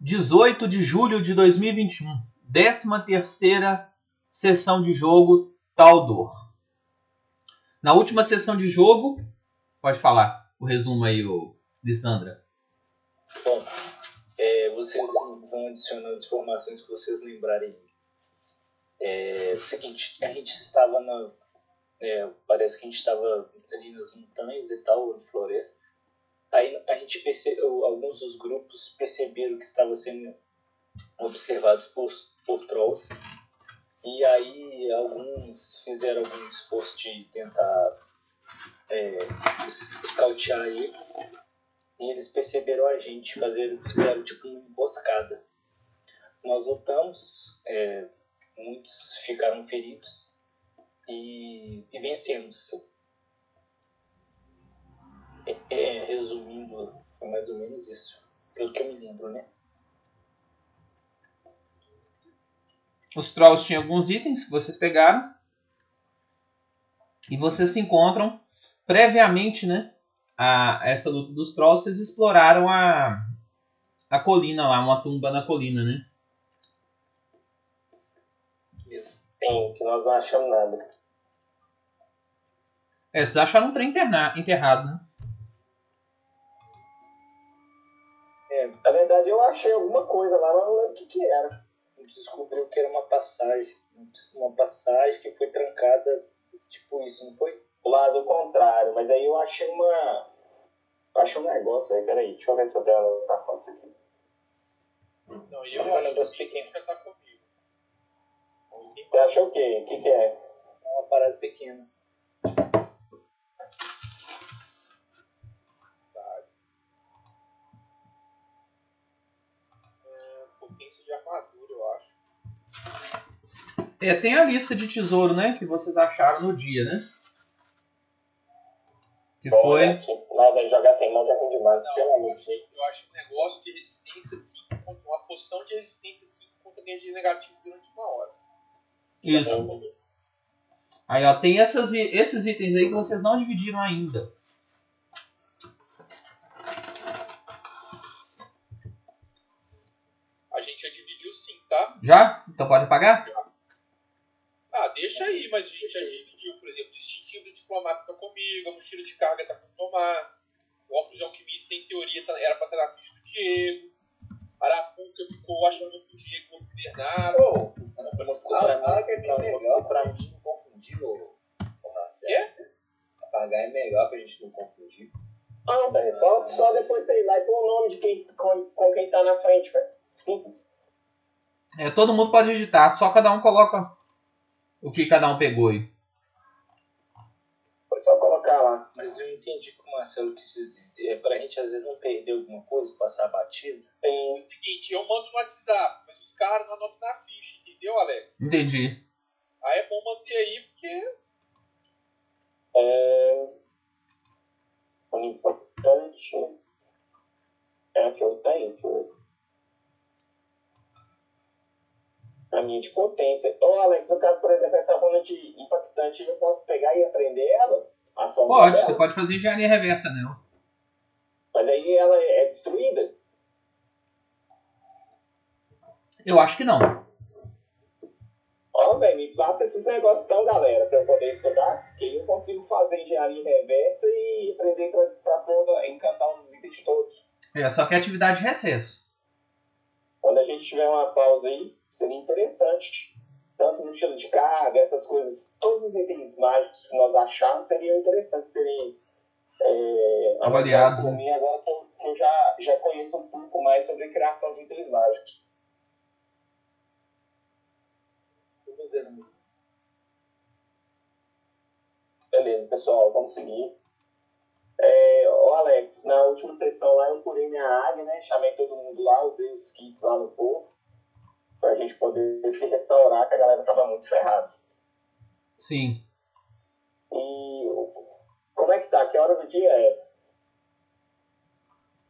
18 de julho de 2021. 13 terceira sessão de jogo Taldor. Na última sessão de jogo, pode falar o resumo aí, o Lissandra. Bom, é, vocês vão adicionando as informações que vocês lembrarem. É, seguinte, a gente estava na. É, parece que a gente estava ali nas montanhas e tal, na floresta. Aí a gente percebeu, alguns dos grupos perceberam que estava sendo observados por, por trolls. E aí alguns fizeram algum esforço de tentar é, eles. E eles perceberam a gente, fazer, fizeram tipo uma emboscada. Nós lutamos, é, muitos ficaram feridos e, e vencemos. É, é, resumindo, foi mais ou menos isso. Pelo que eu me lembro, né? Os trolls tinham alguns itens que vocês pegaram. E vocês se encontram previamente, né? A essa luta dos trolls, vocês exploraram a, a colina lá, uma tumba na colina, né? Sim, que nós não achamos nada. É, vocês acharam um trem enterrado, né? É, na verdade eu achei alguma coisa lá, mas não lembro o que, que era. A gente descobriu que era uma passagem. Uma passagem que foi trancada, tipo isso, não foi? O lado contrário, mas aí eu achei uma. Eu achei um negócio aí, peraí, deixa eu ver se eu tenho a anotação disso aqui. Não, e eu Não, acho das pequenas. tá comigo. Você achou o quê? O que, que é? Uma parada pequena. É, um pouquinho de armadura, eu acho. É, tem a lista de tesouro, né? Que vocês acharam no dia, né? Que foi. Nada, jogar sem mão já tem demais, Não, eu de Deus. achei, eu achei um negócio de resistência 5 contra uma poção de resistência 5 contra energia negativa durante uma hora. Isso. Aí, ó, tem essas, esses itens aí que vocês não dividiram ainda. Tá? Já? Então pode pagar? Ah, deixa aí, mas a gente já dividiu, por exemplo, o distintivo do diplomata tá comigo, a mochila de carga tá com o Tomás, o óculos de alquimista, em teoria, tá- era pra estar na ficha do Diego, Arapuca ficou achando que o Diego não poder nada. Pô, fala que é melhor pra gente não confundir o, o Marcelo. Apagar é melhor pra gente não confundir. Ah, não, velho. Só, só depois você ir lá e pôr o nome de quem, com, com quem tá na frente, velho. Simples. É, todo mundo pode digitar, só cada um coloca o que cada um pegou aí. Foi só colocar lá. Mas eu entendi que o Marcelo quis dizer. É pra gente às vezes não perder alguma coisa, passar batido. É Tem. o seguinte, eu mando no WhatsApp, mas os caras não anotam na ficha, entendeu, Alex? Entendi. Aí é bom manter aí, porque É. O importante. É que eu tenho, deixa eu ver. A minha de potência. Ô, Alex, no caso, por exemplo, essa runa de impactante, eu posso pegar e aprender ela? Pode, dela? você pode fazer engenharia reversa nela. Mas aí ela é destruída? Eu acho que não. Ó, velho, me passa esses negócios então, galera, pra eu poder estudar, que aí eu consigo fazer engenharia reversa e aprender pra, pra toda, encantar os itens todos. É, só que é atividade de recesso. Quando a gente tiver uma pausa aí, seria interessante. Tanto no estilo de carga, essas coisas, todos os itens mágicos que nós acharmos seriam interessantes serem é, Avaliados, por né? mim agora que eu, que eu já, já conheço um pouco mais sobre a criação de itens mágicos. Beleza, pessoal, vamos seguir. É, ô Alex, na última sessão lá eu curei minha área, né? Chamei todo mundo lá, usei os kits lá no povo. Pra gente poder se restaurar, que a galera tava muito ferrada. Sim. E como é que tá? Que hora do dia é?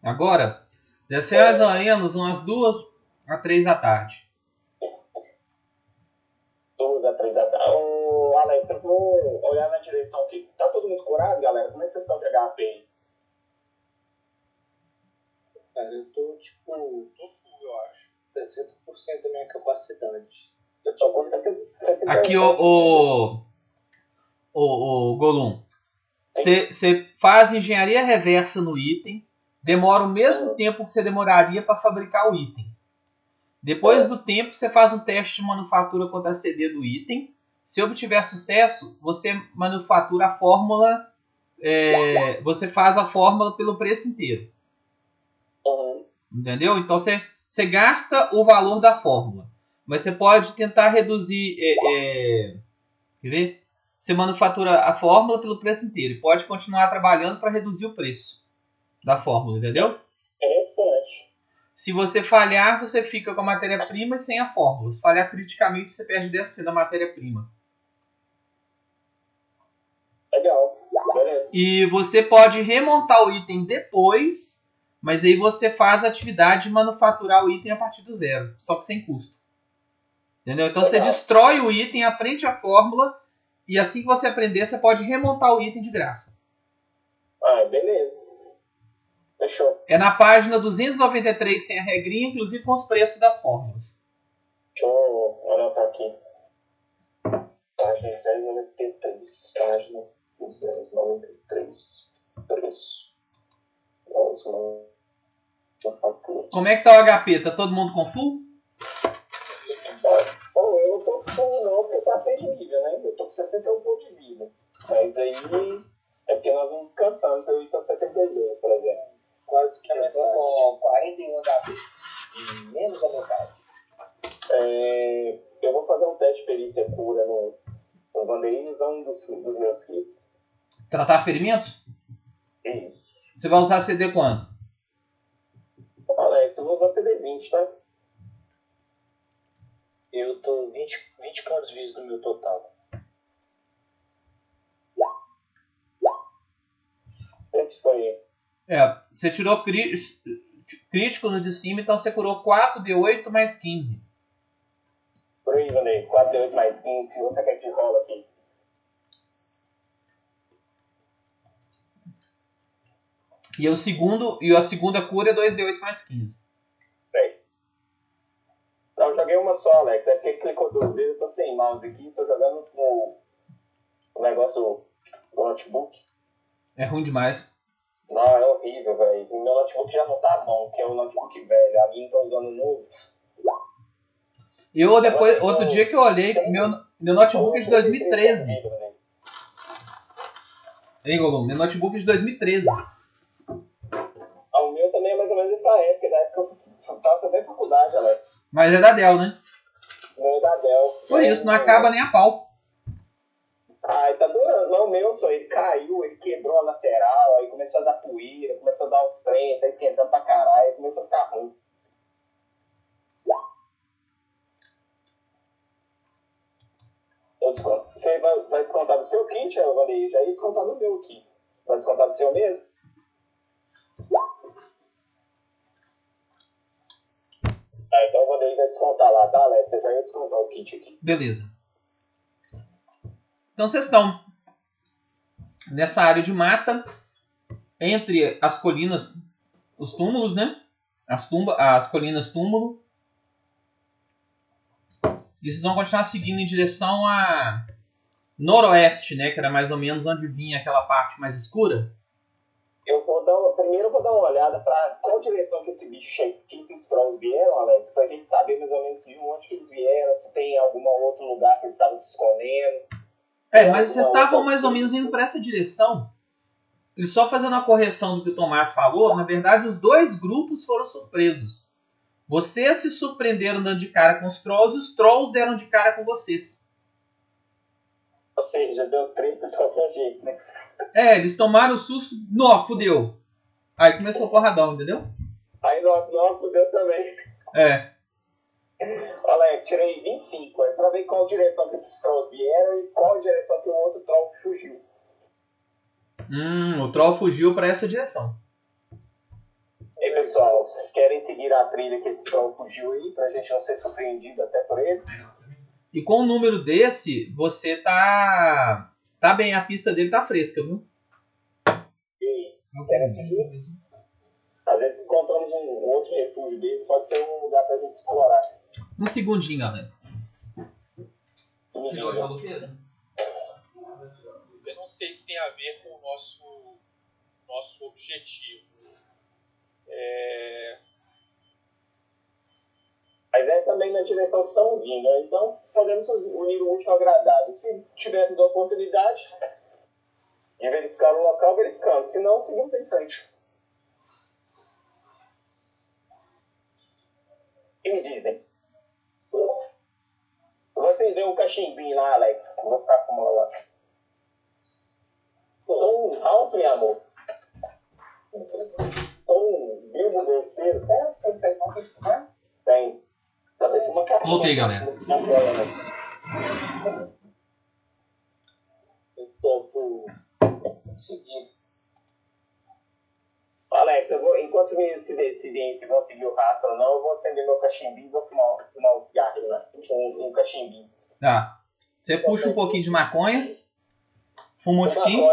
Agora, deve ser mais ou menos umas duas a três da tarde. Duas a três da tarde. Ô Alex, eu vou olhar na direção aqui. Tá todo mundo curado, galera? Como é que vocês estão de HP aí? Cara, eu tô tipo. tô full, eu acho. Da minha capacidade. Eu tô com 60, Aqui, o, o, o, o Golum. Você faz engenharia reversa no item, demora o mesmo tempo que você demoraria para fabricar o item. Depois do tempo, você faz um teste de manufatura contra a CD do item. Se obtiver sucesso, você manufatura a fórmula. é, você faz a fórmula pelo preço inteiro. Uhum. Entendeu? Então você, você gasta o valor da fórmula. Mas você pode tentar reduzir. é, é, quer ver? Você manufatura a fórmula pelo preço inteiro. E pode continuar trabalhando para reduzir o preço da fórmula, entendeu? Interessante. Se você falhar, você fica com a matéria-prima e sem a fórmula. Se falhar criticamente, você perde 10% da matéria-prima. Legal. Beleza. E você pode remontar o item depois, mas aí você faz a atividade de manufaturar o item a partir do zero, só que sem custo. Entendeu? Então você Legal. destrói o item, aprende a fórmula, e assim que você aprender, você pode remontar o item de graça. Ah, beleza. Fechou. É na página 293 tem a regrinha, inclusive com os preços das fórmulas. Deixa eu anotar aqui. Página 093. Página 293. Preço. Como é que tá o HP? Tá todo mundo com full? Bom, eu não tô com full não, porque tá sem nível, né? Eu tô com 61 pontos de vida. Mas aí é porque nós vamos descansando, então eu tô 72, por exemplo. Quase que a Eu tô com 41 HP. Menos da metade. É, eu vou fazer um teste de perícia cura no, no usar um dos, dos meus kits. Tratar ferimentos? Isso. Você vai usar CD quanto? Alex, eu vou usar CD20, tá? Eu tô 20, 20 pontos vis do meu total. Esse foi. É, você tirou cri- crítico no de cima, então você curou 4 de 8 mais 15. Por aí, Vanderim. 4 8 mais 15. Se você quer que rola aqui. E o segundo e a segunda cura é 2 de 8 mais 15. Não, eu joguei uma só, Alex. É porque clicou duas vezes. Eu tô sem mouse aqui. Tô jogando com o negócio do, notebook. É ruim demais. Não, é horrível, velho. O meu notebook já não tá bom, que é um notebook velho. A minha tá usando novo. Eu depois, outro dia que eu olhei, meu, meu notebook é de 2013. Hein, Golum? Meu notebook é de 2013. Tava fazendo faculdade, Alex. Mas é da Dell, né? O meu é da Dell. Por isso, não acaba nem a pau. Ai, tá durando. Não, meu só, ele caiu, ele quebrou a lateral, aí começou a dar poeira, começou a dar os trem, tá esquentando pra caralho, aí começou a ficar ruim. Você vai, vai descontar do seu kit, eu falei, já ia descontar do meu. Você vai descontar do seu mesmo? Ah, então o Vanderlei vai descontar lá, tá, Alex? Você já ia descontar o kit aqui. Beleza. Então vocês estão nessa área de mata, entre as colinas, os túmulos, né? As, tumba, as colinas túmulo. E vocês vão continuar seguindo em direção a noroeste, né? Que era mais ou menos onde vinha aquela parte mais escura. Uma, primeiro eu vou dar uma olhada pra qual direção que esse bicho, que esses trolls vieram, Alex, pra gente saber mais ou menos de onde que eles vieram, se tem algum outro lugar que eles estavam se escondendo. É, mas vocês estavam mais ou menos indo para essa direção. E só fazendo a correção do que o Tomás falou, na verdade os dois grupos foram surpresos. Vocês se surpreenderam dando de cara com os trolls e os trolls deram de cara com vocês. Ou seja, deu treta de qualquer jeito, né? É, eles tomaram o susto. Nó, fudeu. Aí começou o porradão, entendeu? Aí nós, nós fudeu também. É. Alex, tirei 25, é pra ver qual direção que esses trolls vieram e qual direção que o outro troll fugiu. Hum, o troll fugiu para essa direção. E aí, pessoal, vocês querem seguir a trilha que esse troll fugiu aí, pra gente não ser surpreendido até por ele? E com um número desse, você tá. Tá bem, a pista dele tá fresca, viu? E querem seguir? Às vezes encontramos um, um outro refúgio deles, pode ser um lugar pra gente explorar. Um segundinho, galera. Uhum. Eu não sei se tem a ver com o nosso, nosso objetivo. É, Mas é também na direção que estamos indo, né? Então podemos unir o útil ao agradável. Se tivermos a oportunidade de verificar o local, verificamos. Se não, seguimos em frente. Que me dizem? Vocês deu o cachimbinho lá, Alex. Vou ficar com uma lá. Tom alto, meu amor. Tom Bilbo terceiro. Tem. Voltei, galera. Uma seguir. Alex, eu vou, enquanto me se decidem se vão seguir o rastro ou não, eu vou acender meu cachimbinho e vou fumar, fumar um cigarro, né? Um, um cachimbinho. Tá. Você puxa um pouquinho de maconha. Fuma um tiquinho.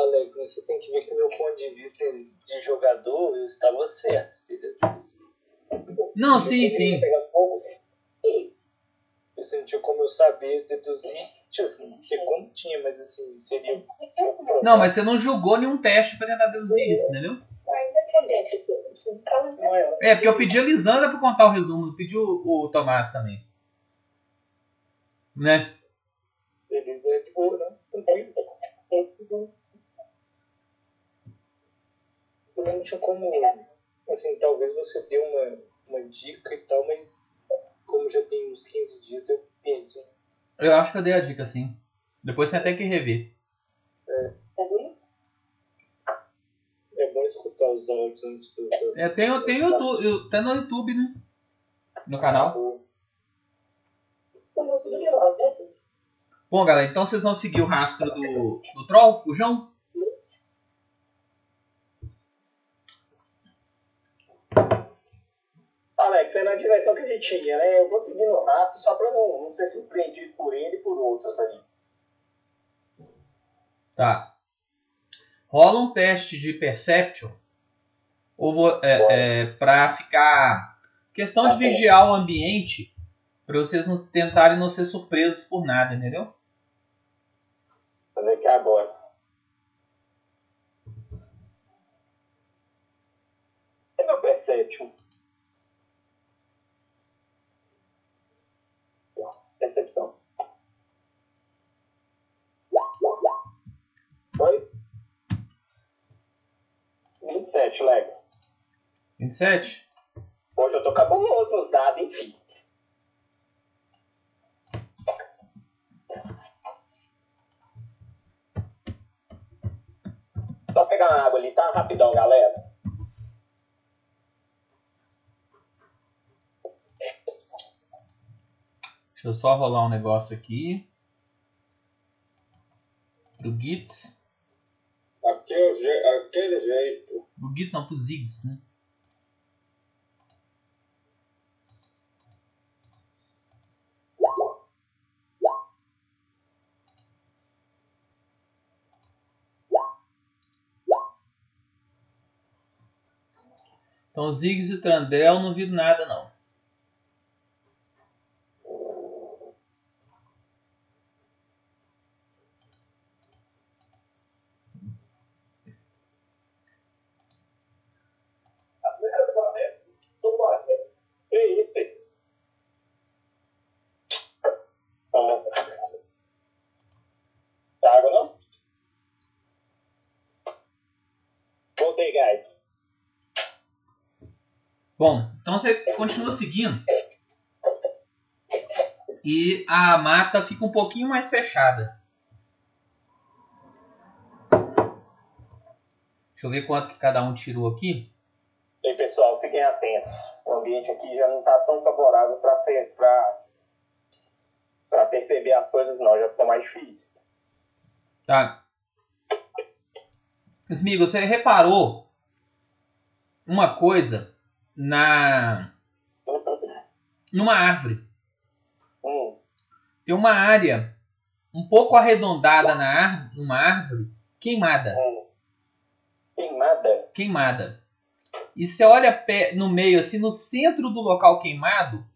Alex, você tem que ver que meu ponto de vista de jogador, eu estava certo, entendeu? Não, sim, sim. Pegar fogo. Não tinha como eu saber deduzir, assim, porque como tinha, mas assim, seria pouco provável. Não, mas você não julgou nenhum teste pra tentar deduzir isso, entendeu? Não é, É, porque eu pedi a Lisandra pra contar o resumo, pedi o, o Tomás também. Né? Beleza, é de boa, né? Eu não tinha como. Assim, talvez você dê uma, uma dica e tal, mas como já tem uns 15 dias, eu perdi. Eu acho que eu dei a dica, sim. Depois você tem que rever. É bom escutar os áudios antes do. das- É, tem, tem YouTube, eu- tá no YouTube, né? No canal. Bom, galera, então vocês vão seguir o rastro do, do Troll, Fujão? Alex, é na direção que a gente ia, né? Eu vou seguindo o rastro só pra não, não ser surpreendido por ele e por outros ali. Tá. Rola um teste de Perception. Ou é, é, pra ficar. Questão Tá de bom. vigiar o ambiente. Pra vocês não tentarem não ser surpresos por nada, entendeu? Vou fazer aqui agora. É meu Perception. Percepção. Oi? 27, Lex. 27? Hoje eu tô cabuloso nos dados, enfim. Só pegar uma água ali, tá? Rapidão, galera. Deixa eu só rolar um negócio aqui. Pro Gits. Aquele, je- aquele jeito. Pro Gits não, pro Ziggs, né? Então Ziggs e Trandel não viram nada não. Que isso? Ah. Tá água não? Voltei, guys. Bom, então você continua seguindo. E a mata fica um pouquinho mais fechada. Deixa eu ver quanto que cada um tirou aqui. E aí, pessoal, fiquem atentos. O ambiente aqui já não tá tão favorável para ser para perceber as coisas não, já ficou mais difícil. Tá. Smigo, você reparou uma coisa na numa árvore. Hum, Tem uma área um pouco arredondada na árvore, numa árvore queimada, hum. Queimada? queimada. e você olha pé- no meio, assim, no centro do local queimado,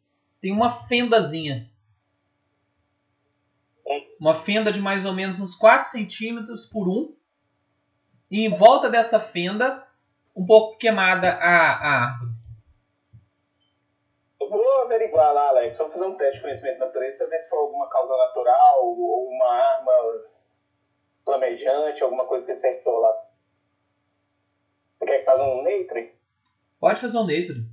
tem uma fendazinha. Uma fenda de mais ou menos uns 4 centímetros por 1. E em volta dessa fenda, um pouco queimada a, a árvore. Averiguar lá, Alex. Vou fazer um teste de conhecimento da natureza pra ver se for alguma causa natural ou uma arma flamejante, alguma coisa que acertou lá. Você quer que faça um nature? Pode fazer um nature.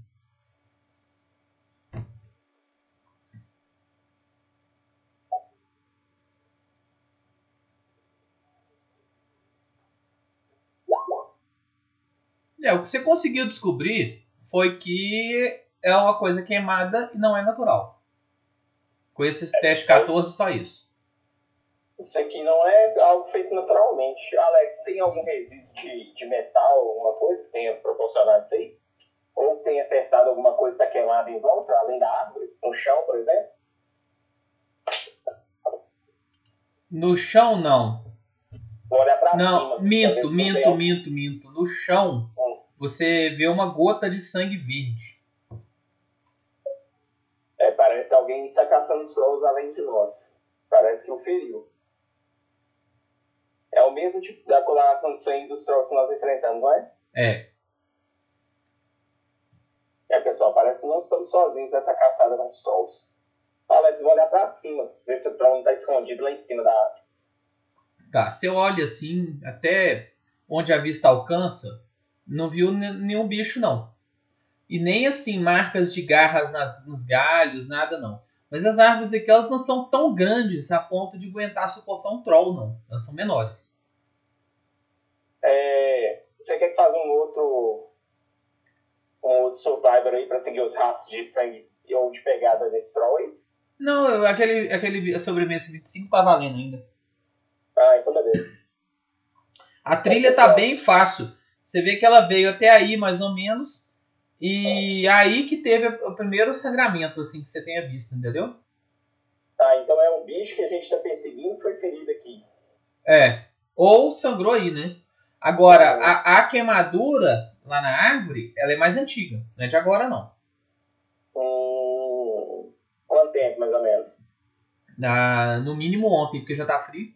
É, o que você conseguiu descobrir foi que é uma coisa queimada e não é natural. Com esse teste 14, só isso. Isso aqui não é algo feito naturalmente. Alex, tem algum resíduo de, de metal, alguma coisa que tenha proporcionado isso aí? Ou tenha acertado alguma coisa que está queimada em volta, além da árvore? No chão, por exemplo? No chão, não. Não, cima. minto, não minto, minto, minto. No chão, Hum. você vê uma gota de sangue verde. É, parece que alguém está caçando os trolls além de nós. Parece que o feriu. É o mesmo tipo da coloração de sangue dos trolls que nós enfrentamos, não é? É, É, pessoal, parece que não estamos sozinhos nessa caçada com os trolls. Alex, vou olhar pra cima, ver se o troll não tá escondido lá em cima da árvore. tá. Você olha assim, até onde a vista alcança, não viu ne- nenhum bicho, não. E nem assim, marcas de garras nas- nos galhos, nada não. Mas as árvores aqui, elas não são tão grandes a ponto de aguentar suportar um troll, não. Elas são menores. É, você quer que faça um outro um outro survivor aí pra seguir os rastros de sangue ou de pegada desse troll aí? Não, aquele, aquele sobremesa 25 tá valendo ainda. Ah, então beleza. A trilha tá bem fácil. Você vê que ela veio até aí, mais ou menos. E aí que teve o primeiro sangramento, assim, que você tenha visto, entendeu? Tá, então é um bicho que a gente tá perseguindo e foi ferido aqui. É. Ou sangrou aí, né? Agora, a, a queimadura lá na árvore, ela é mais antiga. Não é de agora, não. Hum, quanto tempo, mais ou menos? Na, no mínimo ontem, porque já tá frio.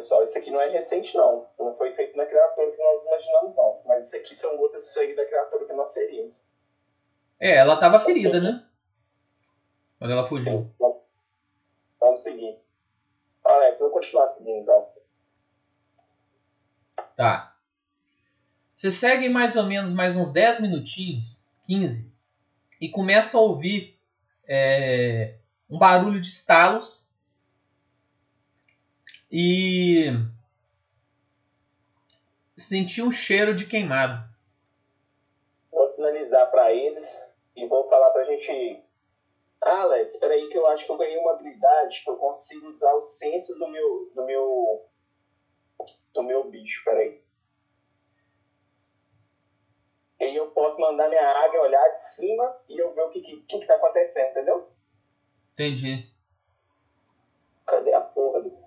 Pessoal, isso aqui não é recente, não. Não foi feito na criatura que nós imaginamos, não. Mas isso aqui são gotas de sangue da criatura que nós seríamos. É, ela tava ferida, né? Quando ela fugiu. Sim, vamos, vamos seguir. Alex, vou continuar seguindo, então. Tá. Você segue mais ou menos mais uns 10 minutinhos, 15, e começa a ouvir é, um barulho de estalos e sentir um cheiro de queimado. Vou sinalizar pra eles e vou falar pra gente. Ah, Alex, espera aí que eu acho que eu ganhei uma habilidade que eu consigo usar o senso do meu. do meu. do meu bicho, peraí. E aí eu posso mandar minha águia olhar de cima e eu ver o que, que, que, que tá acontecendo, entendeu? Entendi. Cadê a porra do.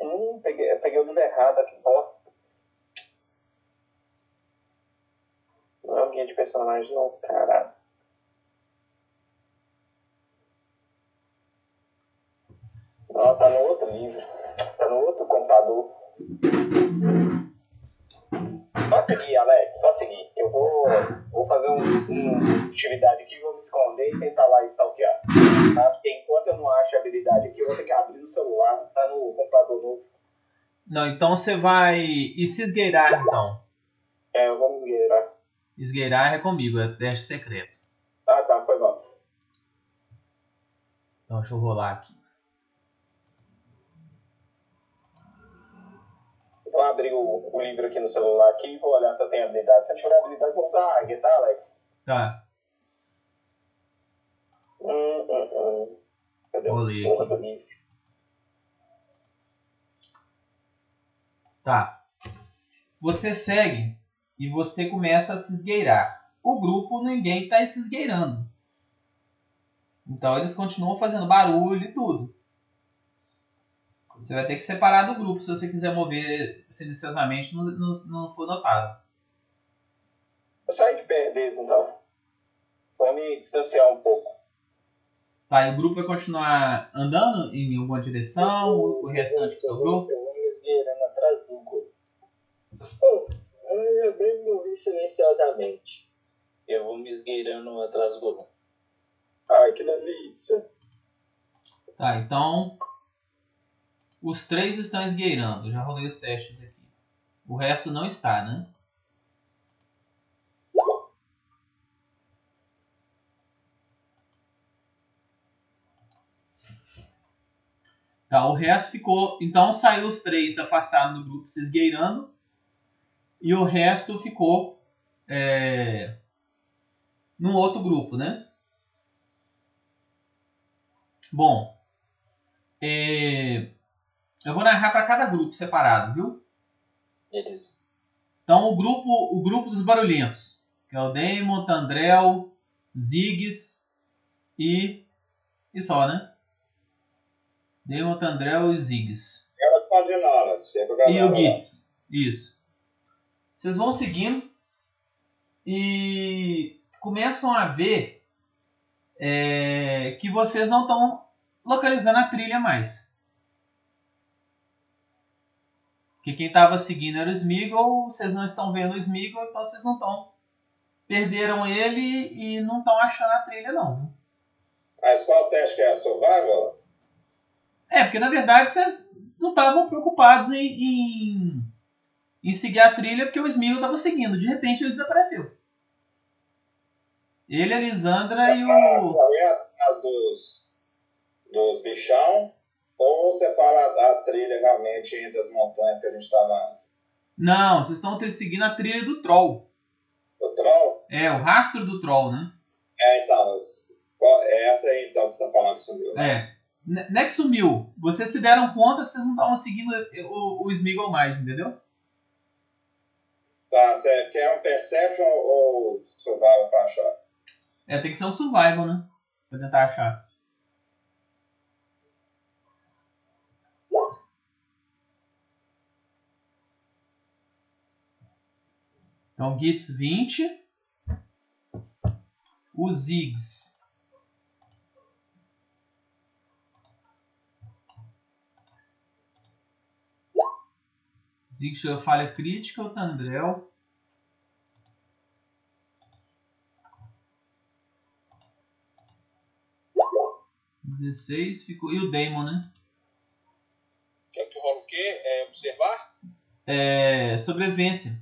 Hum, peguei, eu peguei o livro errado, que bosta. Não é o guia de personagem, não, caralho. Não, tá no outro livro. Tá no outro computador. Pode seguir, Alex, pode seguir. Eu vou, vou fazer um, uma atividade aqui, vou me esconder e tentar lá stalkear. Tá? Porque enquanto eu não acho a habilidade aqui, eu vou ter que abrir no celular, tá no computador novo. Não, então você vai. E se esgueirar, então? É, eu vou me esgueirar. Esgueirar é comigo, é teste secreto. Ah, tá, foi bom. Então deixa eu rolar aqui. Vou abrir o, o livro aqui no celular aqui e vou olhar se eu tenho habilidade. Se eu tiver habilidade, vou usar a águia, tá, Alex? Tá, Hum, hum, hum. Cadê Vou o ler porra aqui. do livro? tá. Você segue e você começa a se esgueirar. O grupo, ninguém está se esgueirando. Então eles continuam fazendo barulho e tudo. Você vai ter que separar do grupo se você quiser mover silenciosamente não, não, não for notado. Saí de perto deles, então. Vou me distanciar um pouco. Tá, e o grupo vai continuar andando em alguma direção, o o restante que sobrou? Eu vou me esgueirando atrás do grupo. Oh, eu bem mover silenciosamente. Eu vou me esgueirando atrás do Gollum. Ai, que delícia. Tá, então. Os três estão esgueirando. Já rolei os testes aqui. O resto não está, né? Tá, o resto ficou. Então saiu os três afastados do grupo se esgueirando. E o resto ficou. É, num outro grupo, né? Bom. é, eu vou narrar para cada grupo separado, viu? Beleza. Então o grupo, o grupo dos barulhentos, que é o Damon, Tandrel, Ziggs e e só, né? Damon, Tandrel e Ziggs. Elas Padinaras, que é E o. Gitz. Isso. Vocês vão seguindo e começam a ver é, que vocês não estão localizando a trilha mais. Que quem estava seguindo era o Smeagol, vocês não estão vendo o Smeagol, então vocês não estão. Perderam ele e não estão achando a trilha, não. Mas qual teste é? Survival? É, porque na verdade vocês não estavam preocupados em, em, em seguir a trilha porque o Smeagol estava seguindo. De repente ele desapareceu. Ele, a Lisandra e o. Atrás dos, dos bichão? Ou você fala a trilha realmente entre as montanhas que a gente estava antes? Não, vocês estão seguindo a trilha do Troll. O troll? É, o rastro do Troll, né? É, então. é essa aí então você tá falando que sumiu. né? É. Ne- Não que sumiu. Vocês se deram conta que vocês não estavam seguindo o, o Smeagol mais, entendeu? Tá, você quer um Perception ou Survival pra achar? É, tem que ser um survival, né? Pra tentar achar. Então, Gits 20. O Ziggs. Ziggs tirou falha crítica, o Tandrel. dezesseis ficou. E o Damon, né? Quer que rola o quê? É observar? É. Sobrevivência.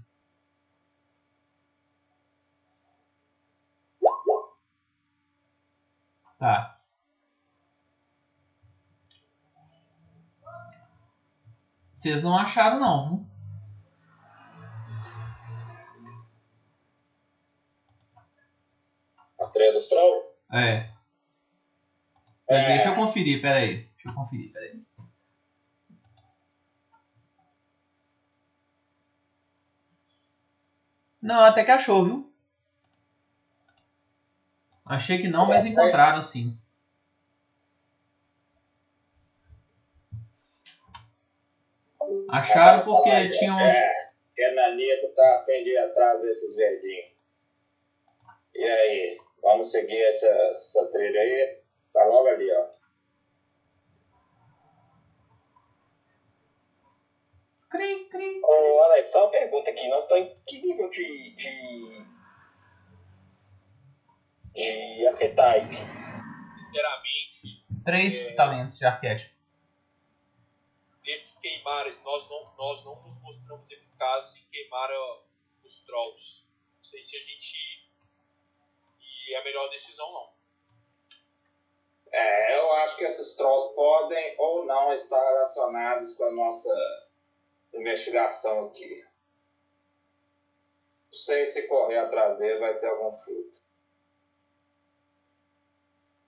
Tá. Vocês não acharam não, viu? A trilha dos Troll? É. Mas É. deixa eu conferir, peraí. Deixa eu conferir, peraí. Não, até que achou, viu? Achei que não, mas encontraram sim. Acharam porque tinha uns. É, que a Nanita tá ir atrás desses verdinhos. E aí, vamos seguir essa, essa trilha aí? Tá logo ali, ó. Cri, cri. Ô, Alex, só uma pergunta aqui. Nós estamos em que nível de. de. de archetype? Sinceramente, Três talentos de arquétipo. Desde que queimaram, nós não, nós não nos mostramos eficazes em queimar os trolls. Não sei se a gente. E é a melhor decisão, não. É, eu acho que esses trolls podem ou não estar relacionados com a nossa investigação aqui. Não sei se correr atrás dele vai ter algum fruto.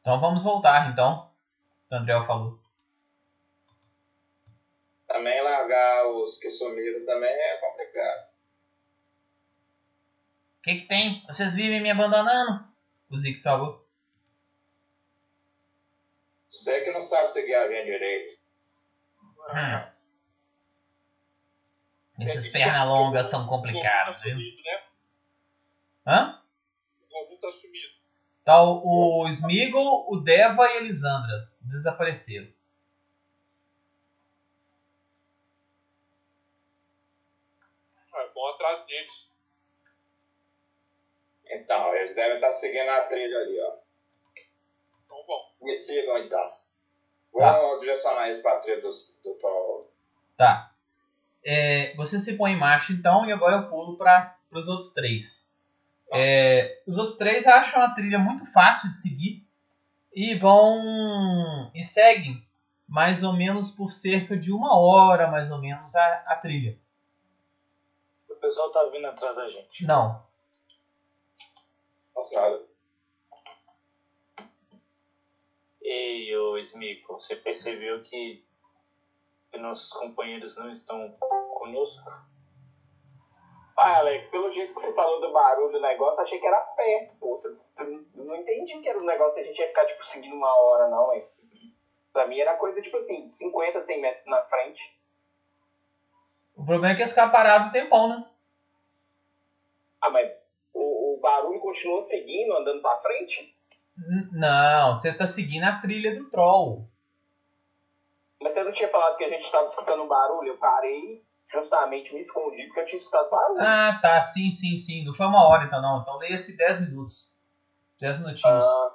Então vamos voltar, então. O André falou. Também largar os que sumiram também é complicado. O que, que tem? Vocês vivem me abandonando? O Zig falou. Você que não sabe seguir a linha direito. Hum. Esses pernalongas são complicados, o viu? Né? Hã? O tá sumido. Tá o, o Smeagol, o Deva e a Elisandra. Desapareceram. Deles. Então, eles devem estar seguindo a trilha ali, ó. Então bom. Me sigam então. Vou Tá. direcionar eles pra trilha do, do Troll. Tá. É, você se põe em marcha então e agora eu pulo para os outros três. É, os outros três acham a trilha muito fácil de seguir e vão e seguem mais ou menos por cerca de uma hora mais ou menos a, a trilha. O pessoal tá vindo atrás da gente. Não, Nossa senhora. Ei, ô Smico, você percebeu que, nossos companheiros não estão conosco? Ah, Alex, pelo jeito que você falou do barulho do negócio, achei que era perto, pô. Você, você não- não entendi que era um negócio que a gente ia ficar, tipo, seguindo uma hora, não, hein? Pra mim era coisa, tipo assim, 50, 100 metros na frente. o problema é que eles ficaram parados um tempão, né? Ah, mas o, o barulho continua seguindo, andando pra frente? N- Não, você tá seguindo a trilha do Troll. Mas você não tinha falado que a gente tava escutando um barulho? Eu parei, justamente me escondi, porque eu tinha escutado barulho. Ah, tá, sim, sim, sim. Não foi uma hora então não. Então leia-se 10 minutos. 10 minutinhos. Ah.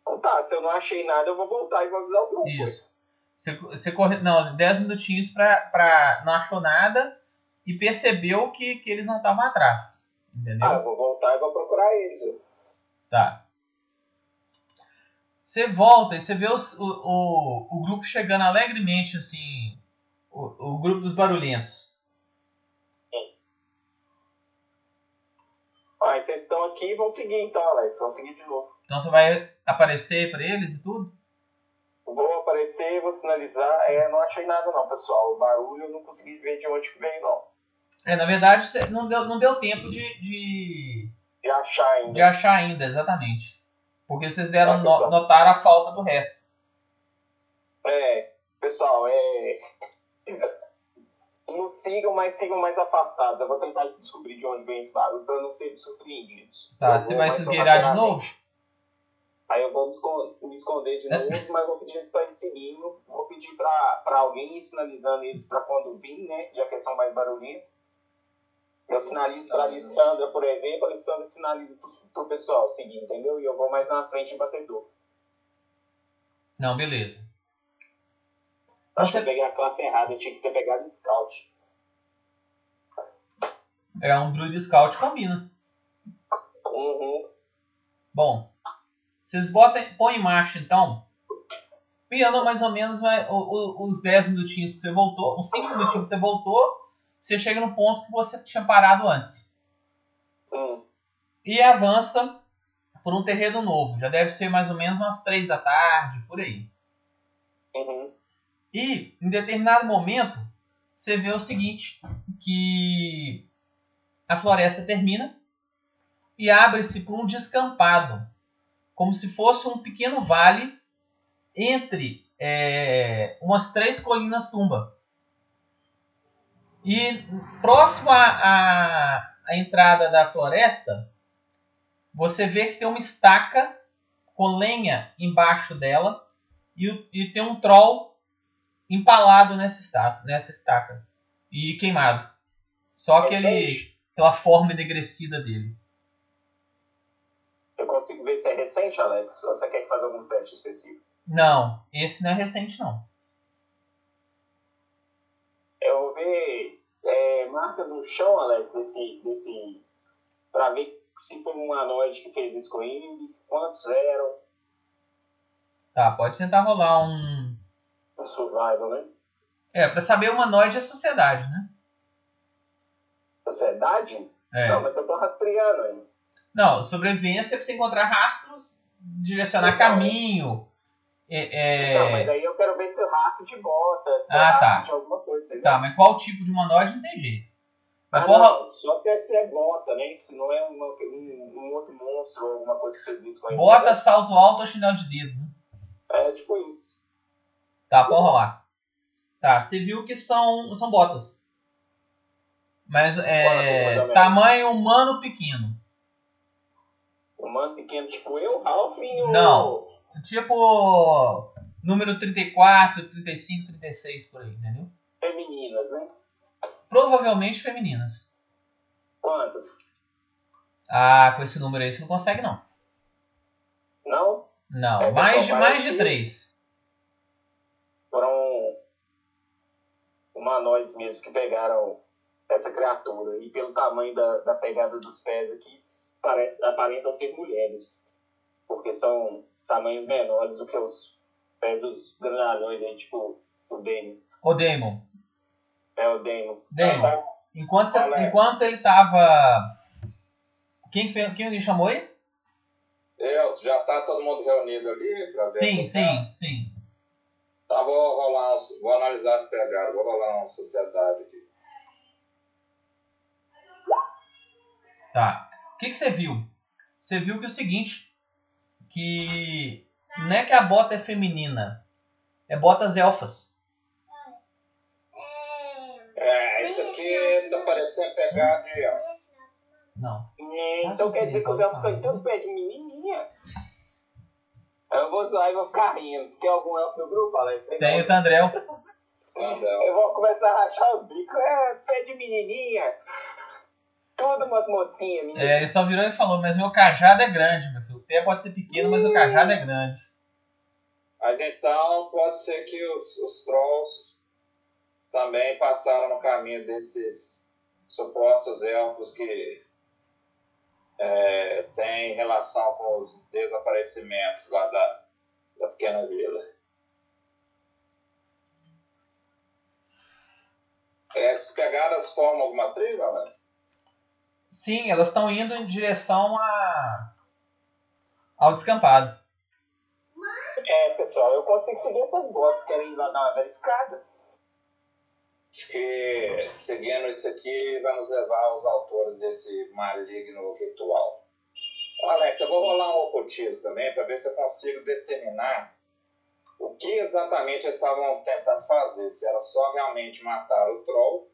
Então tá, se eu não achei nada, eu vou voltar e vou avisar o grupo. Isso. Você, você corre. Não, 10 minutinhos pra, pra. Não achou nada e percebeu que, que eles não estavam atrás. Entendeu? Ah, eu vou voltar e vou procurar eles. Tá. Você volta e você vê os- o, o, o grupo chegando alegremente, assim. O, o grupo dos barulhentos. Ah, então eles estão aqui e vão seguir então, Alex. Vão seguir de novo. Então você vai aparecer pra eles e tudo? Vou aparecer, vou sinalizar. É, não achei nada não, pessoal. O barulho eu não consegui ver de onde veio, não. É, na verdade, não deu, não deu tempo de, de, De achar ainda. de achar ainda, exatamente. Porque vocês deram Ah, no, notar a falta do resto. É, pessoal, é. Não sigam, mas sigam mais afastados. Eu vou tentar descobrir de onde vem esse barulho pra não ser surpreendidos. Tá, Eu você vai se esgueirar de novo? Aí eu vou me escon- me esconder de novo, mas vou pedir eles pra ir seguindo. Vou pedir pra, pra alguém ir sinalizando eles pra quando vir, né? Já que são mais barulhentos. Eu sinalizo pra Alessandra, por exemplo, a Alessandra sinaliza pro, pro pessoal seguir, entendeu? E eu vou mais na frente em batedor. Não, beleza. Acho Você- que eu peguei a classe errada, eu tinha que ter pegado Scout. É um Druid Scout combina. Uhum. Bom, vocês botam, põem em marcha então. E andam mais ou menos vai, o- o- os 10 minutinhos que você voltou, os 5 minutinhos que você voltou, você chega no ponto que você tinha parado antes. Hum. E avança por um terreno novo. Já deve ser mais ou menos umas 3 da tarde, por aí. Uhum. E em determinado momento você vê o seguinte, que a floresta termina e abre-se para um descampado, como se fosse um pequeno vale entre é, umas três colinas tumba. E próximo à, entrada da floresta, você vê que tem uma estaca com lenha embaixo dela e, e tem um troll empalado nessa estaca, nessa estaca e queimado. Só aquele, aquela forma enegrecida dele. Eu consigo ver se é recente, Alex? Ou você quer que faça algum teste específico? Não, esse não é recente não. Eu é, marcas no chão, Alex, desse, desse. pra ver se foi um humanoide que fez isso com ele, quantos eram, Tá, pode tentar rolar um. o survival, né? É, pra saber humanoide é sociedade, né? Sociedade? É. Não, mas eu tô rastreando aí. Não, sobrevivência é pra você encontrar rastros, direcionar Então. caminho. É, é- Não, mas aí eu quero ver se o rastro de bota, se Ah, é tá. de alguma coisa, entendeu? Tá, mas qual tipo de humanoide não tem jeito. Mas Ah, porra, não, só se é, se é bota, né? Se não é uma- um, um outro monstro ou alguma coisa que fez isso com bota, né? salto alto ou chinelo de dedo, né? É tipo isso. Tá, pode rolar. Tá, você viu que são, são botas. Mas é. menos? Tamanho humano pequeno. Humano pequeno, tipo eu, Ralphinho. Não. Tipo. Número 34, 35, 36 por aí, entendeu? Femininas, né? Provavelmente femininas. Quantas? Ah, com esse número aí você não consegue não. Não? Não, É, mais de mais de três. Foram humanoides mesmo que pegaram essa criatura. E pelo tamanho da, da pegada dos pés aqui, parece, aparentam ser mulheres. Porque são tamanhos menores do que os pés dos grandalhões aí, tipo o Damon. Ô Damon, É o Damon. Damon, Tá, enquanto, você- enquanto ele tava. Quem, que- quem ele chamou aí? Eu, já tá todo mundo reunido ali pra ver. Sim, essa- sim, sim. Tá, vou rolar um, vou analisar as pegadas, vou rolar uma sociedade aqui. Tá. O que, que você viu? Você viu que é o seguinte, que não é que a bota é feminina, é botas elfas. É, isso aqui tá parecendo pegada de. ó. Não. Então quer dizer que os elfos estão todo pé de menininha? Eu vou zoar e vou ficar rindo. Tem algum elfo no grupo, Alex? Tem o Tandrel. Eu vou começar a rachar o bico. É, pé de menininha. Tudo umas mocinhas, menina. É, ele só virou e falou, mas meu cajado é grande, meu filho. O pé pode ser pequeno, mas o cajado é grande. Mas então pode ser que os, os trolls também passaram no caminho desses supostos elfos que é, têm relação com os desaparecimentos lá da, da pequena vila. Essas pegadas formam alguma tribo, Alex? Sim, elas estão indo em direção a... ao descampado. É, pessoal, eu consigo seguir essas botas. Querem ir lá dar uma verificada? Que seguindo isso aqui vai nos levar aos autores desse maligno ritual. Alex, eu vou rolar um ocultismo também para ver se eu consigo determinar o que exatamente eles estavam tentando fazer. Se era só realmente matar o troll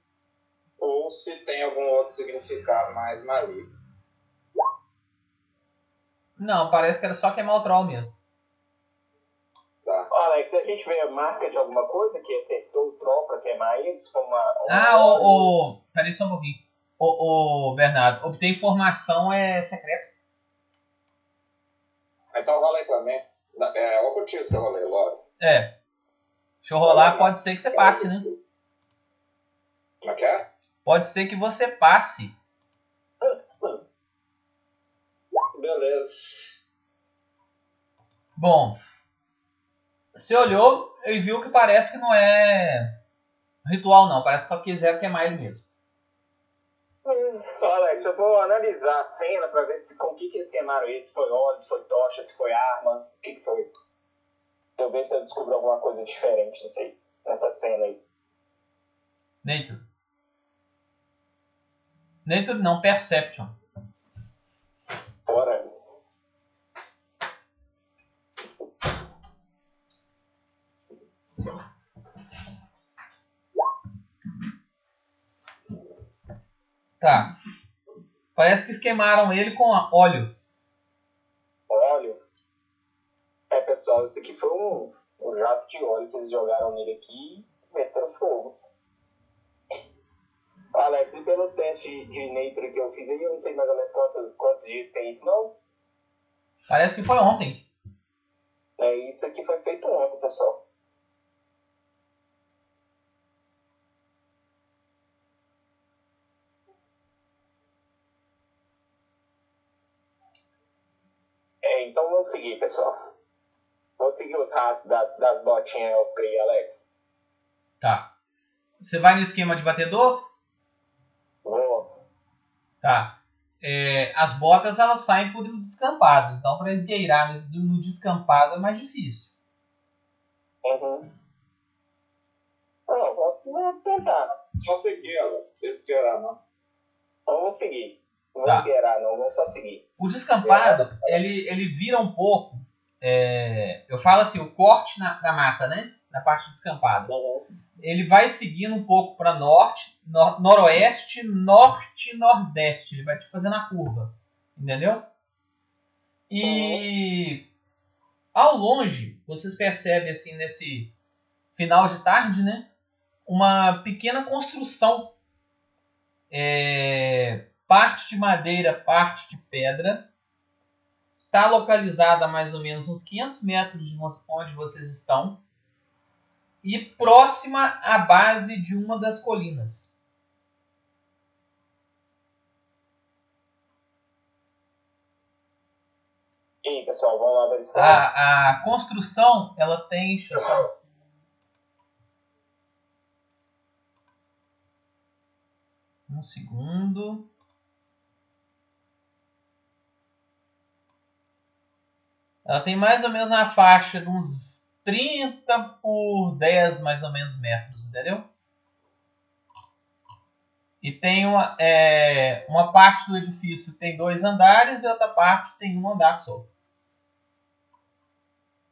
ou se tem algum outro significado mais maligno. Não, parece que era só queimar o troll mesmo. Tá? Alex, a gente vê a marca de alguma coisa que acertou o troll pra queimar eles? Como uma, uma- Ah, o... o... Peraí só um pouquinho. O, o Bernardo, obter informação é secreto. Então rola aí pra mim. Na- É ocultismo que eu rolei, logo. É. Deixa eu rolar, pode ser que você passe, né? Como é que é? Pode ser que você passe. Beleza. Bom, você olhou e viu que parece que não é ritual não, parece que só quiser queimar ele mesmo. Ó, Alex, eu vou analisar a cena pra ver se, com o que, que eles queimaram eles. Se foi óleo, se foi tocha, se foi arma. O que, que foi? Eu ver se eu descubro alguma coisa diferente, não sei, nessa cena aí. Nature. Nature não, Perception. Bora. Tá. Parece que esquemaram ele com óleo. Óleo. É, pessoal, isso aqui foi um, um jato de óleo que eles jogaram nele aqui e meteram fogo. Alex, e pelo teste de nature que eu fiz aí, eu não sei mais ou menos quantos, quantos dias tem isso, não? Parece que foi ontem. É, isso aqui foi feito ontem, pessoal. É, então vamos seguir, pessoal. Vamos seguir os rastros das, das botinhas elfas aí, Alex. Tá. Você vai no esquema de batedor? Vou. Tá. É, as botas elas saem por um descampado. Então para esgueirar no, no descampado é mais difícil. Uhum. Não, vou, tentar. Só seguir, Alex. Precisa esperar, não. Vamos seguir. Não vou Tá. esperar, não. Vou só seguir. O descampado, ele, ele vira um pouco. é, eu falo assim, o corte na, na mata, né? Na parte descampada. Uhum. ele vai seguindo um pouco para norte, nor- noroeste, norte, nordeste. Ele vai te fazendo a curva, entendeu? E ao longe, vocês percebem assim nesse final de tarde, né? Uma pequena construção, é, parte de madeira, parte de pedra. Está localizada a mais ou menos uns 500 metros de onde vocês estão e próxima à base de uma das colinas. E aí, pessoal, vamos lá verificar. A, a construção, ela tem. Deixa eu só. Um segundo. Ela tem mais ou menos na faixa de uns 30 por 10 mais ou menos metros, entendeu? E tem uma, é, uma parte do edifício tem dois andares e outra parte tem um andar só.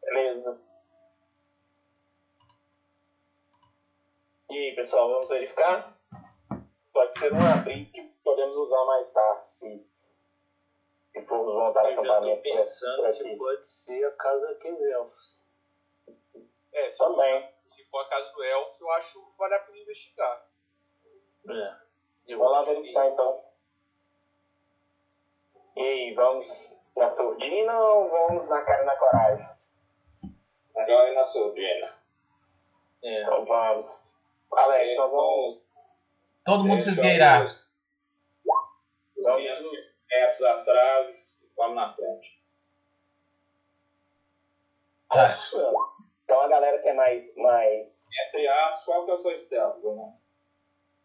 Beleza. E aí, pessoal, vamos verificar? Pode ser um abrigo que podemos usar mais tarde, se, montar Eu já tô acampamento por pensando aqui. que pode ser a casa daqueles elfos. É, se for, Também. se for a casa do elfo, eu acho que vale a pena investigar. É. Eu Vamos lá que- verificar então. E aí, vamos na surdina ou vamos na cara e na coragem? Melhor ir na surdina. É. Então vamos. Alex, então vamos. Todo mundo se esgueirar. Os os 500 metros atrás, vamos na frente. Tá. Então a galera que é mais, mais Entre aspas, qual que é o seu stealth, Bruno?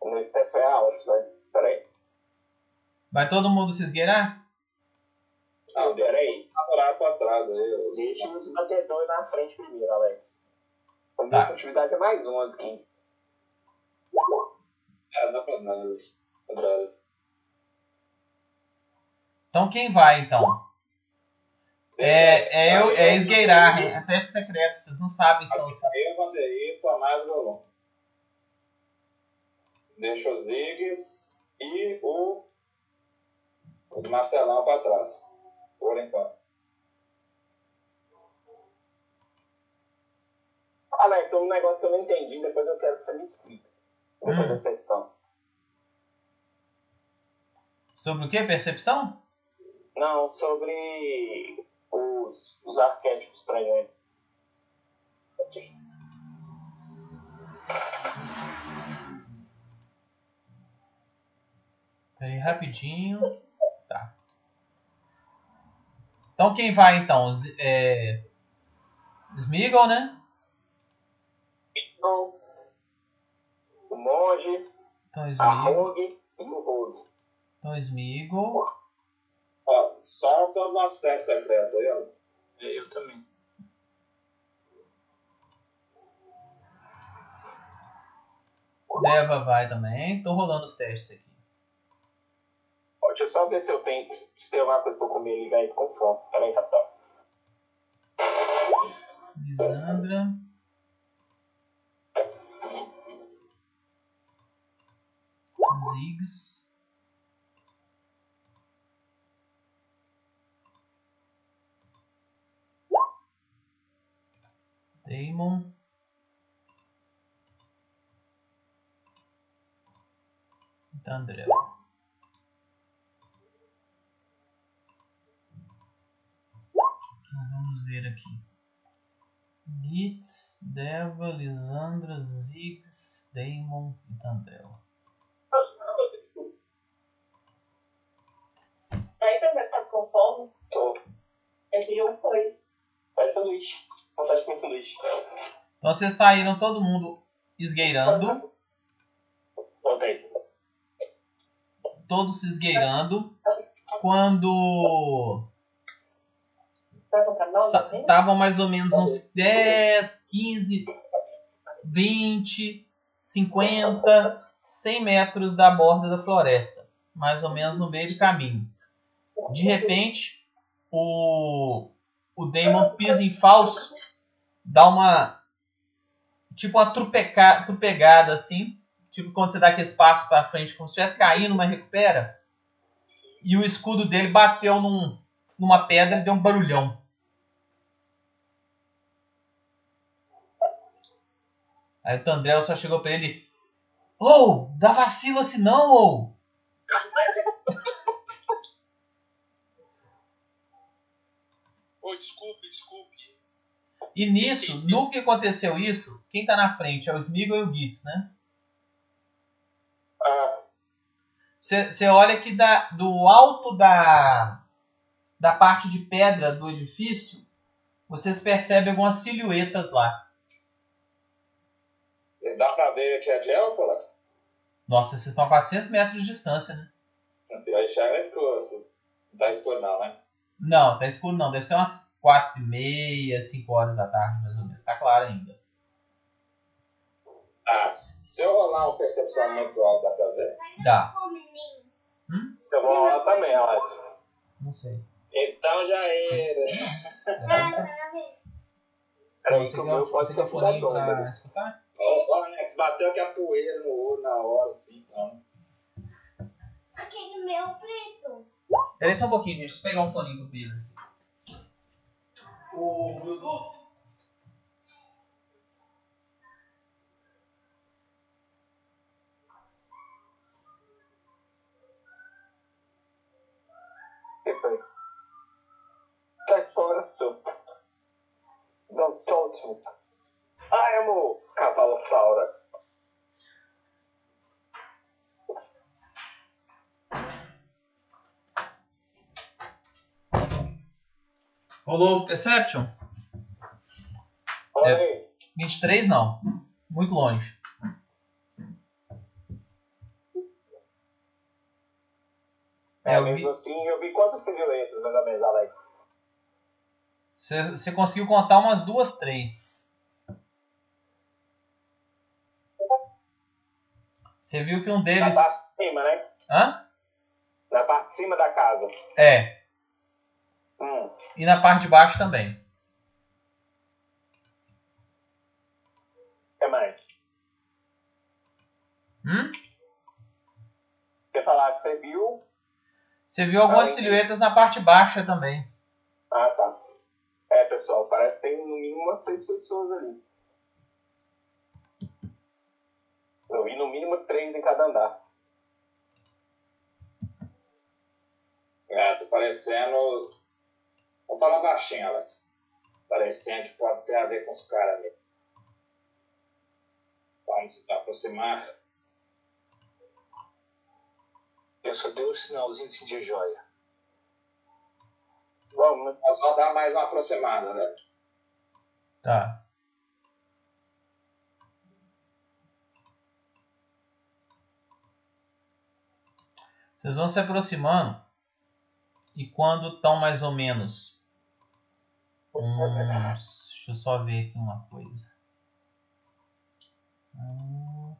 no step é alto, né? Peraí. Vai todo mundo se esgueirar? Não, deixa Peraí. eu namorar pra trás aí. Deixa os batedores na frente primeiro, Alex. A Tá. minha atividade é mais 11 aqui. É, dá pra nós. Atrás. Então quem vai então? É, é, eu, é esgueirar, é teste secreto. Vocês não sabem se estão. Eu, Vandery, Tomás e Golon. Deixa os Ziggs e o, o de Marcelão pra trás. Por enquanto. Alex, um negócio que eu não entendi, depois eu quero que você me explique. Depois Hum. da sessão. Sobre o que? Percepção? Não, sobre os, os arquétipos pra gente. Peraí, rapidinho. Tá. Então quem vai então? Z- É... Smeagol, né? Então, o monge, Então Smeagol. Então Smeagol. Ó, só todos os nossos testes secretos aí, ó. É, Eu também. Deva vai também. Tô rolando os testes aqui. Ó, Deixa eu só ver se eu tenho, se tem alguma coisa pra comer e ligar aí com fome. Peraí, capitão. Lisandra. Ziggs. Damon. Tandrel. Então vamos ver aqui. Gitz, Deva, Lisandra, Ziggs, Damon e Tandrel. Aí pra ver tá com fome, Tô. eu pedi um foi. Faz sanduíche. Vontade de comer sanduíche. Então vocês saíram todo mundo esgueirando, Voltei. todos se esgueirando. Quando estavam mais ou menos uns 10, 15, 20, 50, 100 metros da borda da floresta, mais ou menos no meio do caminho. De repente, o, o Damon pisa em falso, dá uma tipo uma trupeca, trupegada assim. Tipo quando você dá aquele espaço pra frente, como se estivesse caindo, mas recupera. E o escudo dele bateu num, numa pedra e deu um barulhão. Aí o Tandrel só chegou pra ele. Ô, oh, dá vacilo assim não, ô! Desculpe, desculpe. E nisso, no que aconteceu isso, quem tá na frente é o Smeagol e o Gitz, né? Ah, Você olha que da, do alto da, da parte de pedra do edifício, vocês percebem algumas silhuetas lá. Dá pra ver que é de? Nossa, vocês estão a 400 metros de distância, né? Eu enxergo escuro. assim. Não tá escuro não, né? Não, tá escuro não. Deve ser umas 4 e meia, 5 horas da tarde, mais ou menos. Tá claro ainda. Ah, se eu rolar uma percepção muito alta, dá pra ver? Dá. eu vou rolar também, Alex. Não sei. Então já era. Peraí, Você o pode você ser quer foninho furador, pra né? escutar? Ô, Alex, bateu aqui a poeira no olho na hora, assim, então. Aquele meu preto. Peraí só um pouquinho, gente. Deixa eu pegar um foninho pro Pedro. O Bluetooth? Foi? Sai fora, seu. Não tonto. I am o Cavalossauro. Rolou Perception? Oi. 23 não. Muito longe. É, É, eu vi- assim, eu vi quantas silhuetas, mais ou menos, Alex? Você conseguiu contar umas duas, três. Você viu que um Na deles. parte de cima, né? Hã? Na parte de cima da casa. É. Hum. E na parte de baixo também. O que mais? Hum? Você falar que você viu? Você viu algumas Ah, silhuetas na parte baixa também. Ah, tá. É, pessoal, parece que tem no mínimo umas seis pessoas ali. Eu vi no mínimo três em cada andar. É, tô parecendo. Vou falar baixinho, Alex. Parecendo que pode ter a ver com os caras ali. Vamos nos aproximar. Eu só dei um sinalzinho assim de joia. Vamos? Nós vamos dar mais uma aproximada, né? Tá. Vocês vão se aproximando e quando estão mais ou menos uns. Deixa eu só ver aqui uma coisa. Hum.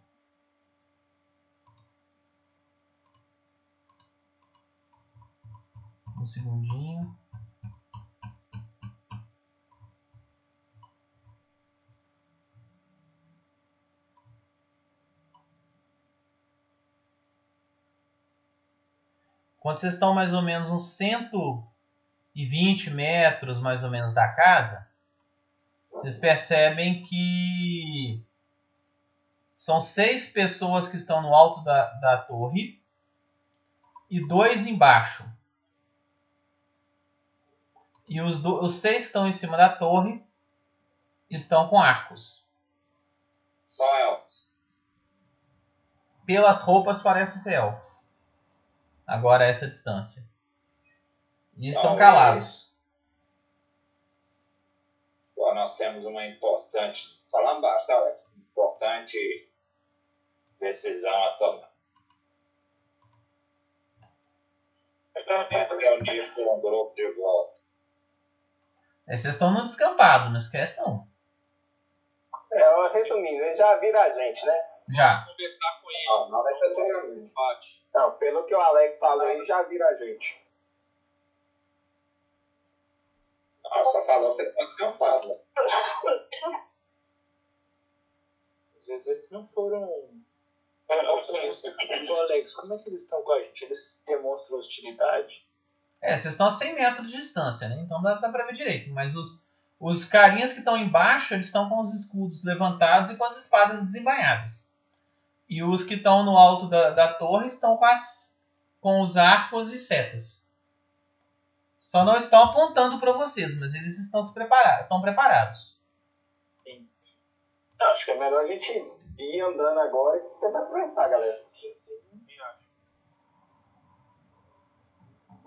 Um segundinho. Quando vocês estão mais ou menos uns 120 metros mais ou menos da casa, vocês percebem que são seis pessoas que estão no alto da, da torre e dois embaixo. E os, do- os seis que estão em cima da torre estão com arcos. Só elfos. Pelas roupas parecem ser elfos. Agora essa distância. E estão Talvez. calados. Pô, nós temos uma importante. Falando baixo, tá, Alex? Importante decisão a tomar. É reunir com um grupo de volta. Aí vocês estão no descampado, não esquece não. É, resumindo, eles já viram a gente, né? Já. Conversar com Não, eles. não necessariamente. Bate. Não, pelo que o Alex falou, eles já viram a gente. Não, só falou você tá descampado. né? elfos, eles, eles não foram hostis. Ô Alex, como é que eles estão com a gente? Eles demonstram hostilidade? É, vocês estão a 100 metros de distância, né? Então dá, dá pra ver direito. Mas os, os carinhas que estão embaixo, eles estão com os escudos levantados e com as espadas desembainhadas. E os que estão no alto da, da torre estão com, as, com os arcos e setas. Só não estão apontando para vocês, mas eles estão se preparados, estão preparados. Acho que é melhor a gente ir andando agora e tentar conversar, galera. Sim, sim, acho. Não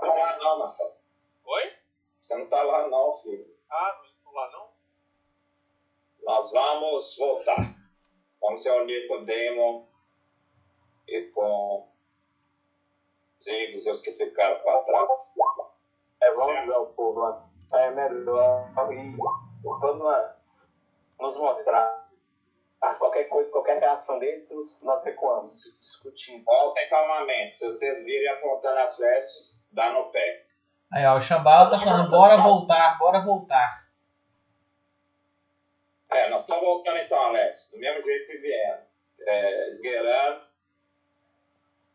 tá lá não, Marcelo. Oi? Você não tá lá não, filho. Ah, não estou lá não? Nós vamos voltar. Vamos se reunir com o Damon e com e os que ficaram para trás. É, o povo lá. É melhor ir vamos lá nos mostrar. Ah, qualquer coisa, qualquer reação deles, nós recuamos. Discutindo. Voltem calmamente. Se vocês virem apontando as flechas, dá no pé. Aí, ó, o Xambala tá falando, bora voltar, bora voltar. É, nós estamos voltando então, Alex. Do mesmo jeito que vieram. É, esgueirando.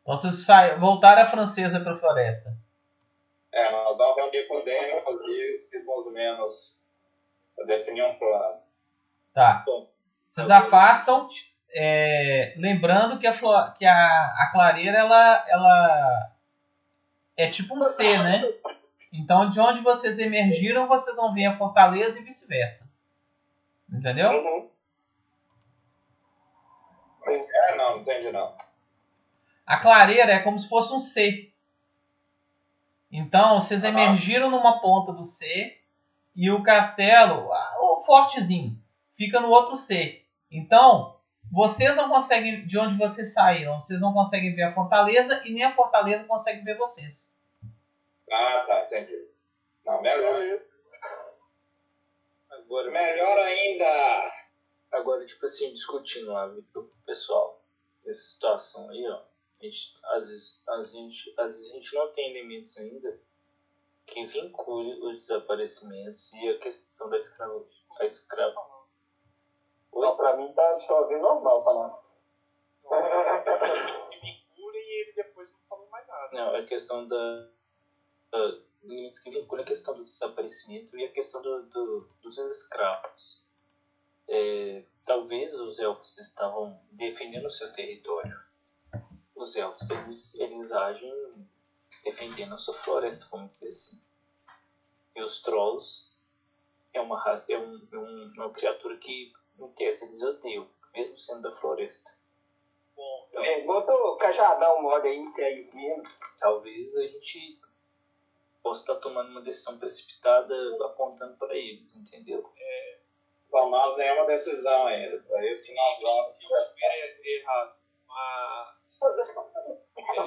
Então vocês sai, voltaram a francesa pra floresta. É, nós vamos reunir com o Damon, com os Igos e com os menos para definir um plano. Tá. Bom, Vocês afastam, é, lembrando que a, que a, a clareira ela, ela é tipo um C, né? Então de onde vocês emergiram, vocês vão ver a fortaleza e vice-versa. Entendeu? Uhum. É, não, não entendi não. A clareira é como se fosse um C. Então vocês emergiram numa ponta do C e o castelo, o fortezinho, fica no outro C. Então vocês não conseguem, de onde vocês saíram, vocês não conseguem ver a fortaleza e nem a fortaleza consegue ver vocês. Ah, tá, entendi. Não, melhor. Agora, Melhor ainda. agora, tipo assim, discutindo pessoal, nessa situação aí, ó. A gente, às, vezes, a gente, às vezes a gente não tem elementos ainda que vincule os desaparecimentos e a questão da escrava. A escrava. Não, pra mim tá só vendo normal nós. Que vinculem e ele depois não falou mais nada. Não, a questão da. da limites que vinculam a questão do desaparecimento e a questão do, do- dos escravos. É, talvez os elfos estavam defendendo o seu território. Os elfos, eles, eles agem defendendo a sua floresta, vamos dizer assim. E os trolls é uma, raça, é um, é um- uma criatura que, em tese, eles odeiam, mesmo sendo da floresta. Bom, É, bota o cajadão mole aí, que é mesmo. talvez a gente possa estar tomando uma decisão precipitada apontando para eles, entendeu? Tomamos nenhuma decisão ainda. Por isso que nós vamos conversar. estiver errado, mas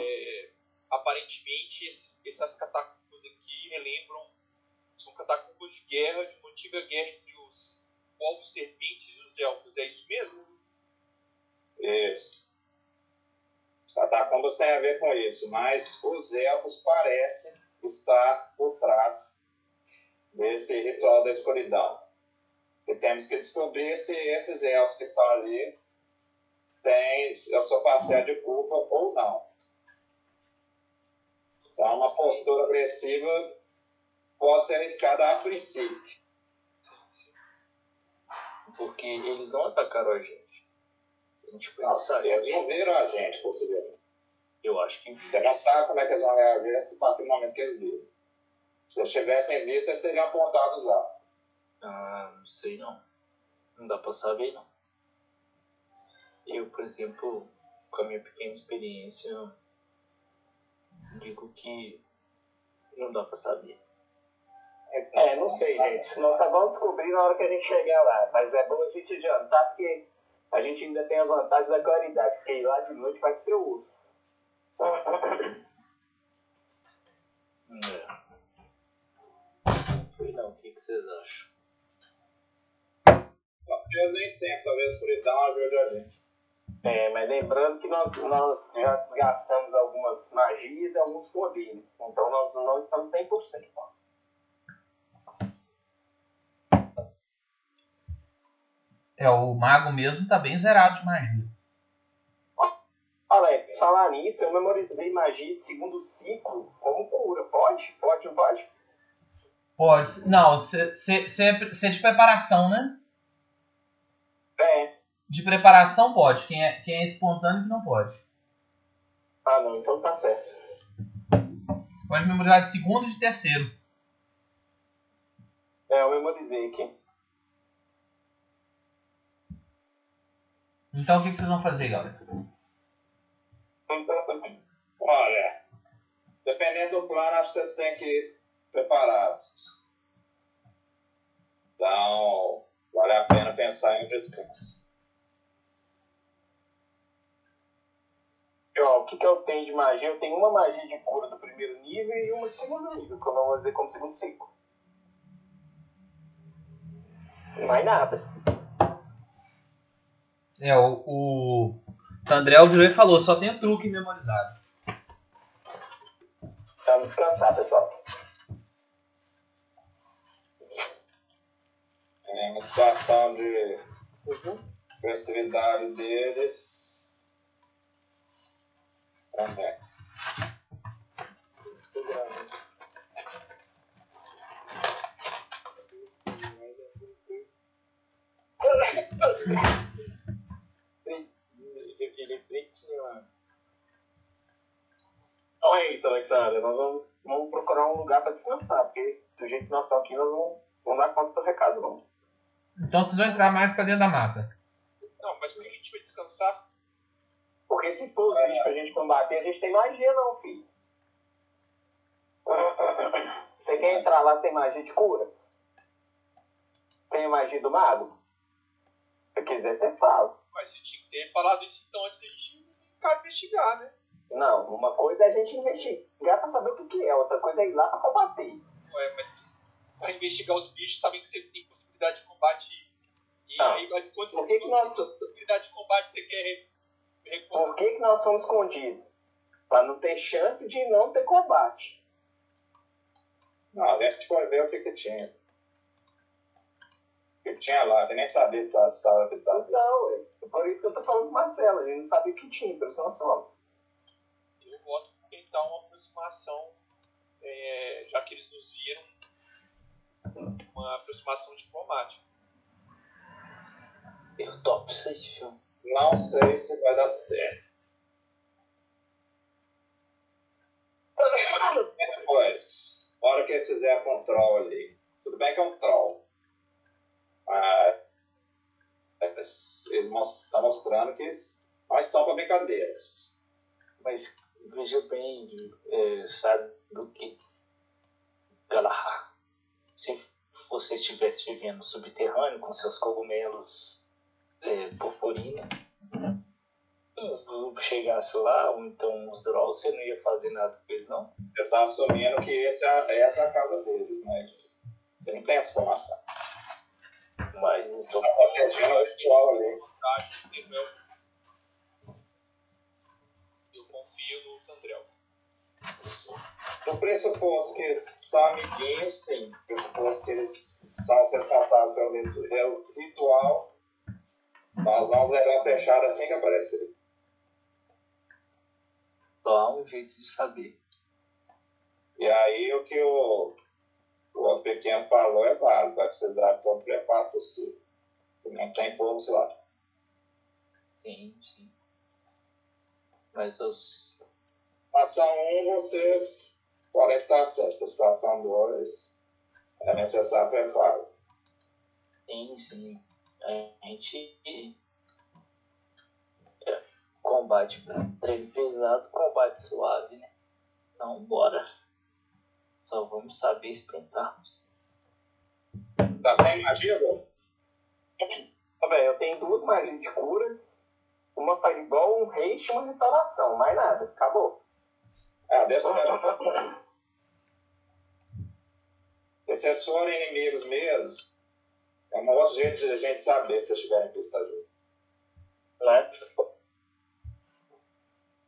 é, aparentemente esses- essas catacumbas aqui relembram são catacumbas de guerra de uma antiga guerra entre os povos serpentes e os elfos. É isso mesmo? Isso. As catacumbas têm a ver com isso, mas os elfos parecem estar por trás desse ritual da escuridão. E temos que descobrir se esses elfos que estão ali têm a sua parcela de culpa ou não. Então, uma postura agressiva pode ser arriscada a princípio. Porque eles não atacaram a gente. A gente pensa, eles não viram a gente, possivelmente. eu acho que Você não sabe como é que eles vão reagir a partir do momento que eles viram. Se eles tivessem visto, eles teriam apontado os atos. ah, não sei não. Não dá pra saber não. Eu, por exemplo, com a minha pequena experiência, eu digo que não dá pra saber. É, não sei, gente. Nós só vamos descobrir na hora que a gente chegar lá. Mas é bom a gente adiantar, porque a gente ainda tem a vantagem da claridade. Porque ir lá de noite vai ser o urso. É. Sei não, o que, que vocês acham? Talvez nem sempre, talvez a escuridão ajude a gente. É, mas lembrando que nós, nós já gastamos algumas magias e alguns poderes. Então nós não estamos 100%. É, o mago mesmo tá bem zerado de magia. Alex, falar nisso, eu memorizei magia de segundo ciclo como cura. Pode? Pode, pode? Pode. Não, você é de preparação, né? É. De preparação pode. Quem é, quem é espontâneo que não pode. Ah, não, então tá certo. Você pode memorizar de segundo e de terceiro. É, eu memorizei aqui. Então o que, que vocês vão fazer, galera? Olha, dependendo do plano, acho que vocês têm que ir preparados. Então, vale a pena pensar em descanso. Ó, o que, que eu tenho de magia? Eu tenho uma magia de cura do primeiro nível e uma de segundo nível, que eu não vou dizer como segundo ciclo. Mais nada. É, o, o André virou e falou, só tem truque memorizado. Vamos descansar, pessoal. Em uma situação de agressividade deles. Ele pretinho lá. Olha aí, Alexandre, nós vamos, vamos procurar um lugar pra descansar, porque do jeito que nós estamos aqui, nós não vamos dar conta do recado, não. Então vocês vão entrar mais pra dentro da mata. Não, mas por que a gente vai descansar? Porque se for os bichos pra gente combater, a gente tem magia não, filho. Você quer entrar lá sem magia de cura? Sem magia do mago? Se quiser, você fala. Mas você tinha que ter falado isso então antes da gente ficar investigar, né? Não, uma coisa é a gente investigar pra saber o que, que é, outra coisa é ir lá pra combater. Ué, mas pra investigar os bichos, sabem que você tem possibilidade de combate. E Não. aí, quando você tem possibilidade de combate, você quer Por que, que nós somos escondidos? Pra não ter chance de não ter combate. Não, a gente foi ver o que, que tinha. O que tinha lá, eu nem sabia que estava habitado. Não, ué. Por isso que eu tô falando com o Marcelo, a gente não sabia o que tinha, por isso nós somos. Eu voto por tentar uma aproximação, é, já que eles nos viram, uma aproximação diplomática. Eu topo aí, filho. Não sei se vai dar certo. Depois, a hora que eles fizerem com o troll ali. Tudo bem que é um troll. Mas eles estão mostrando que não estão para brincadeiras. Mas veja bem, é, sabe do que Galahar. Se você estivesse vivendo subterrâneo com seus cogumelos é, purpurinas, eu chegasse lá, ou então os Drolls, você não ia fazer nada com eles, não? Você está assumindo que esse é, essa é a casa deles, mas você não tem essa informação. Mas estou Está protegendo o ritual ali. Eu confio no Tandrel. No pressuposto que eles são amiguinhos, sim. Pressuposto que eles são os responsáveis pelo ritu- pelo ritual, nós vamos levar fechado assim que aparecer. só há um jeito de saber. E aí o que o, o outro pequeno falou é válido, vai precisar de todo o preparo possível. Não tem poucos lá. Sim, sim. Mas os. Situação 1, vocês podem estar certos. A situação 2, é necessário preparo. Sim, sim. A gente. é, Combate treino pesado, combate suave, né? Então, bora. Só vamos saber se tentarmos. Tá sem magia? Ó, velho, eu tenho duas magias de cura, uma fireball, um haste e uma restauração, mais nada, acabou. Ah, deixa eu E se eles forem inimigos mesmo, é um outro jeito de a gente saber se eles tiverem pista ajuda. Né?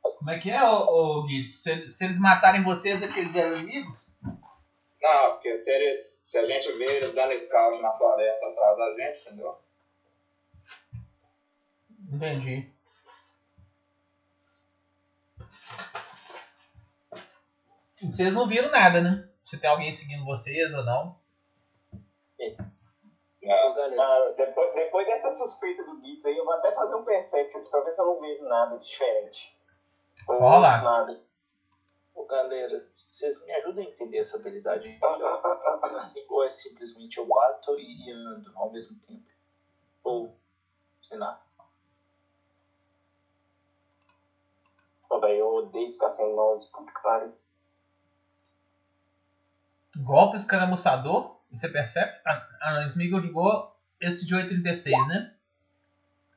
Como é que é, ô, ô Gui? Se, se eles matarem vocês, é que eles eram inimigos? Não, porque se, eles, se a gente vê eles dando scout na floresta atrás da gente, entendeu? Entendi. Vocês não viram nada, né? Se tem alguém seguindo vocês ou não. Ah, depois, depois dessa suspeita do Gitz aí, eu vou até fazer um perception pra ver se eu não vejo nada diferente. Ou Ó lá. Nada. ô, galera, vocês me ajudam a entender essa habilidade? Assim, ou é simplesmente eu bato e ando ao mesmo tempo? Ou, sei lá. Pô, velho, eu odeio ficar sem mouse, puta que pariu. Golpe Você percebe? A, a Smiggle jogou esse de 836, né?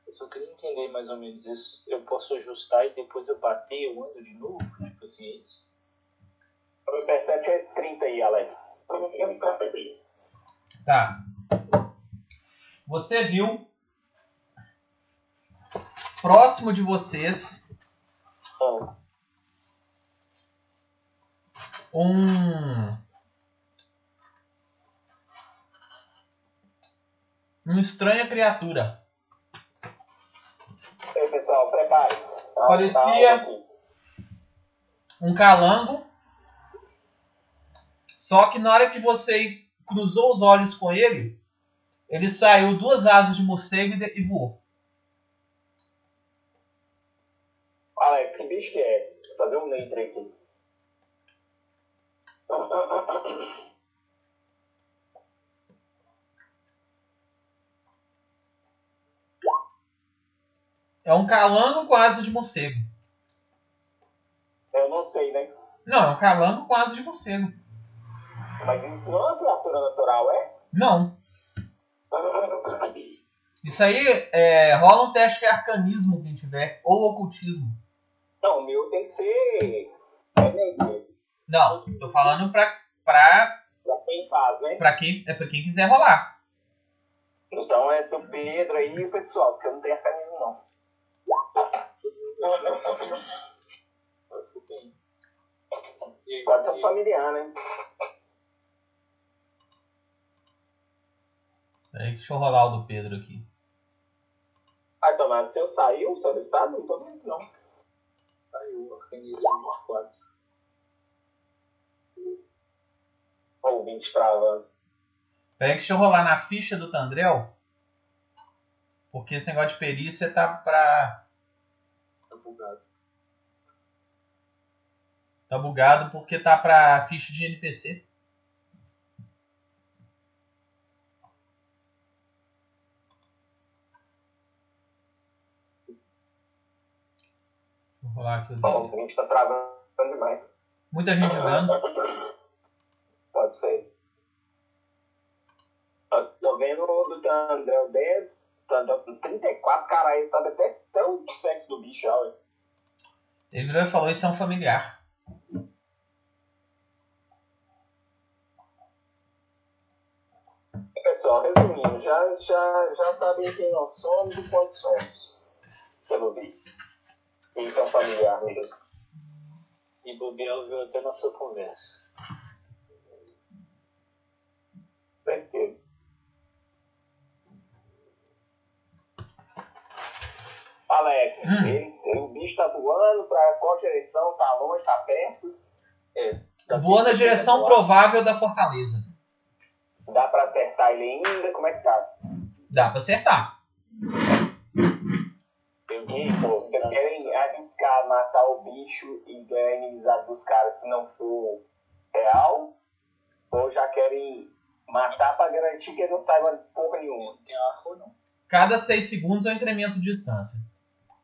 Eu só queria entender mais ou menos isso. Eu posso ajustar e depois eu bater e eu ando de novo? Tipo assim, é isso? O meu perception é esse 30 aí, Alex. Tá. Você viu próximo de vocês Ah, um uma estranha criatura. E aí, pessoal, prepare-se. Tá- Parecia- tá aqui. um calango. Só que na hora que você cruzou os olhos com ele, ele saiu duas asas de morcego e, voou. Alex, que bicho que é? Vou fazer um nature aqui. É um calango com asa de morcego. Eu não sei, né? Não, é um calango com asa de morcego. Mas isso não é uma criatura natural, é? Não. Isso aí é, rola um teste de arcanismo quem tiver, ou ocultismo. Não, o meu tem que ser. Não, tô falando pra, pra, Pra quem faz, né? pra, quem, é pra quem quiser rolar. Então é do Pedro aí o pessoal, porque eu não tenho arcanismo não. Pode ser familiar, né? Peraí, deixa eu rolar o do Pedro aqui. Ah, Tomás, se eu sair, o seu estado, não tô vendo não. Saiu o organismo 4. Ó, o 20 travando. Peraí, deixa eu rolar na ficha do Tandrel. Porque esse negócio de perícia tá pra. Tá bugado. Tá bugado porque tá pra ficha de NPC. Vou rolar aqui o o dele. 20 tá travando demais. Muita gente jogando. Pode ser. Eu tô vendo o do André 10, Tandrel 34, caralho, sabe até, até o sexo do bicho, ó. Ele virou e falou: Isso é um familiar. Pessoal, resumindo, já, já, já sabem quem nós somos e quantos somos. Pelo visto. Isso é um familiar mesmo. E bobear ouviu até nossa conversa. Certeza. Alex, Hum. ele, ele- o bicho tá voando pra qual direção? Tá longe, tá perto? Tá Voa na direção bem, provável da fortaleza. Dá pra acertar ele ainda? Como é que tá? Dá pra acertar. Eu aí, pô, vocês querem arriscar matar o bicho e ganhar a inimizade dos caras se não for real? Ou já querem matar pra garantir que ele não saiba porra nenhuma? não tem arco não. Cada 6 segundos é um incremento de distância.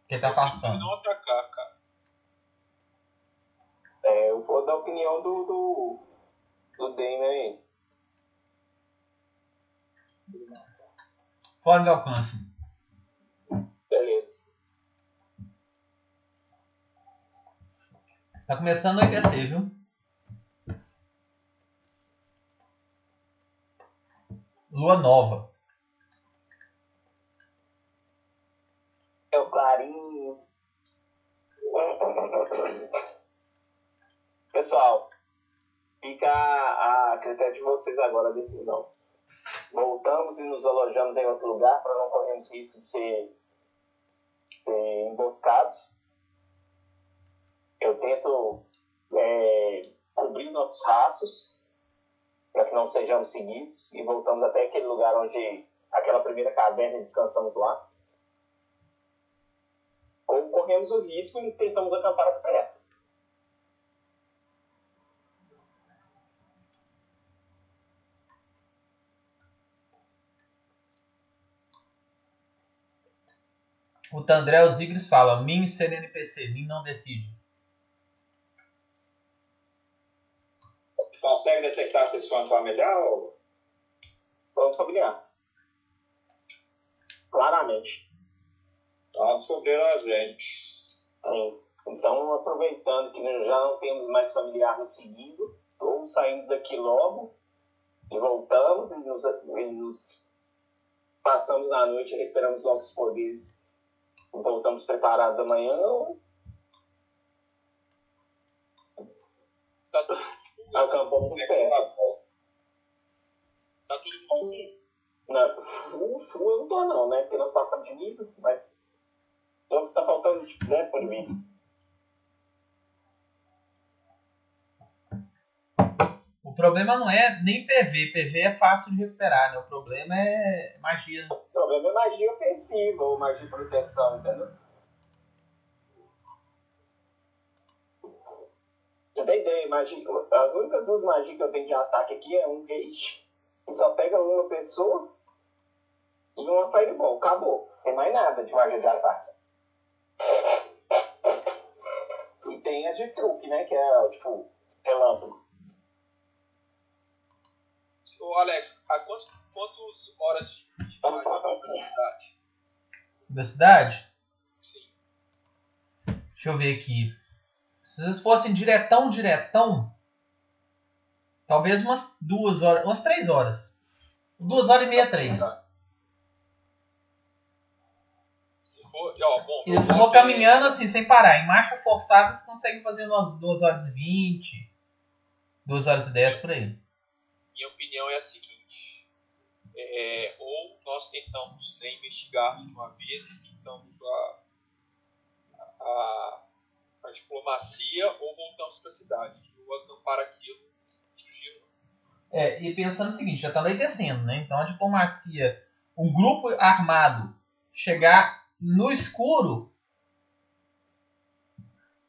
Que ele tá afastando. não atacar, cara. É, eu vou dar a opinião do, do, do Damon aí. Fora do alcance. Beleza. Tá começando a aquecer, viu? Lua nova. O clarinho. Pessoal, fica a, critério de vocês agora a decisão. Voltamos e nos alojamos em outro lugar para não corrermos risco de ser emboscados. Eu tento é, cobrir nossos rastros para que não sejamos seguidos e voltamos até aquele lugar onde aquela primeira caverna descansamos lá. Corremos o risco e tentamos acampar perto. O Tandré Zigres fala: Min ser NPC, Min não decide. Consegue detectar se isso foi um familiar ou. Vamos familiar. Claramente. Então descobriram a gente. Sim. Então, aproveitando que já não temos mais familiar nos seguindo, ou saímos daqui logo e voltamos e nos, e nos passamos na noite e recuperamos nossos poderes e voltamos preparados amanhã, ou Tá tudo, acampamos em pé. tá tudo bom. Não, full, full eu não tô não, né? Porque nós passamos de nível, mas só que tá faltando tipo 10 por mim. O problema não é nem PV. PV é fácil de recuperar, né? O problema é magia. né? O problema é magia ofensiva ou magia de proteção, entendeu? Você tem ideia, magia, as únicas duas magias que eu tenho de ataque aqui é um haste, que só pega uma pessoa, e uma fireball. Acabou. Tem mais nada de magia de ataque. E tem a de truque, né? Que é, tipo, relâmpago. Ô Alex, há quantos, quantas horas de, viagem da cidade? Da cidade? Sim. Deixa eu ver aqui. Se vocês fossem diretão, diretão, talvez umas duas horas, umas três horas. Duas horas e meia, três. Se for, ó, bom, caminhando assim, sem parar. Em marcha forçada, vocês conseguem fazer umas duas horas e vinte, duas horas e dez por aí. minha opinião é a seguinte: é, ou nós tentamos né, investigar de uma vez e tentamos a, a, a diplomacia, ou voltamos para a cidade. Eu acampar aqui, eu não sugiro. não. É, e pensando o seguinte, já tá anoitecendo, né? Então a diplomacia, um grupo armado chegar no escuro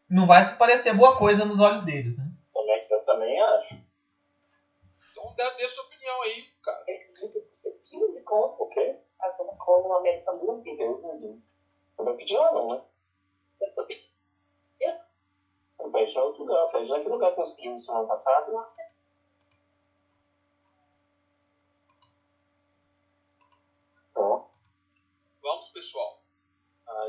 não vai se parecer boa coisa nos olhos deles, né? Também, eu também acho. Então dê, dê sua opinião aí, cara. Custa 15 conto. O quê? A Coca Cola no América duas vezes. Eu não. Eu pedir lá não, né? Eu tô pedindo. Eu pedi em outro lugar. Pede naquele lugar que nós pedimos semana passada. Ó. Vamos, pessoal. Ah,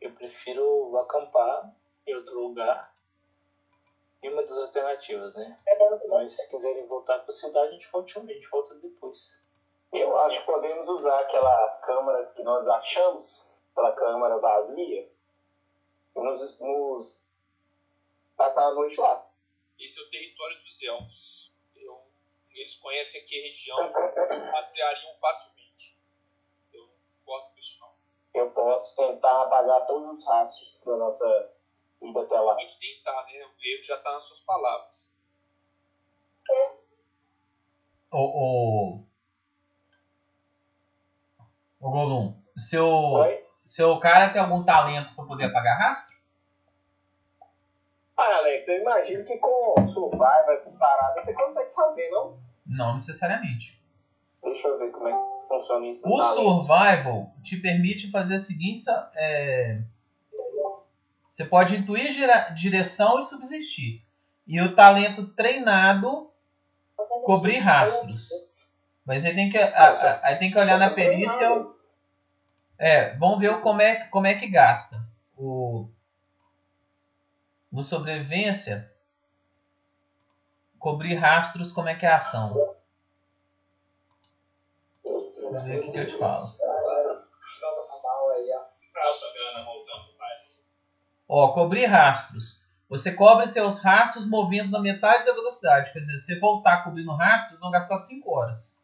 eu, prefiro acampar em outro lugar. E uma das alternativas, né? É de Mas se quiserem voltar para a cidade, a gente volta, a gente volta depois. Eu acho que podemos usar aquela câmara que nós achamos, aquela câmara vazia, e nos, nos passar a noite lá. Esse é o território dos elfos. Eu, eles conhecem aqui a região, rastreariam facilmente. Eu não gosto disso, não. Eu posso tentar apagar todos os rastros da nossa ida até lá. Pode tentar, né? O erro já está nas suas palavras. O, o, o Golum, seu, Oi? seu cara tem algum talento para poder apagar rastro? Ah, Alex, eu imagino que com Survival, essas paradas, você consegue fazer, não? Não necessariamente. Deixa eu ver como é que O talento. survival te permite fazer a seguinte: é, você pode intuir direção e subsistir. E o talento treinado cobrir rastros. Mas aí tem que, a- a- aí tem que olhar na perícia. É, vamos ver como é, como é que gasta. O, no sobrevivência, cobrir rastros, como é que é a ação? Vamos ver o que, voltando mais. Ó, cobrir rastros. Você cobre seus rastros movendo na metade da velocidade. Quer dizer, se você voltar cobrindo rastros, vão gastar 5 horas.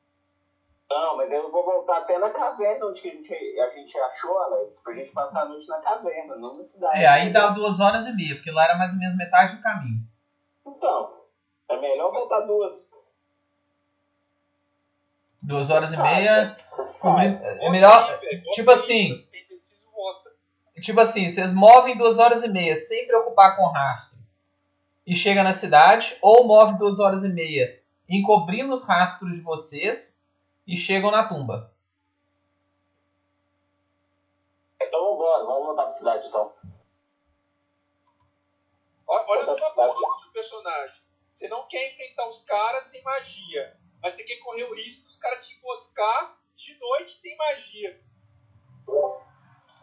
Não, mas eu vou voltar até na caverna onde a gente, a gente achou, Alex, pra gente passar a noite na caverna, não na cidade. É, aí dá duas horas e meia, porque lá era mais ou menos metade do caminho. Então, é melhor voltar duas. Duas horas e meia. Você cobri- sabe. É melhor. Tipo assim. Tipo assim, vocês movem duas horas e meia sem preocupar com o rastro e chega na cidade, ou move duas horas e meia encobrindo os rastros de vocês e chegam na tumba. Então vambora, vamos voltar pra cidade então. Olha, olha só a porra do personagem. Você não quer enfrentar os caras sem magia. Mas você quer correr o risco dos caras te emboscar de noite sem magia.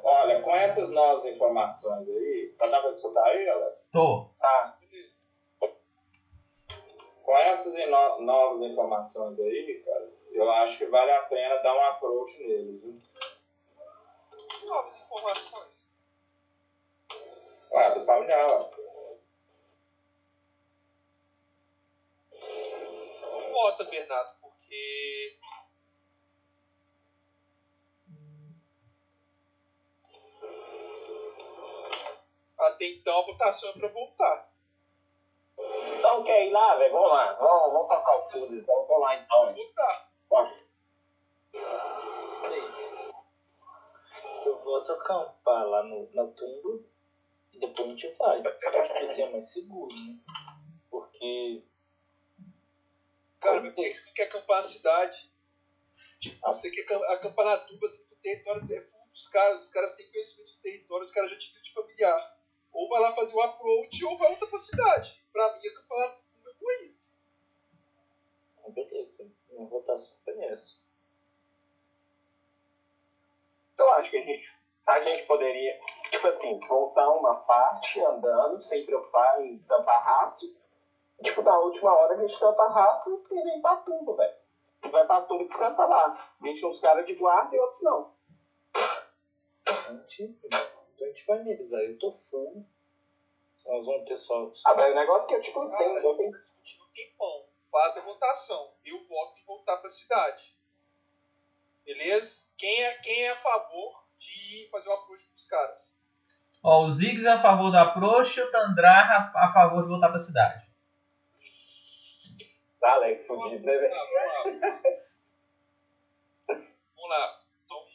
Olha, com essas novas informações aí, tá dando pra escutar aí, Alex? Tô. Tá. Beleza. Com essas ino- novas informações aí, cara, eu acho que vale a pena dar um approach neles, viu? Novas informações. Ah, do familiar, ó. Não vota, Bernardo, A votação é pra voltar. Então quer ir lá, velho? Vamos lá. Vamos, vamos tocar o fundo então. Vamos lá então. velho. Votar. Pode. Eu vou acampar lá no, na tumba e depois a gente vai. Acho que vai ser mais seguro, né? Porque. Cara, mas por que você quer acampar na cidade? Tipo, você quer acam- acampar na tumba, assim, o território é full dos caras, os caras têm conhecimento do território, os caras já te viram de familiar. Ou vai lá fazer o approach ou vai voltar pra cidade. Pra mim, acampar na tumba é ruim. Ah, Beleza, minha votação foi essa. Eu acho que a gente, a gente poderia, tipo assim, voltar uma parte andando, sem preocupar em tampar rastro. Tipo, na última hora a gente tampa rastro e vem pra tumba, velho. Vai pra tumba e descansa lá. Deixa uns caras de guarda e outros não. A gente, então a gente vai neles aí. Eu tô full. Nós vamos ter só. Ah, velho, o negócio que eu, tipo, Cara, tenho, eu tenho discutindo um tempão. Faz a votação. Eu voto em voltar pra cidade. Beleza? Quem é, quem é a favor de fazer o approach pros caras? Ó, o Ziggs é a favor do approach e o Tandrara a favor de voltar pra cidade. Tá, Alex, fudido, né, velho? Vamos lá. Vamos lá. Então,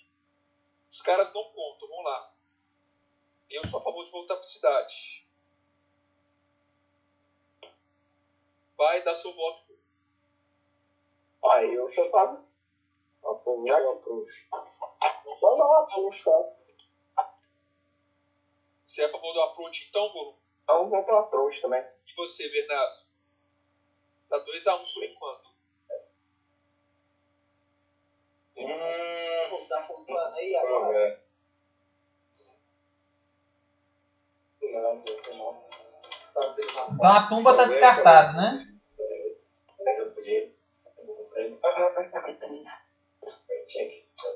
os caras não contam. Vamos lá. Eu sou a favor de voltar pra cidade. Vai dar seu voto. Aí eu sou favor. Ó, pô, Já- eu approach. Não, não, puxa. Você é a favor do approach então, Boru? Então vou pra trouxa também. E você, Bernardo? Tá 2x1 por enquanto. Hum, Tá com plano aí agora? ver. Não, não. Tá uma Então a tumba tá descartada, né?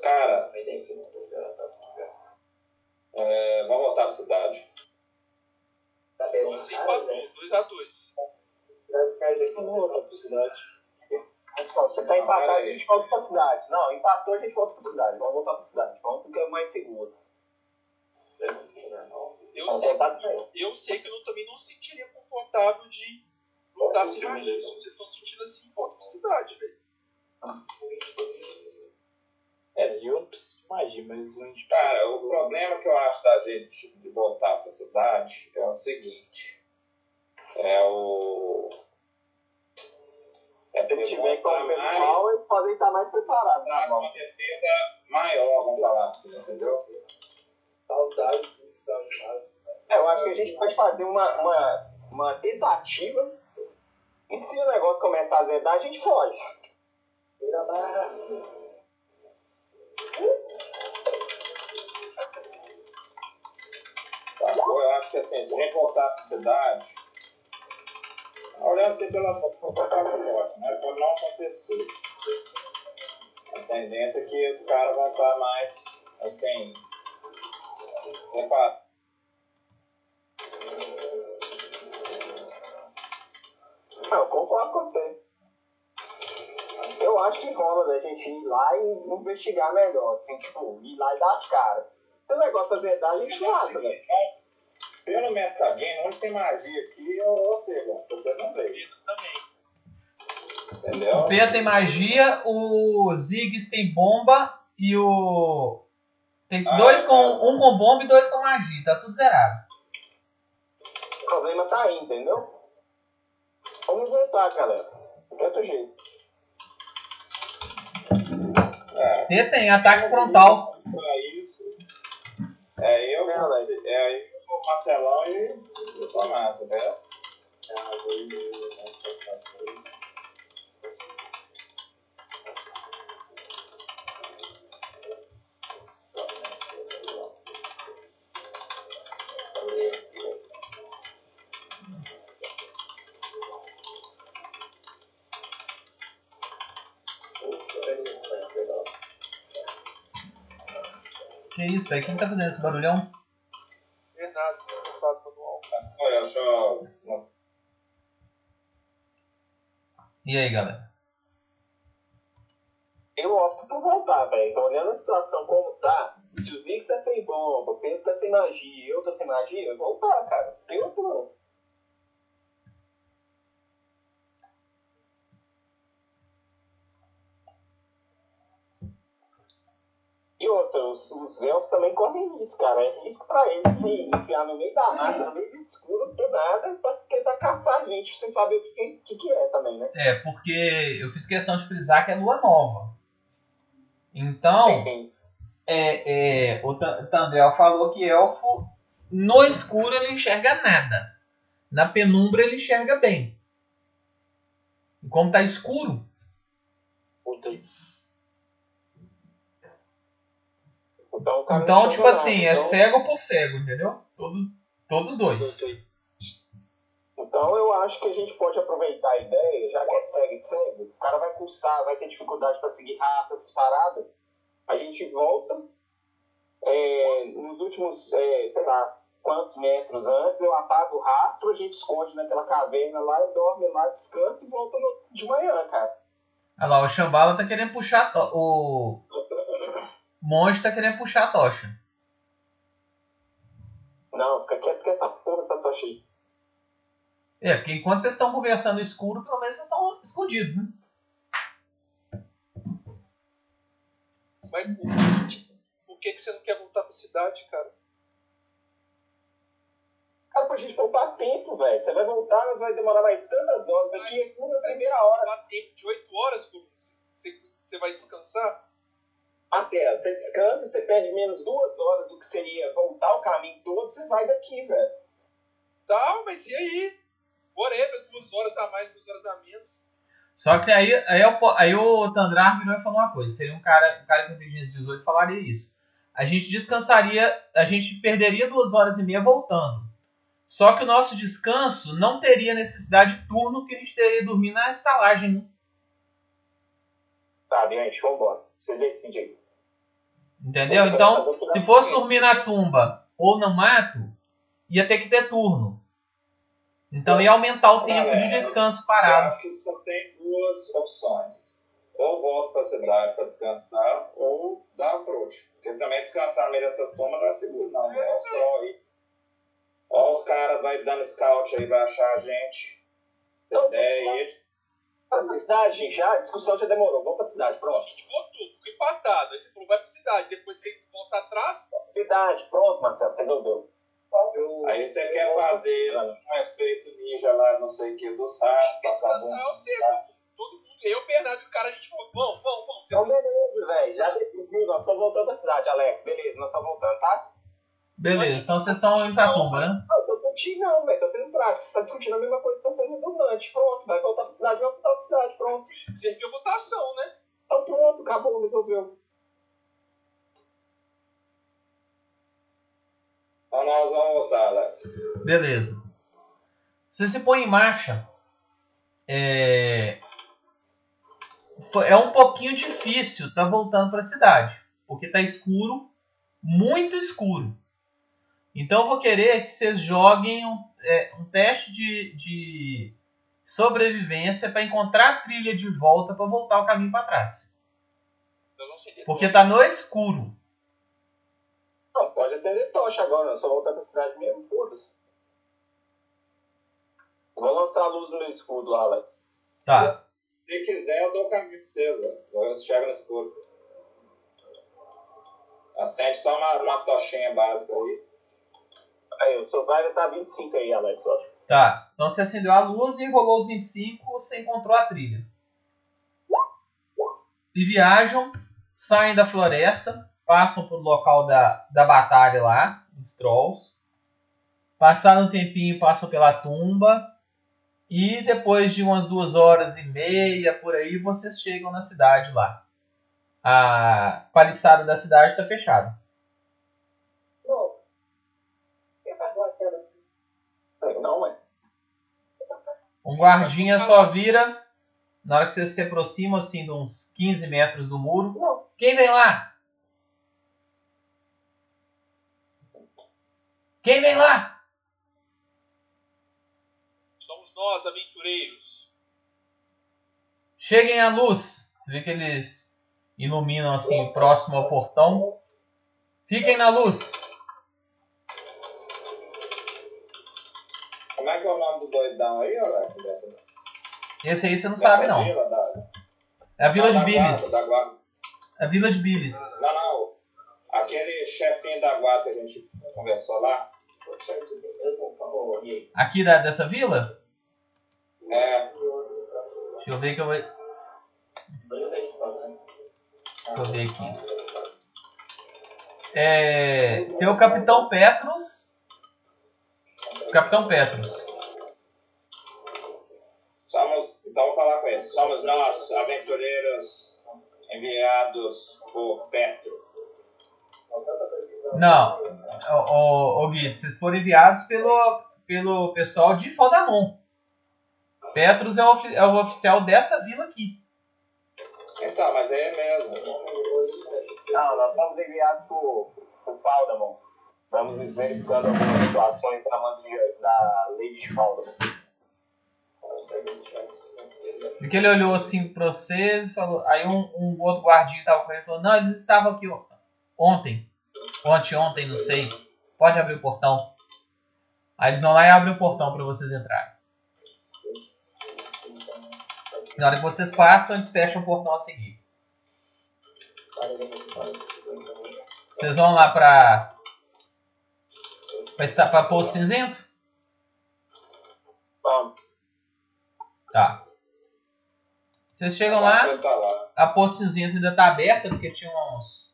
Cara, é, vamos voltar pra cidade. Você empatou, 2x2. Vamos voltar pra cidade. Ó, Você tá empatado, a gente volta pra cidade. Não, empatou, a gente volta pra cidade. Vamos voltar pra cidade. Vamos porque é mais seguro. Eu sei, que, eu sei que eu não- também não se sentiria confortável de lutar. Se vocês estão sentindo assim, volta pra cidade, velho. É, eu não preciso de magia, mas gente Cara, o problema que eu acho da gente de voltar pra cidade é o seguinte. É o. É Se porque tiver com mais, eles podem estar mais preparados. tá com uma defesa maior, vamos falar assim, entendeu? Saudade, saudade. É, eu acho que a gente pode fazer uma, uma, uma tentativa. E se o negócio começar a zedar, a gente foge. Sacou? Eu acho que assim, se a gente voltar pra cidade, olhando assim pela propaganda lógica, né? Pode não acontecer. A tendência é que os caras vão estar mais, assim, preparados. Ah, eu concordo com você. Eu eu acho que rola da gente ir lá e investigar melhor, assim, tipo, ir lá e dar as caras. Esse negócio da verdade, a gente mata, velho. Pelo metagame, onde tem magia aqui é você, mano. Porque eu não vejo. também. Entendeu? O P tem magia, o Ziggs tem bomba e o. Tem Ah, dois com. tá. Um com bomba e dois com magia, tá tudo zerado. O problema tá aí, entendeu? Vamos voltar, galera. Não tem jeito. É, tem ataque frontal. pra isso. É eu, É, é eu, o Marcelão e o Tomás, o resto. Que isso, velho? Quem tá fazendo esse barulhão? Verdade, passado manual. Olha, eu só. E aí, galera? Eu opto por voltar, velho. Então, olhando a situação como tá, se o Zix tá sem bomba, o Pedro tá sem magia, eu tô sem magia, eu vou voltar, cara. Não tem outro não. E outra, os, os elfos também correm risco, cara. É risco pra eles se enfiar no meio da mata, no meio do escuro, do nada, pra tentar caçar a gente, sem saber o que, que, que é também, né? É, porque eu fiz questão de frisar que é lua nova. Então, é, é, o Ta- Tandrel falou que elfo no escuro ele enxerga nada. Na penumbra ele enxerga bem. E como tá escuro, Puta. Então, então, tipo assim, é Então- cego por cego, entendeu? Todo, todos dois. Então eu acho que a gente pode aproveitar a ideia, já que é cego e cego, o cara vai custar, vai ter dificuldade para seguir raça, essas paradas. A gente volta é, nos últimos, é, sei lá, quantos metros antes, eu apago o rastro, a gente esconde naquela caverna lá, dorme lá, descansa e volta no- de manhã, cara. Olha lá, o Shambhala tá querendo puxar. O monge tá querendo puxar a tocha. Não, fica quieto com essa porra dessa tocha aí. É, porque enquanto vocês estão conversando no escuro, pelo menos vocês estão escondidos, né? Mas por, que, que você não quer voltar pra cidade, cara? Cara, pra gente poupar tempo, velho. Você vai voltar, mas vai demorar mais tantas horas. Daqui é na primeira hora. Dá tempo de 8 horas, Bruno. Você vai descansar? Até, você descansa, você perde menos duas horas do que seria voltar o caminho todo, você vai daqui, velho. Tá, mas e aí? Whatever, duas horas a mais, duas horas a menos. Só que aí, aí, eu aí o Tandrar virou e falou uma coisa. Seria um cara, um cara com inteligência 18 falaria isso. A gente descansaria, a gente perderia duas horas e meia voltando. Só que o nosso descanso não teria necessidade de turno que a gente teria dormir na estalagem. Né? Tá, gente, vambora. Você decide aí. Entendeu? Então, se fosse dormir na tumba ou no mato, ia ter que ter turno. Então ia aumentar o tempo de descanso Eu parado. acho que só tem duas opções. Ou volto pra cidade pra descansar, ou dá approach. Porque também descansar no meio dessas tomas não é seguro, não. É os aí. Ó, os caras vai dando scout aí, vai achar a gente. Não, Ideia aí. Vamos pra cidade. Já, a discussão já demorou. Vamos pra cidade, A pronto. gente voltou, ficou empatado. Aí você falou, vai pra cidade. Depois você volta atrás. Cidade, pronto, Marcelo, resolveu. Eu- Aí você quer fazer um efeito ninja lá, não sei o que, dos rastros, passar bom. Descansar é o seco. Todo mundo. Eu, Bernardo e o cara, a gente falou, vamos, vamos, vamos. Então, beleza, velho. Já decidiu. Nós estamos voltando pra cidade, Alex. Beleza, nós estamos voltando, tá? Beleza, então vocês estão indo pra tumba, né? Não, eu tô discutindo não, velho. Tô sendo prático. Você tá discutindo a mesma coisa, tá sendo redundante. Pronto, vai voltar pra cidade, vai voltar pra cidade, pronto. Isso que serviu a votação, né? Então pronto, acabou, resolveu. Então nós vamos voltar, Alex. Beleza. Você se põe em marcha. É, é um pouquinho difícil tá voltando para a cidade, porque tá escuro, muito escuro. Então eu vou querer que vocês joguem um, é, um teste de, de sobrevivência para encontrar a trilha de volta para voltar o caminho para trás. Eu não seria Porque tá no escuro. Não, pode acender tocha agora, eu só voltar pra cidade mesmo, foda-se. Vou lançar a luz no meu escudo, Alex. Tá. Se quiser, eu dou o caminho pra vocês, ó. Agora você chega no escuro. Acende só uma, uma tochinha básica aí. Aí, o survival tá 25 aí, Alex, ó. Tá. Então você acendeu a luz e rolou os 25, você encontrou a trilha. E viajam, saem da floresta, passam pro local da, da batalha lá, dos trolls. Passaram um tempinho, passam pela tumba. E depois de umas duas horas e meia por aí, vocês chegam na cidade lá. A paliçada da cidade está fechada. Um guardinha só vira na hora que você se aproxima assim de uns 15 metros do muro. Quem vem lá? Quem vem lá? Somos nós, aventureiros. Cheguem à luz. Você vê que eles iluminam assim próximo ao portão. Fiquem na luz. Como é que é o nome do doidão aí, Alex? Dessa, Esse aí você não dessa sabe não. Vila, da, É a Vila de da Billis. Guarda, da guarda. É a Vila de Billis. Não, não. Aquele chefinho da guarda que a gente conversou lá. Aqui da, dessa vila? É, Deixa eu ver que eu vou. Deixa eu ver aqui. É, tem o Capitão Petrus. Capitão Petrus. somos. Então vou falar com eles. Somos nós, aventureiros enviados por Petro. Não, ô, ô, ô Guido, vocês foram enviados pelo, pelo pessoal de Faldamon. Petrus é o, é o oficial dessa vila aqui. Então, mas é mesmo. Não, nós somos enviados por, por Faldamon. Estamos verificando algumas situações da, da Lady Faldamon. Porque ele olhou assim pra vocês e falou. Aí um, um outro guardinha tava com ele e falou: Não, eles estavam aqui on- ontem. Ontem, ontem, não sei. Pode abrir o portão. Aí eles vão lá e abrem o portão pra vocês entrarem. Na hora que vocês passam, eles fecham o portão a seguir. Vocês vão lá pra. Pra, estar, pra Poço Cinzento? Vamos. Tá. Vocês chegam lá. Lá. a Poço Cinzento ainda tá aberta, porque tinha uns.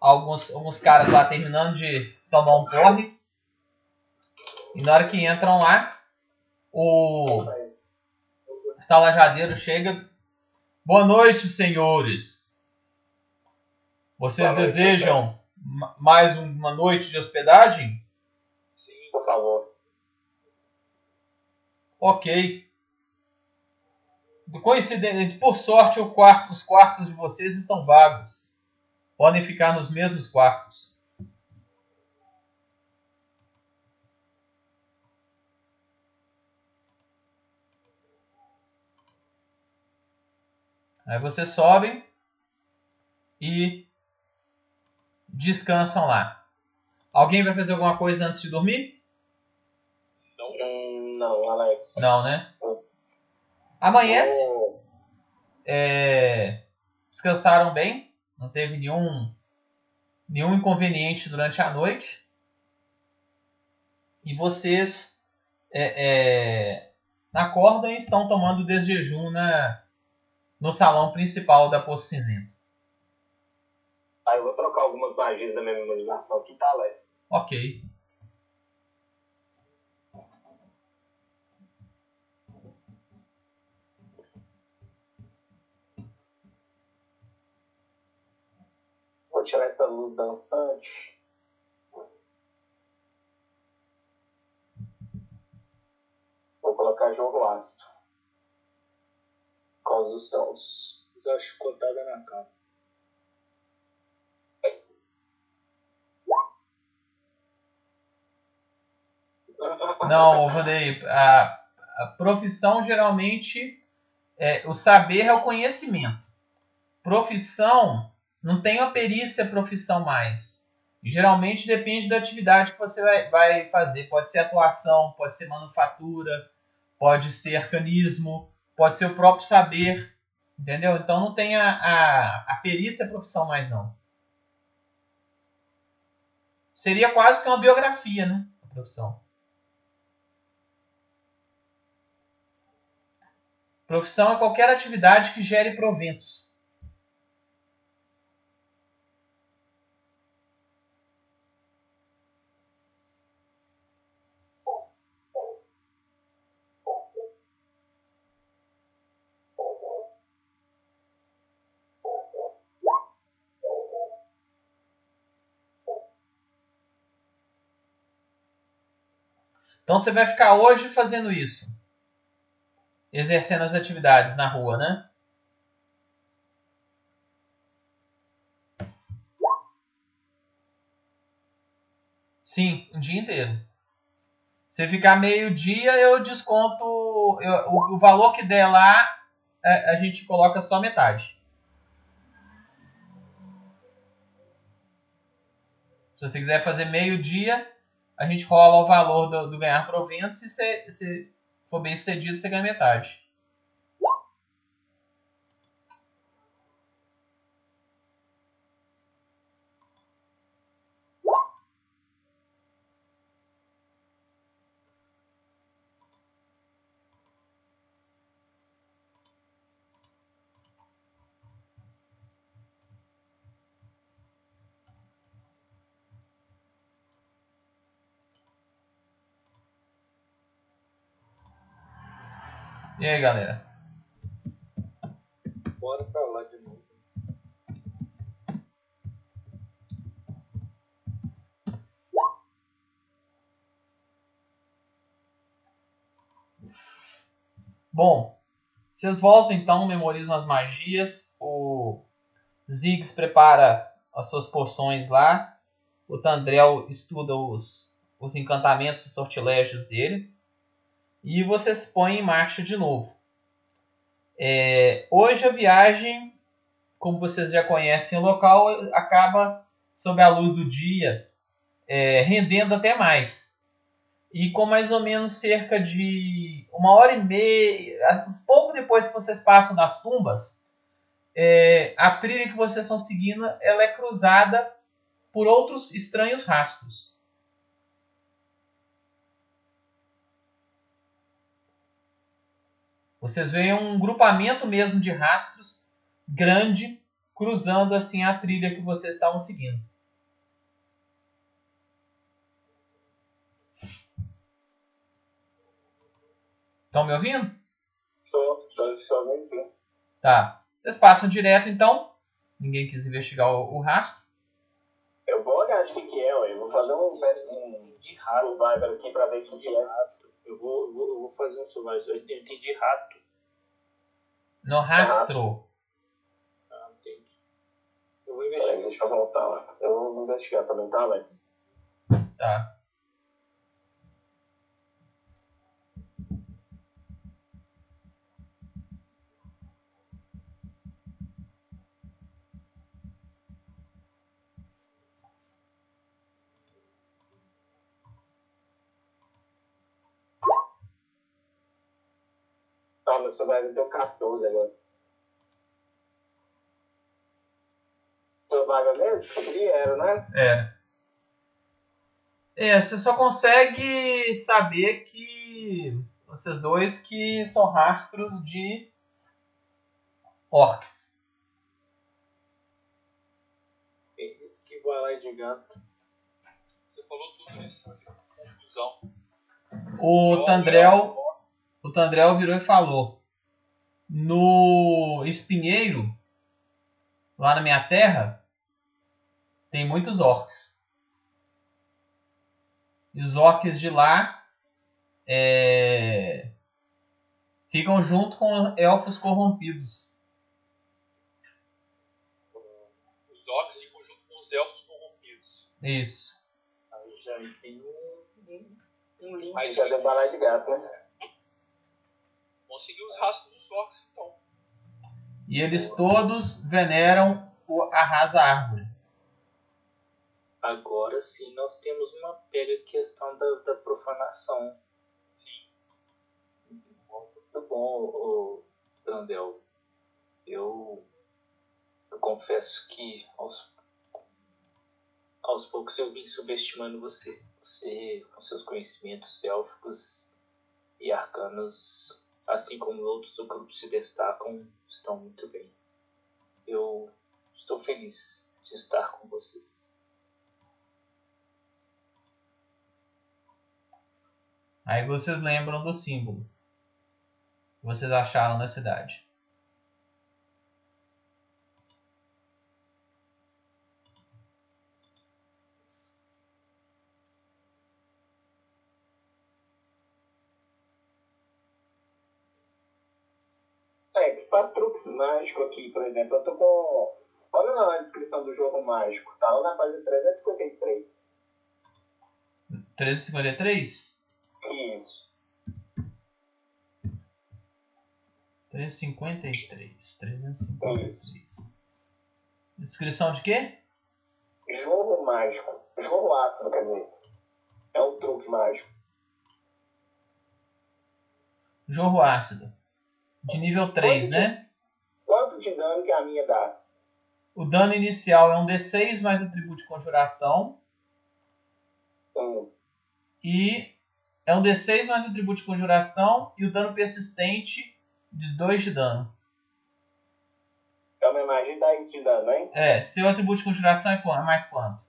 Alguns, alguns caras lá terminando de tomar um porre. E na hora que entram lá, o estalajadeiro chega. Boa noite, senhores. Vocês noite, desejam ma- mais uma noite de hospedagem? Sim. Por favor. Ok. Coincidente, por sorte, o quarto- os quartos de vocês estão vagos. Podem ficar nos mesmos quartos. Aí vocês sobem e descansam lá. Alguém vai fazer alguma coisa antes de dormir? Não. Não, Alex. Não, né? Amanhece. Oh, é, descansaram bem, não teve nenhum, nenhum inconveniente durante a noite. E vocês é, é, acordam e estão tomando desjejum na, no salão principal da Poço Cinzento. Aí eu vou trocar algumas magias da minha memorização aqui, tá, Alex? Ok. Vou tirar essa luz dançante. Vou colocar jogo ácido. Por causa dos tons. Só chicotada na cara. Não, Vanderlei, a, a profissão geralmente é, o saber é o conhecimento. Profissão não tem uma perícia profissão mais. Geralmente depende da atividade que você vai, vai fazer. Pode ser atuação, pode ser manufatura, pode ser arcanismo, pode ser o próprio saber. Entendeu? Então não tem a, a, a perícia profissão mais não. Seria quase que uma biografia, né? A profissão. Profissão é qualquer atividade que gere proventos. Então você vai ficar hoje fazendo isso. Exercendo as atividades na rua, né? Sim, um dia inteiro. Se ficar meio-dia, eu desconto. Eu, o, o, valor que der lá, a, é, a gente coloca só metade. Se você quiser fazer meio-dia, a gente rola o valor do, do ganhar proventos e se, se for bem sucedido, você ganha metade. E aí, galera? Bora pra lá de novo. Bom, vocês voltam então, memorizam as magias. O Ziggs prepara as suas poções lá. O Tandrel estuda os, os encantamentos e sortilégios dele e você se põe em marcha de novo. É, hoje a viagem, como vocês já conhecem o local, acaba sob a luz do dia, é, rendendo até mais. E com mais ou menos cerca de uma hora e meia, pouco depois que vocês passam das tumbas, é, a trilha que vocês estão seguindo ela é cruzada por outros estranhos rastros. Vocês veem um grupamento mesmo de rastros grande cruzando assim a trilha que vocês estavam seguindo. Estão me ouvindo? Estou, estou sim. Tá. Vocês passam direto então. Ninguém quis investigar o, o rastro. Eu vou olhar de que, que é, eu vou fazer um, um de rato aqui para ver o que é. Eu vou, eu vou, eu vou fazer um survival. Eu entendi rato. No rastro. Ah, entendi. Eu vou investigar. Peraí, deixa eu voltar lá. Eu vou investigar também, tá, Alex? Tá. Tá, meu Survival deu 14 agora. Survival mesmo? E era, né? É. É, você só consegue saber que vocês dois que são rastros de orcs. Eles que vai lá de gato. Você falou tudo isso, confusão. O Tandrel o Tandrel virou e falou: No espinheiro, lá na minha terra, tem muitos orcs. E os orcs de lá é, ficam junto com elfos corrompidos. Os orcs ficam junto com os elfos corrompidos. Isso. Aí já tem um, um, link. Aí já deu bala de gato, né? Vamos seguir os rastros dos orcs, então. E eles todos veneram o arrasa árvore. Agora sim nós temos uma pega questão da, da profanação. Muito bom, Brandel. Eu, eu confesso que aos, aos poucos eu vim subestimando você. Você, com seus conhecimentos élficos e arcanos, assim como outros do grupo se destacam, estão muito bem. Eu estou feliz de estar com vocês. Aí vocês lembram do símbolo que vocês acharam na cidade. É, que para truques mágicos aqui, por exemplo, eu tô com. Olha lá na descrição do jogo mágico, tá lá na página 353. 1353? Isso. 353. 353. Descrição de quê? Jorro mágico. Jorro ácido, quer dizer. É um truque mágico. Jorro ácido. De nível 3, né? Quanto de dano que a minha dá? O dano inicial é um D6 mais atributo de conjuração. Um. E é um D6 mais atributo de conjuração. E o dano persistente de 2 de dano. Então minha magia dá isso de dano, hein? É, seu atributo de conjuração é qua- é mais quanto?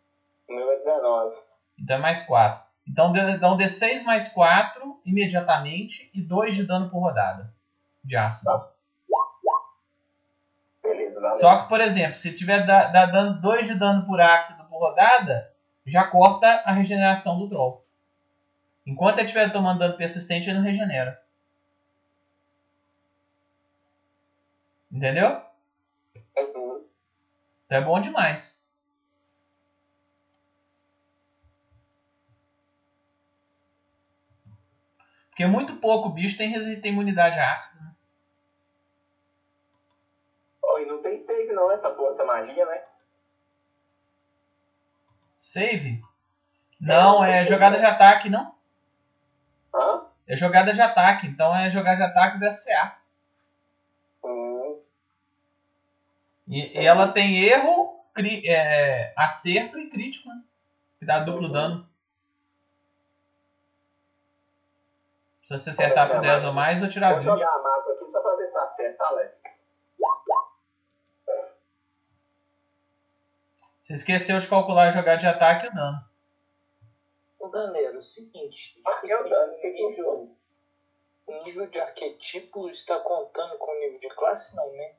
O meu é 19. Então é mais 4. Então dá um D6 mais 4 imediatamente e 2 de dano por rodada. De ácido. Beleza, valeu. Só que, por exemplo, se tiver da, da- dando 2 de dano por ácido por rodada, já corta a regeneração do troll. Enquanto ele estiver tomando dano persistente, ele não regenera. Entendeu? Uhum. Então é bom demais. Porque muito pouco bicho tem, tem imunidade a ácido. né? Oi, não tem save não essa porra, essa magia, né? Save? Não, é jogada de ataque, não? Hã? É jogada de ataque, então é jogada de ataque do SCA. Hum. E, e ela tem erro, cri, é, acerto e crítico, né? Que dá duplo dano. Se você acertar por 10 ou mais ou tirar Vou 20. jogar a mapa aqui só pra ver se tá certo, Alex? Você esqueceu de calcular a jogada de ataque e o dano. Ô galera, é o seguinte. Aqui é o dano, em jogo. O nível de arquetipo está contando com o nível de classe, não, né?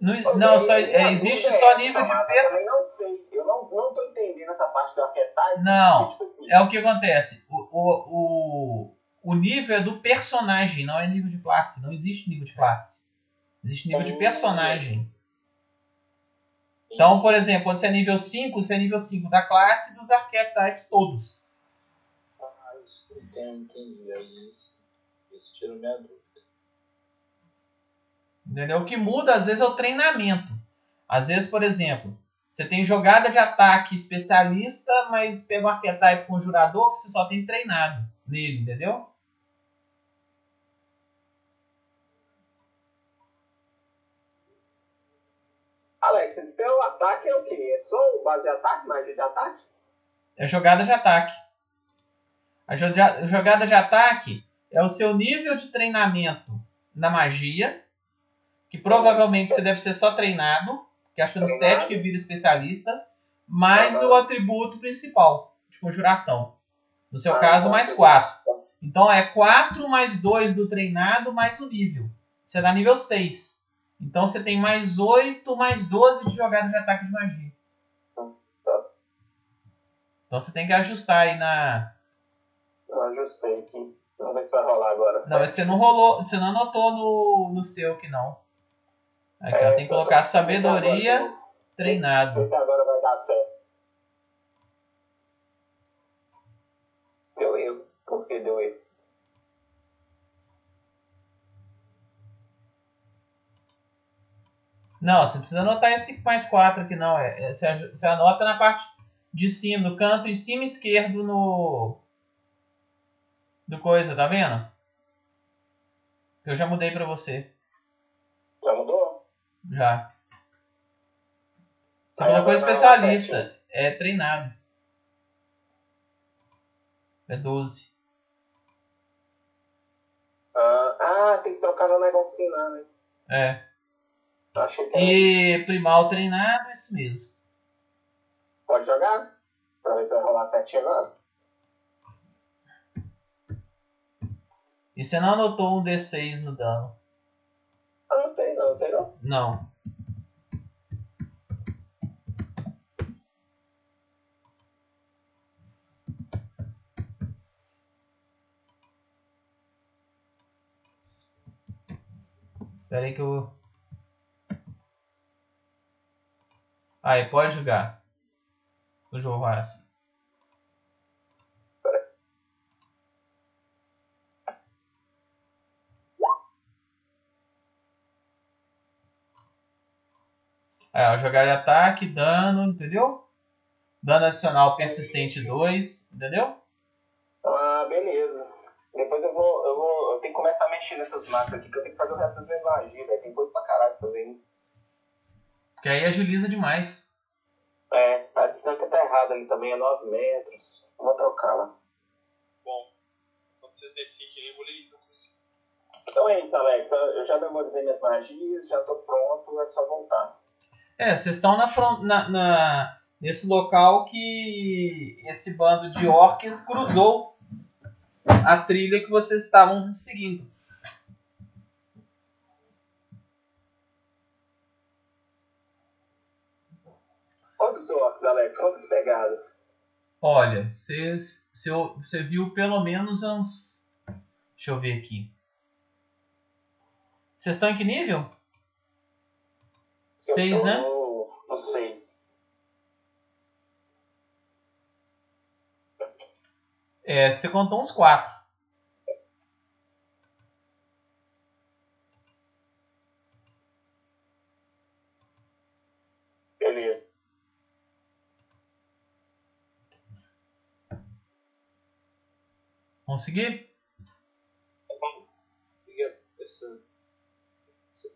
Não, não, só, é, existe só nível de Eu per... também não sei. Eu não, não tô entendendo essa parte do arquetype. Não. porque, tipo assim, É o que acontece. O, o, o, o nível é do personagem, não é nível de classe. Não existe nível de classe. Existe nível de personagem. Então, por exemplo, quando você é nível 5, você é nível 5 da classe e dos archetypes todos. Ah, isso entendi, entendi. Aí isso, isso tira minha dúvida. Entendeu? O que muda às vezes é o treinamento. Às vezes, por exemplo, você tem jogada de ataque especialista, mas pega um archetype conjurador que você só tem treinado nele, entendeu? Alex, esse teu ataque é o quê? É só o base de ataque, magia de ataque? É jogada de ataque. A jo- a jogada de ataque é o seu nível de treinamento na magia, que provavelmente você deve ser só treinado, que acho que é no Treinado. 7 que vira especialista, mais Aham. o atributo principal de conjuração. No seu caso, mais tudo 4. Então é 4 mais 2 do treinado mais o nível. Você dá nível 6. Então você tem mais 8 mais 12 de jogada de ataque de magia. Então você tem que ajustar aí na. Eu ajustei aqui. Vamos ver se vai rolar agora. Não, você não rolou. Você não anotou no, no seu que não. Aqui, É, tem que colocar então, sabedoria treinado. Esse agora vai dar the way. Não, você não precisa anotar esse mais 4 aqui, não. É, é você, você anota na parte de cima, no canto em cima esquerdo no. Do coisa, tá vendo? Eu já mudei pra você. Já mudou? Já. Você colocou é especialista. É treinado. É 12. Ah, ah, tem que trocar no negocinho lá, né? É. Achei que E primal treinado, isso mesmo. Pode jogar? Pra ver se vai rolar certinho agora. E você não anotou um D6 no dano? Ah, não tem não, não Espera aí que eu. Aí, pode jogar. O jogo vai assim. Aí, ó, jogar de ataque, dano, entendeu? Dano adicional persistente 2, entendeu? Ah, beleza. Depois eu vou, eu vou. Eu tenho que começar a mexer nessas máquinas aqui, que eu tenho que fazer o resto das minhas magias, velho. Tem coisa pra caralho fazer. Porque aí agiliza demais. É, a distância tá errada ali também, é 9 metros. Vou trocar lá. Bom, quando vocês decidem, eu vou ler isso. Então é isso, Alex. Eu já memorizei minhas magias, já tô pronto, é só voltar. É, vocês estão na, na- na- nesse local que esse bando de orques cruzou a trilha que vocês estavam seguindo. Alex? Quantas pegadas? Olha, você viu pelo menos uns. Deixa eu ver aqui. Vocês estão em que nível? Seis, né? No seis. É, você contou uns quatro. Conseguir? Diga essa,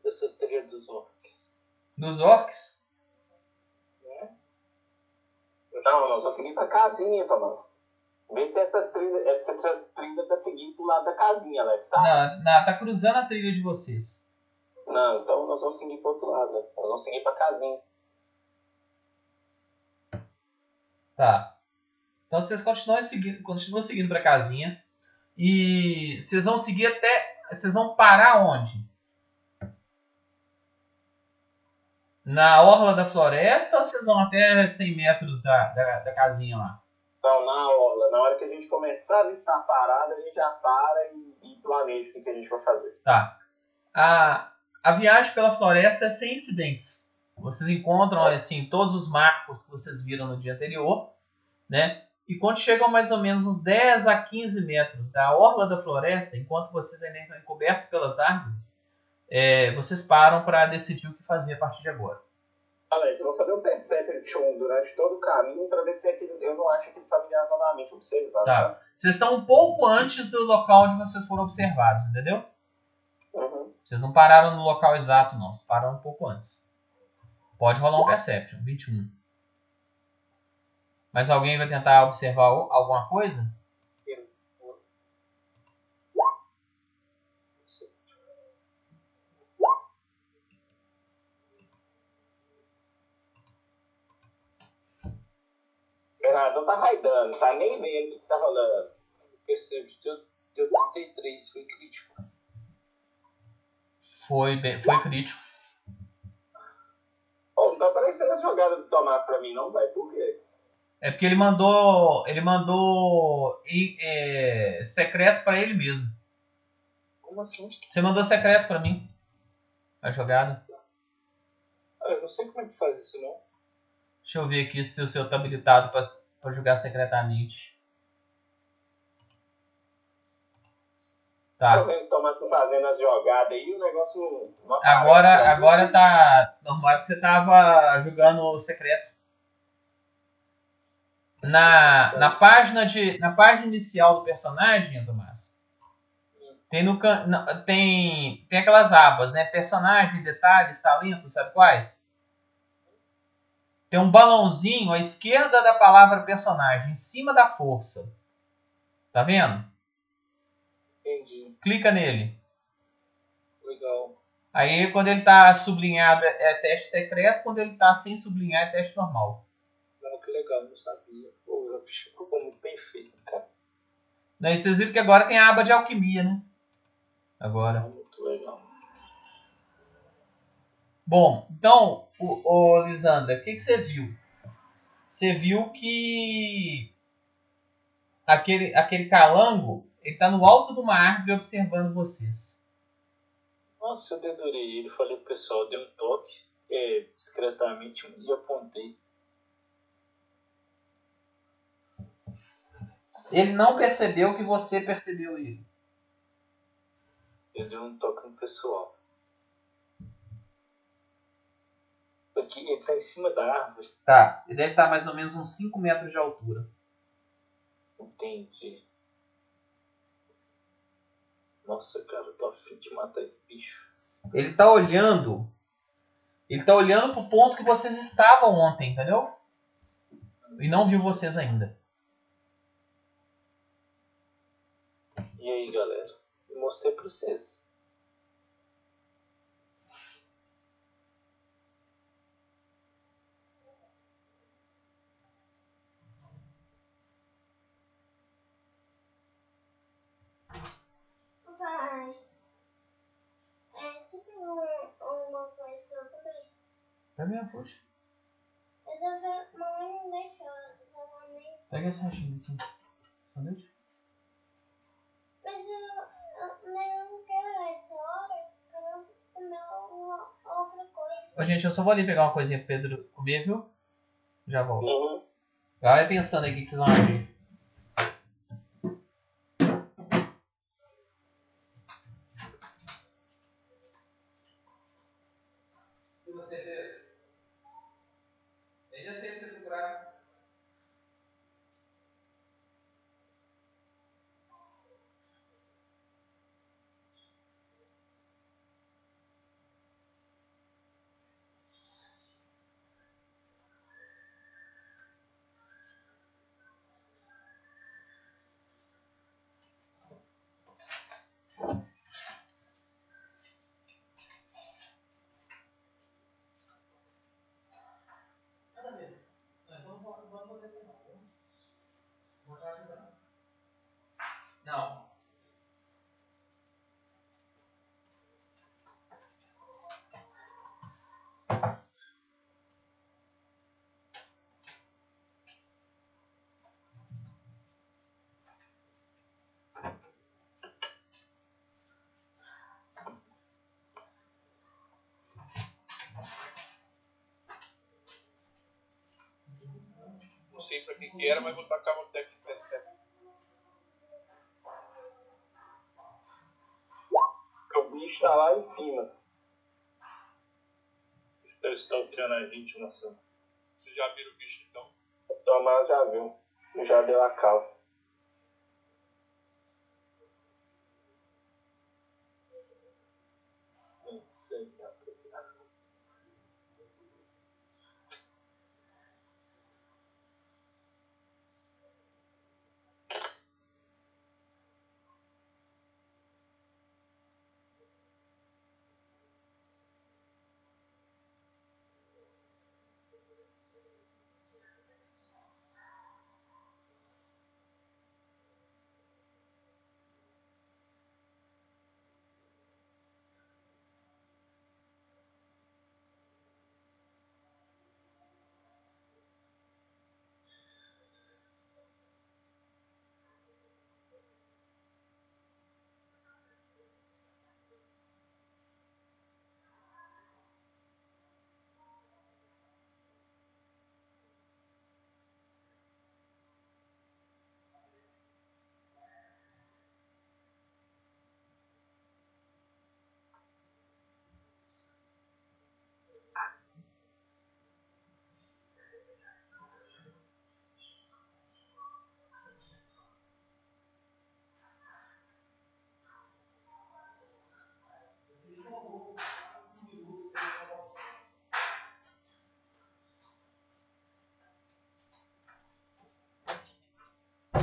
essa, trilha dos orcs. Dos orcs? Não, nós vamos seguir pra casinha, Tomás. Vê se essa trilha, essa, trilha tá seguindo pro lado da casinha, Alex, tá? Não, não, tá cruzando a trilha de vocês. Não, então nós vamos seguir pro outro lado. Nós vamos seguir pra casinha. Tá. Então vocês continuam seguindo, continuam seguindo pra casinha. E vocês vão seguir até. Vocês vão parar onde? Na orla da floresta ou vocês vão até 100 metros da, da, da casinha lá? Então, na orla, na hora que a gente começar a estar parado, a gente já para e, e planeja o que, que a gente vai fazer. Tá. A, a viagem pela floresta é sem incidentes. Vocês encontram assim todos os marcos que vocês viram no dia anterior, né? E quando chegam mais ou menos uns 10 a 15 metros da orla da floresta, enquanto vocês ainda estão encobertos pelas árvores, é, vocês param para decidir o que fazer a partir de agora. Alex, eu vou fazer um perception durante todo o caminho pra ver se aquele, eu não acho aquele familiar novamente observado. Tá. Vocês estão um pouco antes do local onde vocês foram observados, entendeu? Uhum. Vocês não pararam no local exato, não. Vocês pararam um pouco antes. Pode rolar um Perception, 21. Mas alguém vai tentar observar alguma coisa? Não tá raidando, tá nem vendo o que tá rolando. Percebe, deu, deu 33, foi crítico. Foi, bem- foi crítico. Pô, não tá aparecendo a jogada do Tomás pra mim, não, vai. Por quê? É porque ele mandou. Ele mandou em- é, secreto pra ele mesmo. Como assim? Você mandou secreto pra mim. A jogada. Ah, eu não sei como é que faz isso, não. Deixa eu ver aqui se o seu tá habilitado pra, pra jogar secretamente. Tá. Tô vendo o Tomás fazendo as jogadas aí, o negócio. Agora, aparece. agora tá normal porque você tava jogando secreto. Na, na página de na página inicial do personagem, Tomás, tem no tem tem aquelas abas, né? Personagem, detalhes, talentos, sabe quais? Tem um balãozinho à esquerda da palavra personagem, em cima da força. Tá vendo? Entendi. Clica nele. Legal. Aí quando ele tá sublinhado é teste secreto, quando ele tá sem sublinhar é teste normal. Que legal, não sabia. Pô, a ficha ficou muito bem feita, cara. Daí vocês viram que agora tem a aba de alquimia, né? Agora. Muito legal. Bom, então, o, o Lisandra, o que, que você viu? Você viu que aquele, aquele calango, ele tá no alto de uma árvore observando vocês. Nossa, eu dedurei ele, falei pro pessoal, dei um toque é, discretamente e apontei. Ele não percebeu que você percebeu ele. Eu dei um toque no pessoal. Aqui, ele tá em cima da árvore. Tá, ele deve estar mais ou menos uns 5 metros de altura. Entendi. Nossa, cara, eu tô afim de matar esse bicho. Ele tá olhando. Ele tá olhando pro ponto que vocês estavam ontem, entendeu? E não viu vocês ainda. E aí, galera? Eu mostrei pra vocês. Pai, é, você pegou um- alguma coisa pra eu comer? Pega minha puxa. Mas a mamãe não deixou, ela nem... Pega essa retinha assim. Só deixa. Mas eu, eu, mas eu não quero essa hora, eu quero comer alguma outra coisa. Ô, gente, eu só vou ali pegar uma coisinha pro Pedro comer, viu? Já volto. Uhum. Vai pensando aí o que que vocês vão abrir. E você, Pedro? Eu já sei o que você procurar. Nada mesmo. Não, então não vou, não vou descer não. viu? Vou te ajudando. Não. Não sei pra que que era, mas vou tacar no Tech Percept. O bicho tá lá em cima. Deve estar tirando a gente, nossa. Vocês já viram o bicho então? O Tomás já viu. Já deu a calça.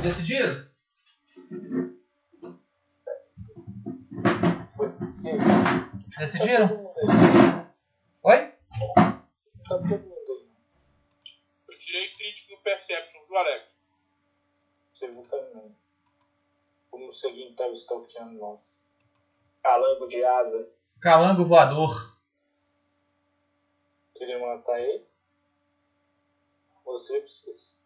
Decidiram? Decidiram? Oi? Tá todo mundo aí. Eu tirei crítico no Perception, viu, Alex? Você viu também. Como se alguém tava stalkeando nós. Calango de asa. Calango voador. Queria matar ele? Você precisa.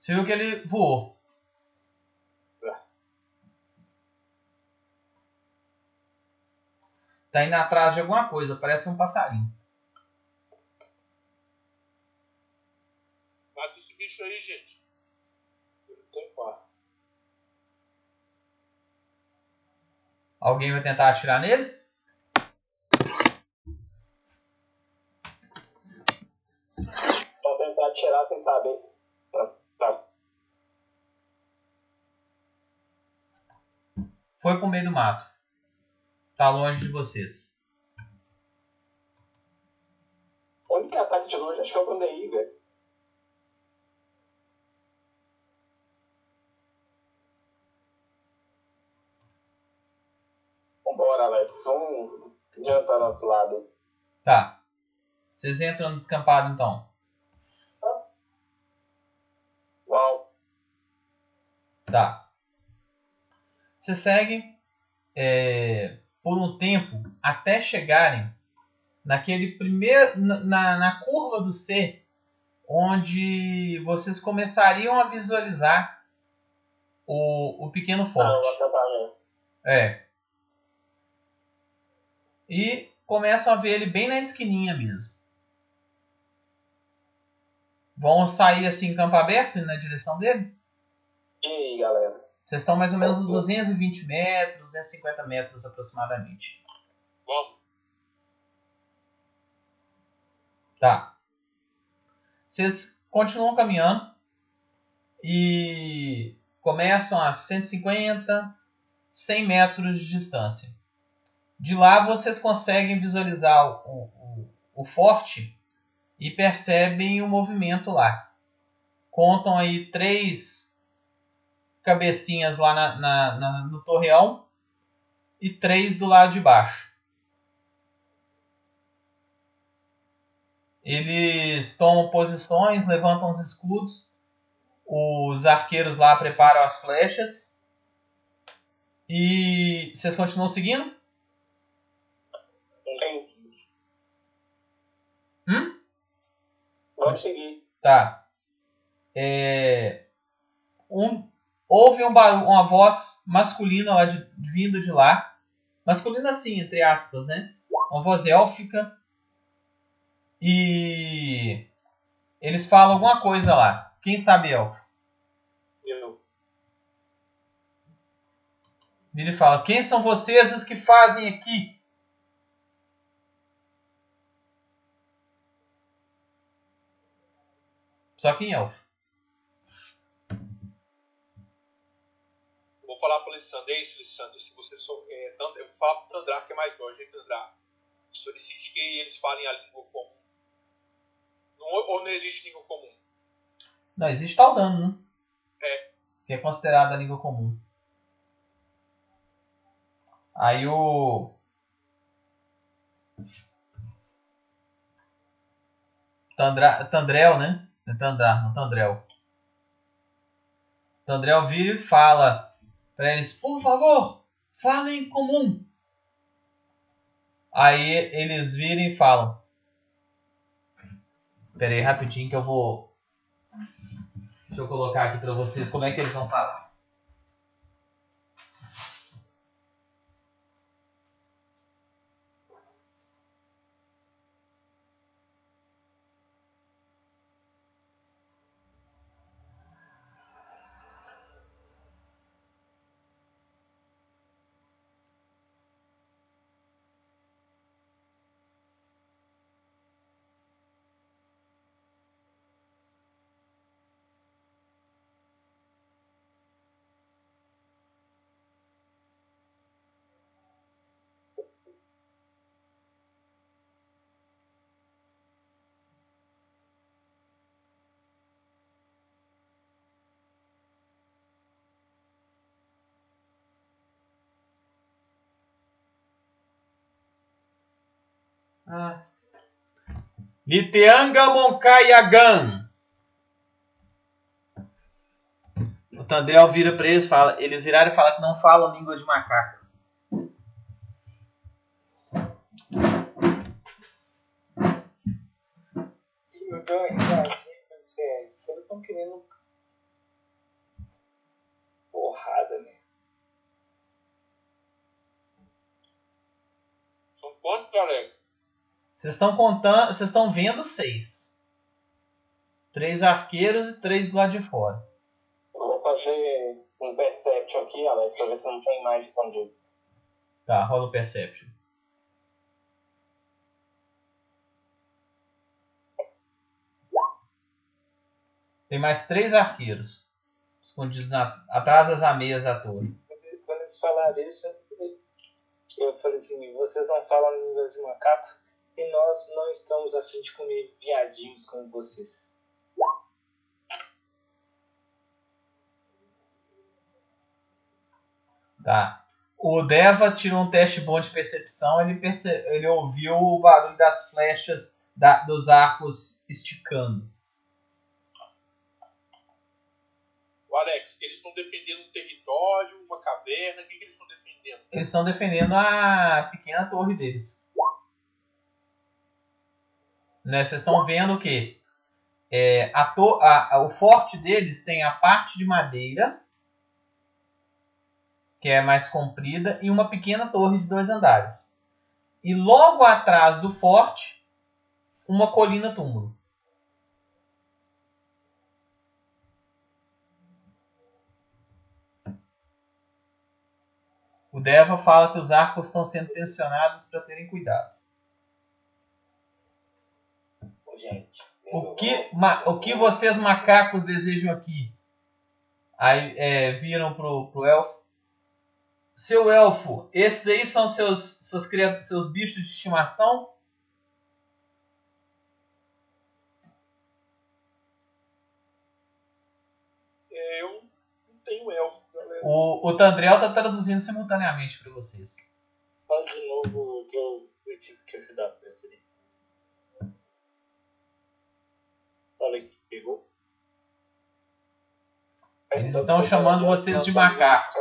Você viu que ele voou. Tá indo atrás de alguma coisa, parece um passarinho. Mata esse bicho aí, gente. Alguém vai tentar atirar nele? Pra tentar tirar sem saber. Tá, tá. Foi pro meio do mato. Tá longe de vocês. Onde que é ataque de longe? Acho que é o Pandeí, velho. Vambora, Alex. Vamos adiantar nosso lado. Tá. Vocês entram no descampado então. Uau. Tá. Vocês seguem é, por um tempo até chegarem naquele primeiro na, na, curva do C, onde vocês começariam a visualizar o, o pequeno Ah, forte. É. E começam a ver ele bem na esquininha mesmo. Vão sair assim em campo aberto na direção dele? E aí, galera? Vocês estão mais ou menos uns Ok. 220 metros, 250 metros aproximadamente. Vamos. Tá. Vocês continuam caminhando e começam a 150, 100 metros de distância. De lá vocês conseguem visualizar o, o, o forte e percebem o movimento lá. Contam aí três cabecinhas lá na, na- na- no torreão e três do lado de baixo. Eles tomam posições, levantam os escudos. Os arqueiros lá preparam as flechas. E vocês continuam seguindo? Entendi. Hum? Vamos seguir. Tá. É, um, houve um barulho, uma voz masculina lá de, vindo de lá. Masculina assim, entre aspas, né? Uma voz élfica. E eles falam alguma coisa lá. Quem sabe elfo? Eu. Ele fala: Quem são vocês os que fazem aqui? Só que em elfo. Falar para o Lissandro, é isso, Lissandro, se você souber, tanto, eu vou falar para o Tandrar, que é mais longe, Tandrar? Solicite que eles falem a língua comum. Não, ou não existe língua comum? Não, existe tal dano, né? É. Que é considerada a língua comum. Aí o. Tandra... Tandrel, né? É Tandar, não Tandrel. Tandrel vira e fala pra eles: Por favor, falem em comum. Aí eles viram e falam: Pera aí rapidinho que eu vou. Deixa eu colocar aqui pra vocês como é que eles vão falar. Liteanga Monkayagan. O Tandrel vira pra eles fala. Eles viraram e falam que não falam língua de macaco. Vocês estão contando. Vocês estão vendo seis. Três arqueiros e três do lado de fora. Eu vou fazer um perception aqui, Alex, pra ver se não tem mais escondido. Tá, rola o Perception. Tem mais três arqueiros. Escondidos na- atrás das ameias da torre. Quando eles falaram isso, eu falei assim, vocês não falam línguas de macaco e nós não estamos a fim de comer viadinhos como vocês. Tá. O Deva tirou um teste bom de percepção. Ele, perce... ele ouviu o barulho das flechas da- dos arcos esticando. O Alex, eles estão defendendo um território, uma caverna, o que, que eles estão defendendo? Eles estão defendendo a pequena torre deles. Né, Vocês estão vendo que é, a to- a- a- o forte deles tem a parte de madeira, que é mais comprida, e uma pequena torre de dois andares. E logo atrás do forte, uma colina túmulo. O Deva fala que os arcos estão sendo tensionados para terem cuidado. Gente. O que, ma- o que vocês macacos desejam aqui? Aí é, viram pro, pro elfo. Seu elfo, esses aí são seus, seus, seus bichos de estimação? É, eu não tenho elfo, galera. O, o Tandrel tá traduzindo simultaneamente para vocês. Fala de novo que eu, eu tive que ajudar Fala que pegou. Eles estão chamando vocês de macacos.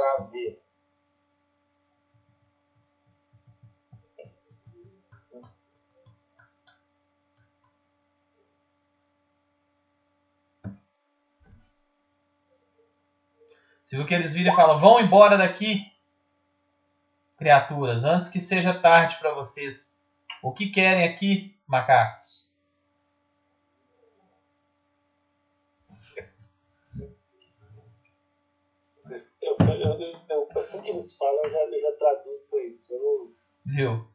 Você viu que eles viram e falam: vão embora daqui, criaturas, antes que seja tarde para vocês. O que querem aqui, macacos? Eu, eu, assim que eles falam, eu já, eu já traduzo pra eles. Eu não- Viu?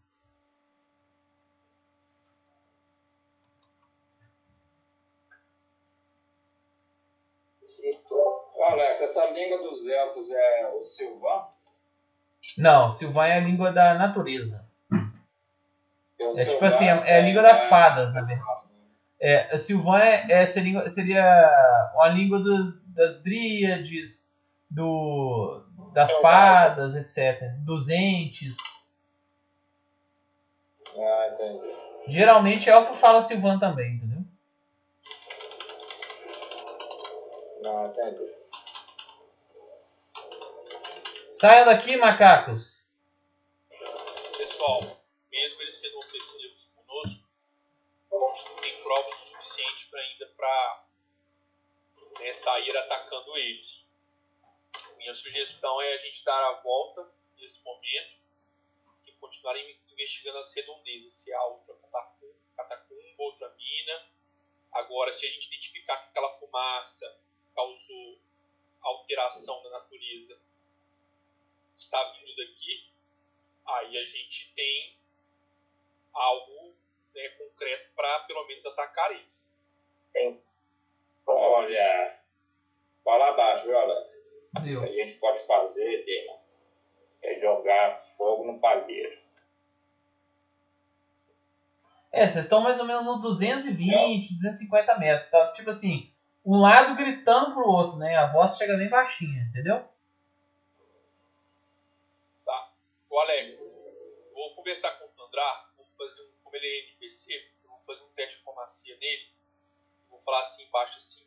Alex, essa língua dos elfos é o Silvan? Não, Silvan é a língua da natureza. O É tipo assim, é, é a língua das fadas, na verdade. É, Silvan é, é- seria, seria uma língua dos, das dríades, do, das fadas, etc. Dos entes. Ah, entendi. Geralmente elfo fala Silvan também, entendeu? Não, entendi. Saiam daqui, macacos! Pessoal, mesmo eles sendo ofensivos conosco, a gente não tem provas o suficiente pra ainda pra né, sair atacando eles. Minha sugestão é a gente dar a volta nesse momento e continuar in- investigando as redondezas, se há outra catacumba, outra mina. Agora, se a gente identificar que aquela fumaça causou alteração na natureza, está vindo daqui, aí a gente tem algo né, concreto para pelo menos atacar eles. Olha, O que a gente pode fazer, Dema, é jogar fogo no palheiro. É, vocês estão mais ou menos uns 220, 250 metros. Tá? Tipo assim, um lado gritando pro outro, né? A voz chega bem baixinha, entendeu? Ô Alex, vou conversar com o Tandrá, vamos fazer um como ele é NPC, eu vou fazer um teste de diplomacia nele. Vou falar assim embaixo assim.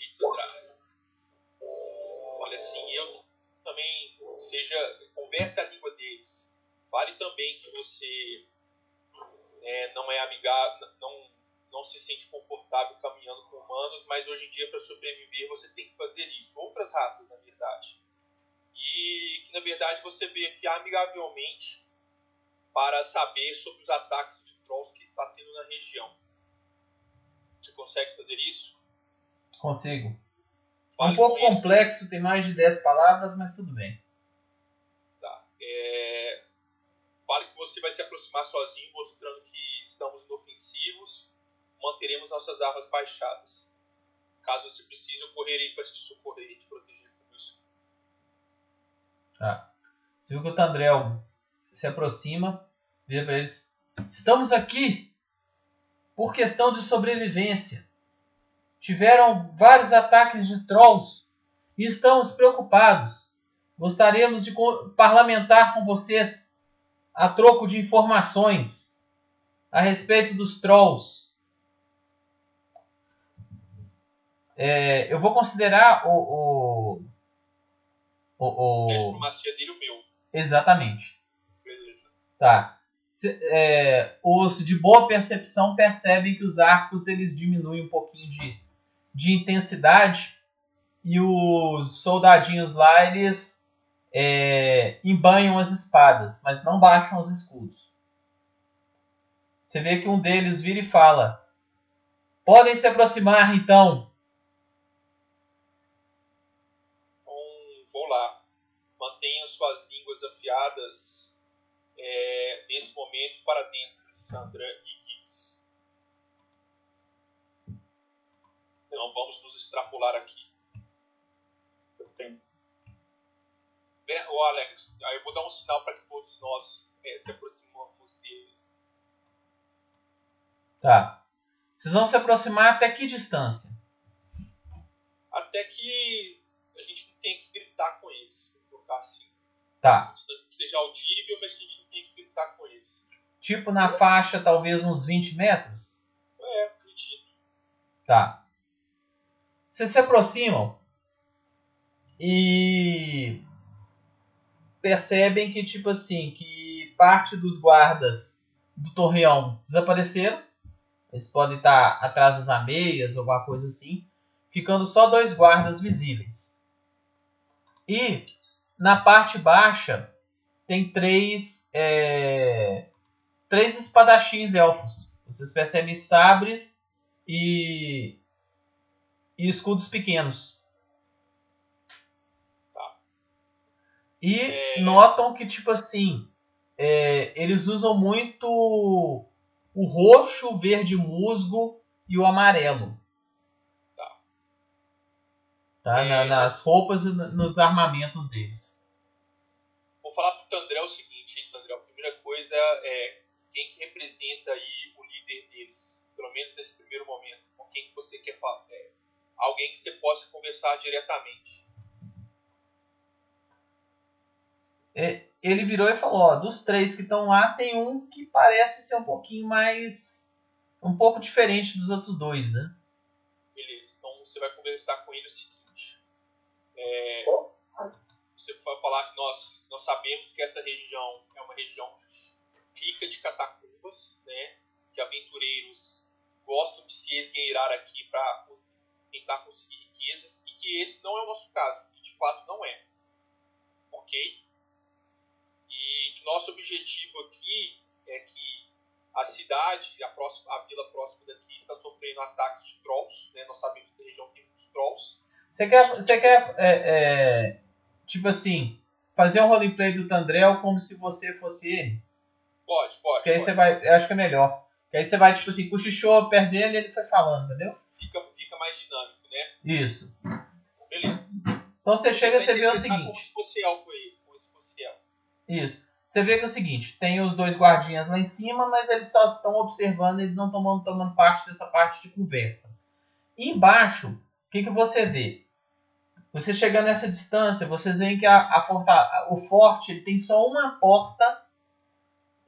Eita, Andrade. Seja. Converse a língua deles. Fale também que você é, não é amigável, não, não se sente confortável caminhando com humanos, mas hoje em dia, para sobreviver, você tem que fazer isso. Outras raças, na verdade. E que, na verdade, você vê aqui amigavelmente para saber sobre os ataques de trolls que está tendo na região. Você consegue fazer isso? Consigo. É Fale um pouco complexo, tem mais de 10 palavras, mas tudo bem. É... Fale que você vai se aproximar sozinho, mostrando que estamos inofensivos. Manteremos nossas armas baixadas. Caso você precise, eu correrei para te socorrer e te proteger com meus Tá. Você viu que o Tandrel se aproxima, vira para eles. Estamos aqui por questão de sobrevivência. Tiveram vários ataques de trolls e estamos preocupados. Gostaríamos de parlamentar com vocês a troco de informações a respeito dos trolls. É, eu vou considerar o, o, o, o- o meu. Exatamente. Tá. É, os de boa percepção percebem que os arcos eles diminuem um pouquinho de, de intensidade e os soldadinhos lá eles é, embanham as espadas, mas não baixam os escudos. Você vê que um deles vira e fala: Podem se aproximar então. Então, vou lá. Mantenha suas línguas afiadas é, nesse momento para dentro, Sandra e Giggs. Não vamos nos extrapolar aqui. Bem, Ô Alex, aí eu vou dar um sinal para que todos nós é, se aproximamos deles. Tá. Vocês vão se aproximar até que distância? Até que a gente não tenha que gritar com eles. Vou colocar assim. Tá. Que seja audível, mas que a gente não tenha que gritar com eles. Tipo na faixa, talvez uns 20 metros? É, acredito. Tá. Vocês se aproximam e percebem que, tipo assim, que parte dos guardas do torreão desapareceram. Eles podem estar atrás das ameias, alguma coisa assim. Ficando só dois guardas visíveis. E na parte baixa tem três, é, três espadachins elfos. Vocês percebem sabres e, e escudos pequenos. E É. notam que, tipo assim, é, eles usam muito o roxo, o verde musgo e o amarelo. Tá. Tá? Na- É. nas roupas e no- nos armamentos deles. Vou falar pro Tandré o seguinte, Tandré. A primeira coisa é quem que representa aí o líder deles. Pelo menos nesse primeiro momento. Com quem que você quer falar. É, alguém que você possa conversar diretamente. É, ele virou e falou: ó, dos três que estão lá, tem um que parece ser um pouquinho mais. um pouco diferente dos outros dois, né? Beleza. Então você vai conversar com ele o seguinte. É, você vai falar que nós, nós sabemos que essa região é uma região rica de catacumbas, né? Que aventureiros gostam de se esgueirar aqui para tentar conseguir riquezas e que esse não é o nosso caso, e de fato não é. Ok? Nosso objetivo aqui é que a cidade, a, próxima, a vila próxima daqui está sofrendo ataques de trolls, né? Nós sabemos que a região tem muitos trolls. Você quer, você quer é, é, tipo assim, fazer um roleplay do Tandrel como se você fosse ele? Pode, pode. Que aí pode. você vai, eu acho que é melhor. Que aí você vai, tipo assim, cochichou perdendo e ele foi falando, entendeu? Fica, fica mais dinâmico, né? Isso. Beleza. Então você chega e você vê o interpretar Como seguinte. se fosse elfo aí, como se fosse elfo. Isso. Você vê que é o seguinte, tem os dois guardinhas lá em cima, mas eles estão observando, eles não estão tomando parte dessa parte de conversa. E embaixo, o que, que você vê? Você chegando nessa distância, vocês veem que a, a forta- o forte tem só uma porta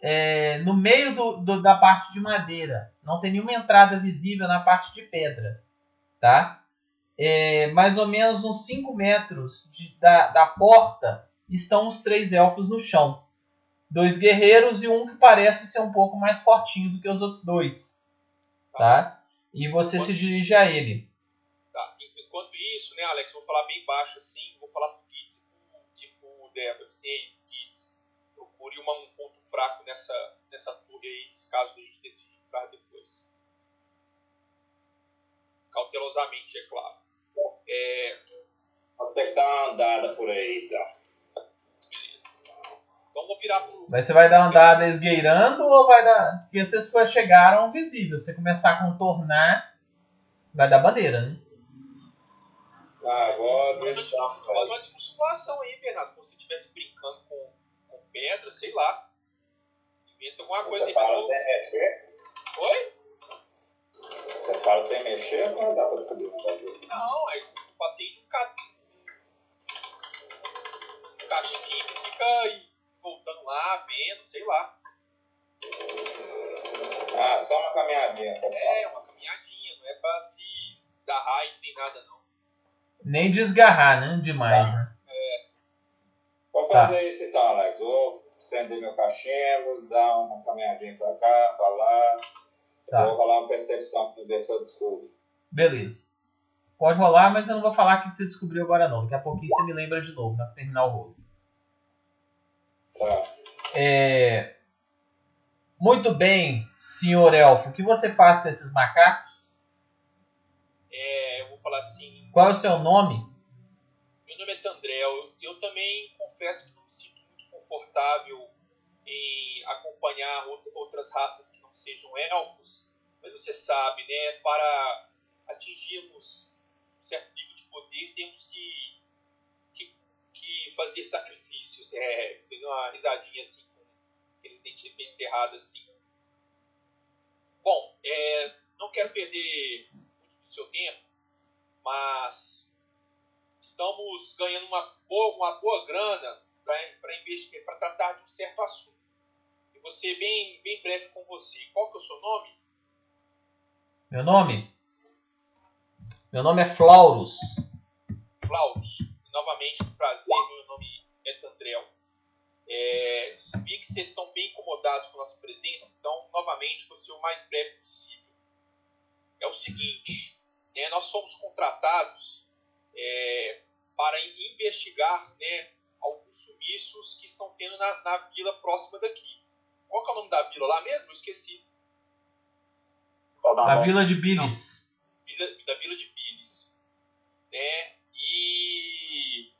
é, no meio do, do- da parte de madeira. Não tem nenhuma entrada visível na parte de pedra. Tá? É, mais ou menos uns 5 metros de- da, da porta estão os três elfos no chão. Dois guerreiros e um que parece ser um pouco mais fortinho do que os outros dois. Tá? E você se dirige a ele. Tá. Enquanto isso, né, Alex, vou falar bem baixo assim, vou falar pro Gitz e pro, pro Débora, assim, ei, Gitz, procure uma, um ponto fraco nessa, nessa torre aí, caso a gente decida entrar depois. Cautelosamente, é claro. É, Vou ter que dar uma andada por aí, então. Então vou virar pro. Mas você vai dar uma andada esgueirando ou vai dar. Porque vocês for- chegaram visível. Se você começar a contornar, vai dar bandeira, né? Ah, Faz deixar. uma, faz uma simulação aí, Bernardo, como se estivesse brincando com, com pedra, sei lá. Inventa alguma coisa Você aí pra para não. sem mexer? Oi? Você para sem mexer, não dá pra descobrir um bagulho. Não, aí passei de um ca... um cachimbo que fica aí voltando lá, vendo, sei lá. Ah, só uma caminhadinha, você É, uma caminhadinha, não é pra se dar raid nem nada não. Nem desgarrar, né? Demais, né? Vou Tá. fazer isso então, Alex. Vou acender meu cachimbo, dar uma caminhadinha pra cá, pra lá. Tá. Vou rolar uma percepção pra ver se eu descubro. Beleza. Pode rolar, mas eu não vou falar o que você descobriu agora não. Daqui a pouquinho você me lembra de novo, pra terminar o rolo. Tá. É... Muito bem, senhor elfo. O que você faz com esses macacos? É, eu vou falar assim, Qual é o seu nome? meu nome é Tandrel, eu, também confesso que não me sinto muito confortável em acompanhar out- outras raças que não sejam elfos, mas você sabe, né, para atingirmos um certo nível de poder temos que, que, que fazer sacrifícios, é, fez uma risadinha assim com aqueles dentinhos bem cerrados assim. Bom, é, não quero perder muito do seu tempo, mas estamos ganhando uma boa, uma boa grana para investir, para tratar de um certo assunto. E ser bem, bem breve com você. Qual que é o seu nome? Meu nome? Meu nome é Flaurus. Claudius. E, novamente, prazer, meu. É, vi que vocês estão bem incomodados com a nossa presença, então, novamente, vou ser o mais breve possível. É o seguinte, né, nós somos contratados é, para in- investigar né, alguns sumiços que estão tendo na, na vila próxima daqui. Qual que é o nome da vila lá mesmo? Eu esqueci. Da? Vila de Bilis. Vila, da Vila de Pires. Né? E,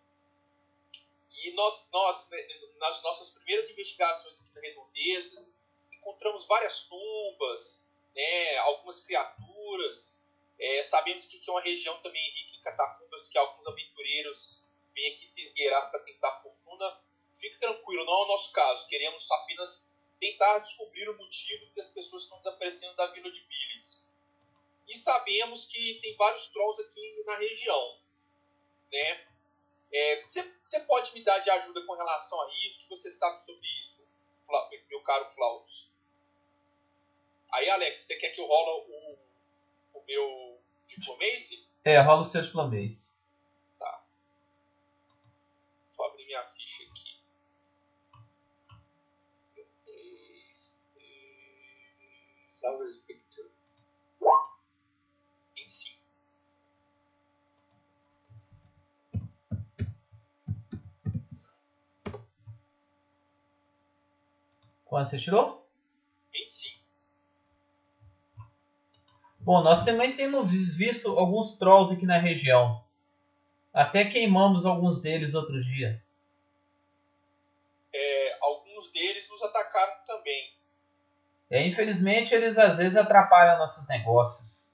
e nós, nós, né, nas nossas primeiras investigações aqui na Redondezas, encontramos várias tumbas, né, algumas criaturas. É, sabemos que aqui é uma região também rica em catacumbas, que alguns aventureiros vêm aqui se esgueirar para tentar fortuna. Fique tranquilo, não é o nosso caso. Queremos apenas tentar descobrir o motivo que as pessoas estão desaparecendo da Vila de Bilis e sabemos que tem vários trolls aqui na região, né? É, Você você pode me dar de ajuda com relação a isso? O que você sabe sobre isso, meu caro Flaus? Aí, Alex, você quer que eu role o, o meu diplomacy? É, rola o seu diplomês. Quanto você tirou? 25. Bom, nós também temos vis- visto alguns trolls aqui na região. Até queimamos alguns deles outro dia. É, alguns deles nos atacaram também. É, infelizmente, eles às vezes atrapalham nossos negócios.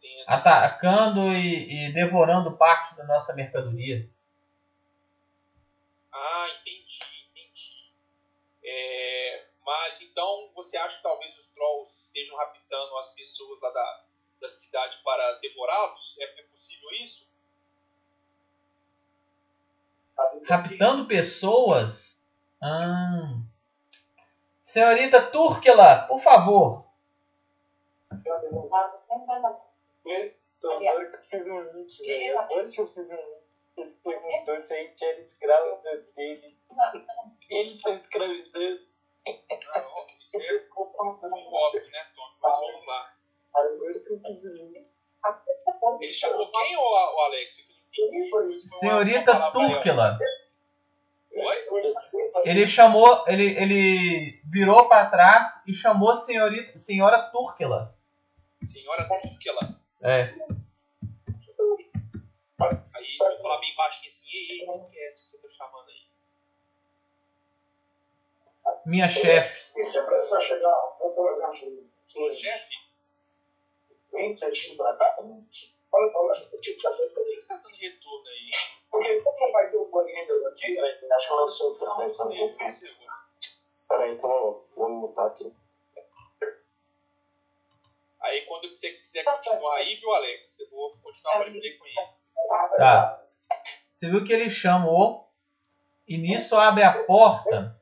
Tem- Atacando e, e devorando parte da nossa mercadoria. Ah, entendi, entendi. É, mas então você acha que talvez os trolls estejam raptando as pessoas lá da, da cidade para devorá-los? É, é possível isso? Raptando pessoas? Ah, Senhorita Turkela, por favor. Tô agora que eu fiz um link, velho. Agora que eu fiz um link. Ele perguntou se a gente era escravo dele. Ele tá escravizando. Isso é um né, Tony? Mas vamos lá. Um. Ele chamou quem, ou o Alex? Senhorita. Turkela. Oi? Ele chamou, ele, ele virou para trás e chamou senhorita, senhora Turkela. Senhora Turkela. É. Minha chefe. Isso é pra só chegar um programa de Sua chefe? 20 a gente tratar. Olha o problema que eu tive que fazer Por que que tá dando retorno aí? Porque como vai ter o banheiro aqui, acho que ela sou Não, pensando não sei, não sei, eu vou- Peraí, então vamos mutar aqui. Aí quando você quiser continuar aí, viu, Alex? Eu vou continuar a play com ele. Tá. Você viu que ele chamou e nisso abre a porta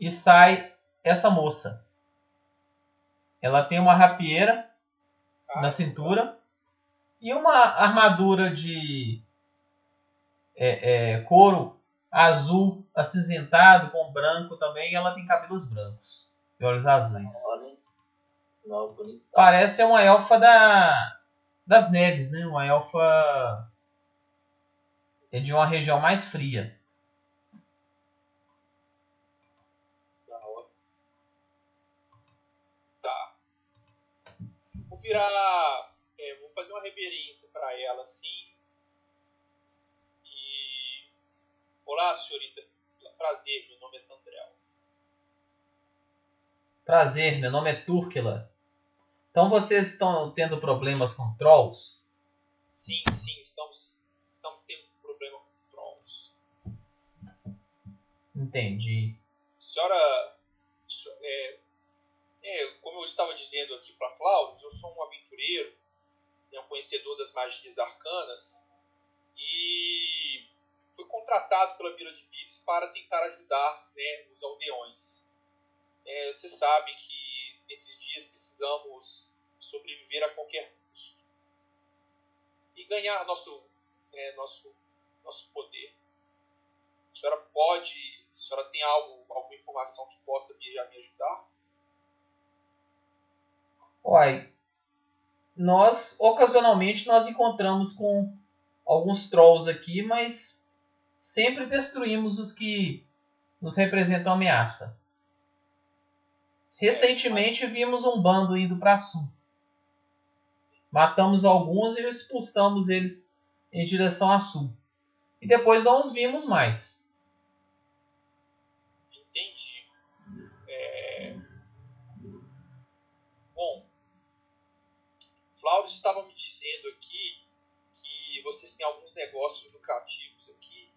e sai essa moça. Ela tem uma rapieira na cintura e uma armadura de é, é, couro azul acinzentado com branco também. Ela tem cabelos brancos e olhos azuis. Parece ser uma elfa da, das neves, né? Uma elfa é de uma região mais fria. Da hora. Tá. Vou virar. é, vou fazer uma reverência pra ela assim. E. Olá, senhorita. Prazer, meu nome é Tandrel. Prazer, meu nome é Turkela. Então vocês estão tendo problemas com trolls? Sim, sim, estamos, estamos tendo problema com trolls. Entendi. Senhora. É, é, como eu estava dizendo aqui para Flávio, eu sou um aventureiro, né, um conhecedor das magias arcanas e fui contratado pela Vila de Pires para tentar ajudar né, os aldeões. É, você sabe que nesses dias precisamos sobreviver a qualquer custo e ganhar nosso, é, nosso, nosso poder. A senhora pode, a senhora tem algo, alguma informação que possa me ajudar? Uai, nós ocasionalmente nós encontramos com alguns trolls aqui, mas sempre destruímos os que nos representam ameaça. Recentemente vimos um bando indo para sul. Matamos alguns e expulsamos eles em direção a sul. E depois não os vimos mais. Entendi. É... Bom, Flávio estava me dizendo aqui que vocês têm alguns negócios lucrativos aqui.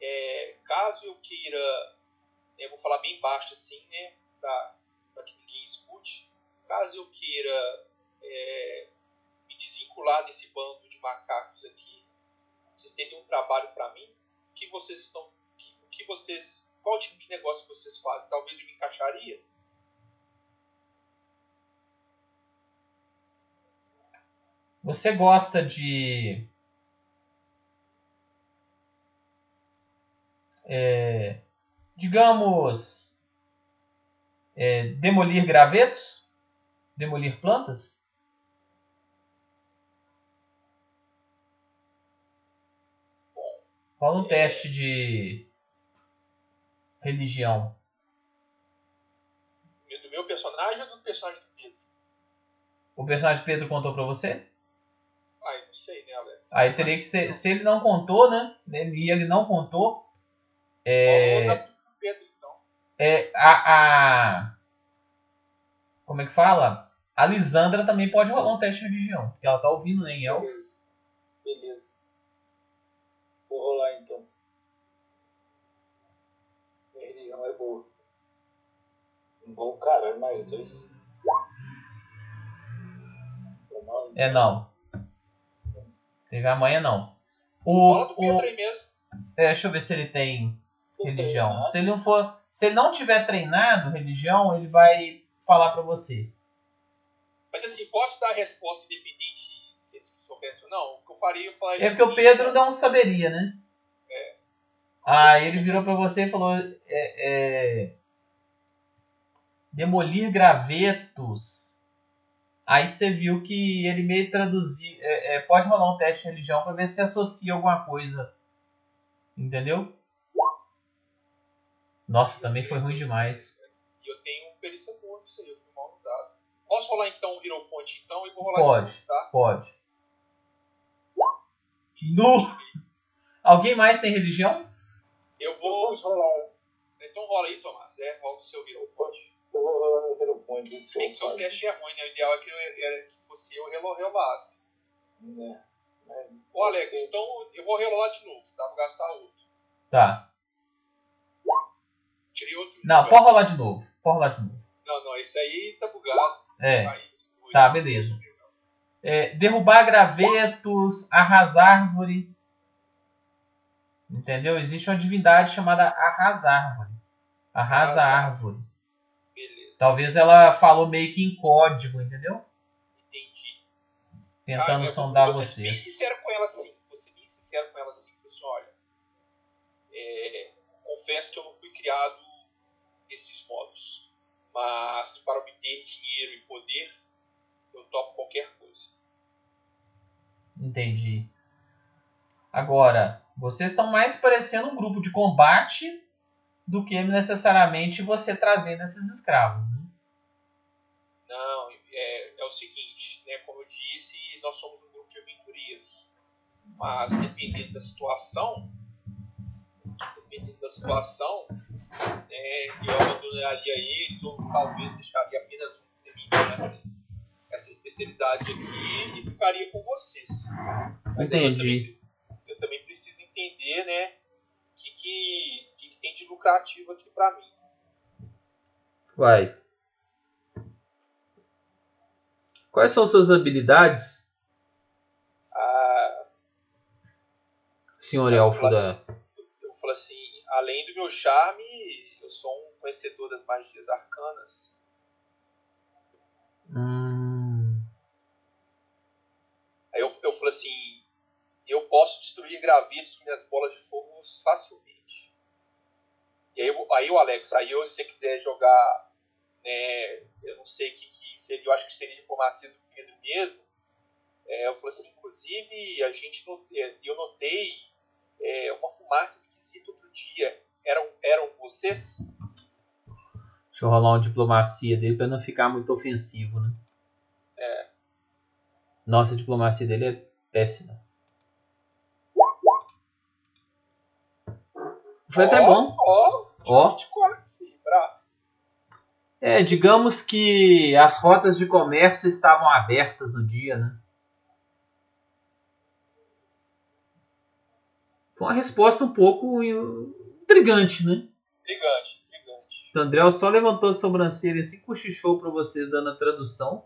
É, caso eu queira, eu vou falar bem baixo assim, né, para que ninguém escute. Caso eu queira é, me desvincular desse bando de macacos aqui, vocês teriam um trabalho para mim? O que vocês estão, o que vocês qual tipo de negócio vocês fazem? Talvez eu me encaixaria? Você gosta de. é, digamos. é, demolir gravetos? Demolir plantas? Rola um teste de religião. Do meu personagem ou do personagem do Pedro? O personagem Pedro contou pra você? Sei, né, Alex? Aí teria que ser. Se ele não contou, né? E ele não contou. É, Pedro, então. é, a, a. Como é que fala? A Lisandra também pode rolar um teste de religião. Porque ela tá ouvindo, né, em elfo. Beleza. Vou rolar então. Minha religião é boa. Um bom caralho, mais dois. É não. Teve amanhã não. O, Pedro o, aí mesmo. é, deixa eu ver se ele tem. religião. Se ele não for, se ele não tiver treinado religião, ele vai falar pra você. Mas assim, posso dar a resposta independente se ele soubesse ou não? O que eu faria, eu falaria. É porque o Pedro não saberia, né? É. Aí ele virou pra você e falou: é, é, demolir gravetos. Aí você viu que ele meio traduziu. é, é, pode rolar um teste de religião pra ver se associa alguma coisa. Entendeu? Nossa, também foi ruim demais. E eu tenho um perícia boa nisso aí, eu fui mal no dado. Posso rolar então um Hero Point então? E vou rolar Pode. de novo, tá? Pode. No. Alguém mais tem religião? Eu vou. rolar. Então rola aí, Tomás. É, rola o seu Hero Point. Eu vou rolar no Hero Point. isso Bem que eu teste é ruim, né? O ideal é que, eu, era que fosse eu relo- rolasse. faço, né? Mas- Ô Alex, então eu vou relolar de novo, tá? Vou gastar outro. Tá. Tirei outro. Não, pode rolar de novo. Pode rolar de novo. Não, não, esse aí tá bugado. É. Aí, foi. Tá, beleza. É, derrubar gravetos, arrasar árvore. Entendeu? Existe uma divindade chamada arrasar árvore. Arrasa Arrasar. árvore. Talvez ela falou meio que em código, entendeu? entendi. Tentando Ah, sondar vou ser Bem vocês. sincero com ela sim. Vou ser bem sincero com ela sim. Pessoal, olha. é, confesso que eu não fui criado nesses modos. Mas para obter dinheiro e poder, eu topo qualquer coisa. Entendi. Agora, vocês estão mais parecendo um grupo de combate do que necessariamente você trazendo esses escravos. Né? Não, é, é o seguinte, né? Como eu disse, nós somos um grupo de aventureiros. Mas dependendo da situação, dependendo da situação, né, eu abandonaria eles ou talvez deixaria apenas um essa, essa especialidade aqui e ficaria com vocês. Mas aí eu Entendi. também, eu também preciso entender, né, que, que tem de lucrativo aqui pra mim. Vai. Quais são suas habilidades, Ah, senhor elfo da. eu falo assim, além do meu charme, eu sou um conhecedor das magias arcanas. Hum, Aí eu, eu falo assim, eu posso destruir gravetos com minhas bolas de fogo facilmente. E aí, aí o Alex, aí se você quiser jogar, né, eu não sei o que, que seria, eu acho que seria diplomacia do Pedro mesmo. É, eu falo assim, inclusive a gente not- é, eu notei é, uma fumaça esquisita outro dia. Eram, eram vocês? deixa eu rolar uma diplomacia dele pra não ficar muito ofensivo, né? É. Nossa, a diplomacia dele é péssima. Foi até bom. Ó, Ó. 24, filho, bravo. É, digamos que as rotas de comércio estavam abertas no dia, né? Foi uma resposta um pouco intrigante, né? Intrigante, intrigante. O André só levantou a sobrancelha assim, cochichou para vocês dando a tradução.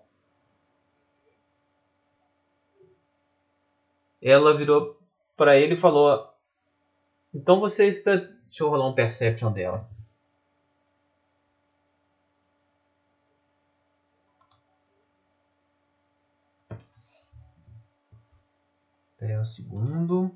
Ela virou para ele e falou: Então você está. Deixa eu rolar um perception dela. Espera um segundo.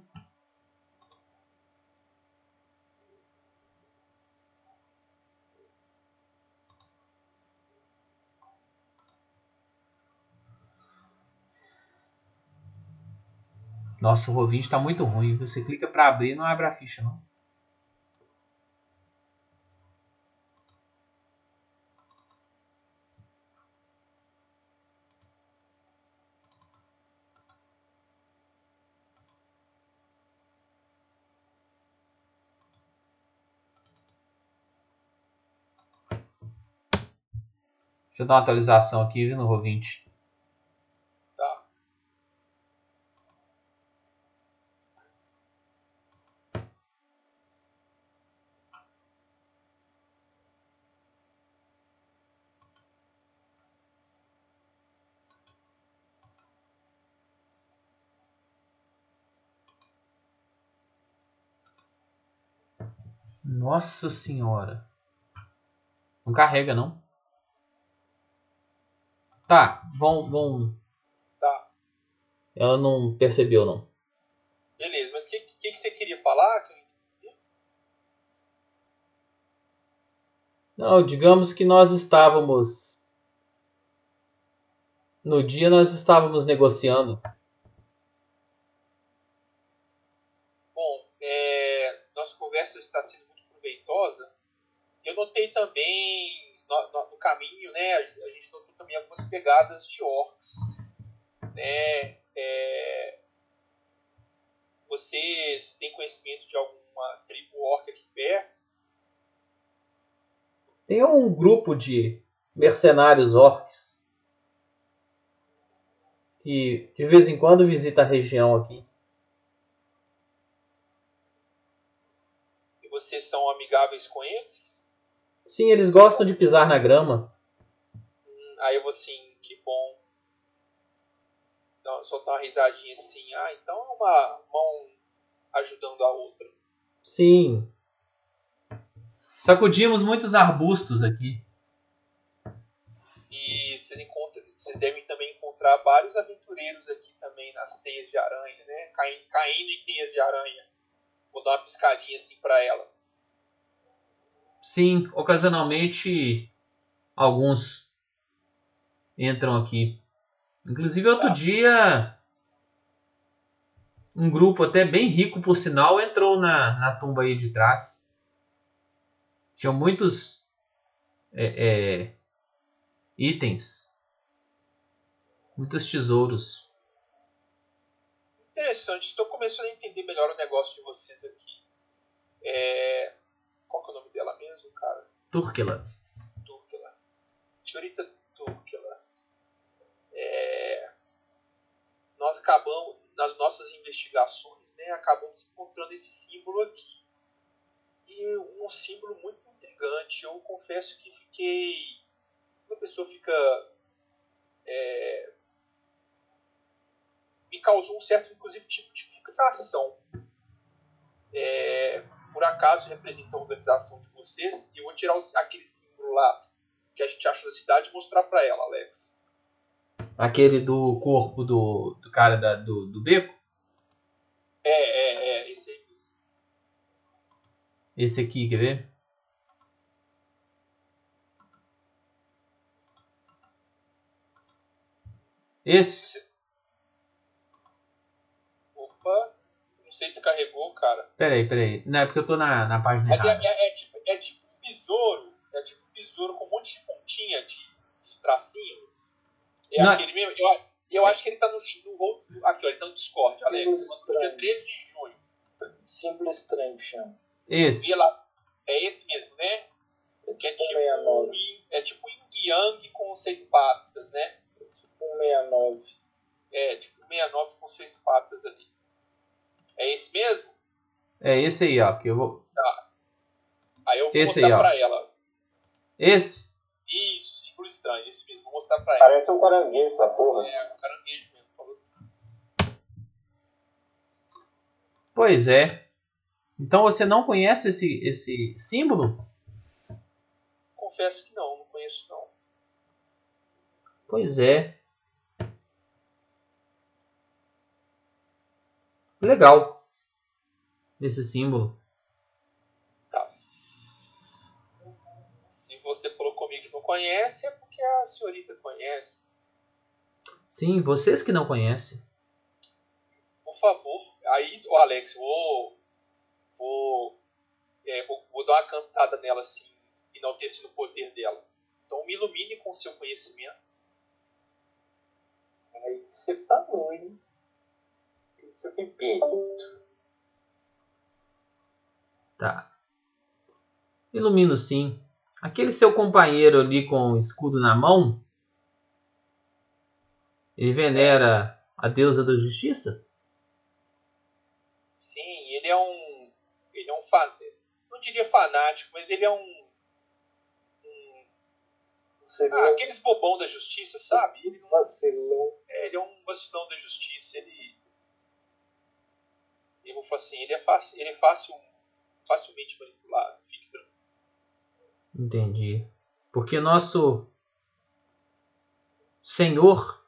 Nossa, o Rovinte está muito ruim. Você clica para abrir não abre a ficha, não. Deixa eu dar uma atualização aqui viu, no Roll20. Tá. Nossa senhora. Não carrega não. Tá, vão, vão. Tá. Ela não percebeu, não. Beleza, mas o que, que, que você queria falar? Não digamos que nós estávamos. No dia nós estávamos negociando. Bom, é, nossa conversa está sendo muito proveitosa. Eu notei também no, no- no caminho, né? A, a gente também algumas pegadas de orcs, né? É, vocês têm conhecimento de alguma tribo orc aqui perto? Tem um grupo de mercenários orcs que de vez em quando visita a região aqui. E vocês são amigáveis com eles? Sim, eles gostam de pisar na grama. Aí eu vou assim, que bom. Então, soltar uma risadinha assim, ah, então é uma mão ajudando a outra. Sim. Sacudimos muitos arbustos aqui. E vocês, encontram, vocês devem também encontrar vários aventureiros aqui também nas teias de aranha, né? Caindo, caindo em teias de aranha. Vou dar uma piscadinha assim pra ela. Sim, ocasionalmente alguns entram aqui. Inclusive outro Tá. dia um grupo até bem rico por sinal entrou na, na tumba aí de trás. Tinham muitos é, é, itens, muitos tesouros. Interessante, estou começando a entender melhor o negócio de vocês aqui. É... Qual que é o nome dela mesmo, cara? Turkela. Turkela. Senhorita. É... Nós acabamos, nas nossas investigações, né, acabamos encontrando esse símbolo aqui. E um símbolo muito intrigante. Eu confesso que fiquei. Quando a pessoa fica. é, Me causou um certo, inclusive, tipo de fixação. É, por acaso representa a organização de vocês, e eu vou tirar aquele símbolo lá que a gente acha da cidade e mostrar pra ela, Alex. Aquele do corpo do, do cara da- do, do beco. É, é, é, esse aí. Esse aqui, quer ver? Esse? Opa, não sei se carregou, cara. Peraí, peraí. Não, é porque eu tô na, na página Mas é, errada. é- é tipo, é tipo um besouro, é tipo um besouro com um monte de pontinha de, de tracinhos. É Não. aquele mesmo. Eu, eu acho que ele tá no, no, no- Aqui, ó, ele tá no Discord, Alex. Dia estranhos. 13 de junho. Símbolo estranho que chama. Esse. Vê lá. É esse mesmo, né? É Que é tipo um tipo 69. um, yin- é tipo yin yang com seis patas, né? Tipo um 69. É, tipo 69 com seis patas ali. É esse mesmo? É esse aí, ó. Que eu vou... Aí eu vou Esse mostrar aí, ó. pra ela. Esse? Isso, símbolo estranho, esse mesmo. Vou mostrar pra ela. Parece um caranguejo essa porra. É, o caranguejo mesmo. Falou. Pois é. Então você não conhece esse, esse símbolo? Confesso que não, não conheço não. Pois é. Legal. Esse símbolo. Conhece, é porque a senhorita conhece. Sim, vocês que não conhecem. Por favor. Aí, ô Alex, vou. Vou, é, vou. vou dar uma cantada nela assim, enaltecendo o poder dela. Então me ilumine com o seu conhecimento. Aí você falou, hein? Isso é bebê. Tá. Ilumino sim. Aquele seu companheiro ali com o escudo na mão. Ele venera a deusa da justiça? Sim, ele é um. Ele é um fan, Não diria fanático, mas ele é um. um ah, aqueles bobão da justiça, sabe? Ele, não, vacilão. é, ele é um vacilão da justiça. Ele. Eu vou falar assim, ele é fácil. Ele é fácil. facilmente manipulado. Fique tranquilo. Entendi. Porque nosso Senhor,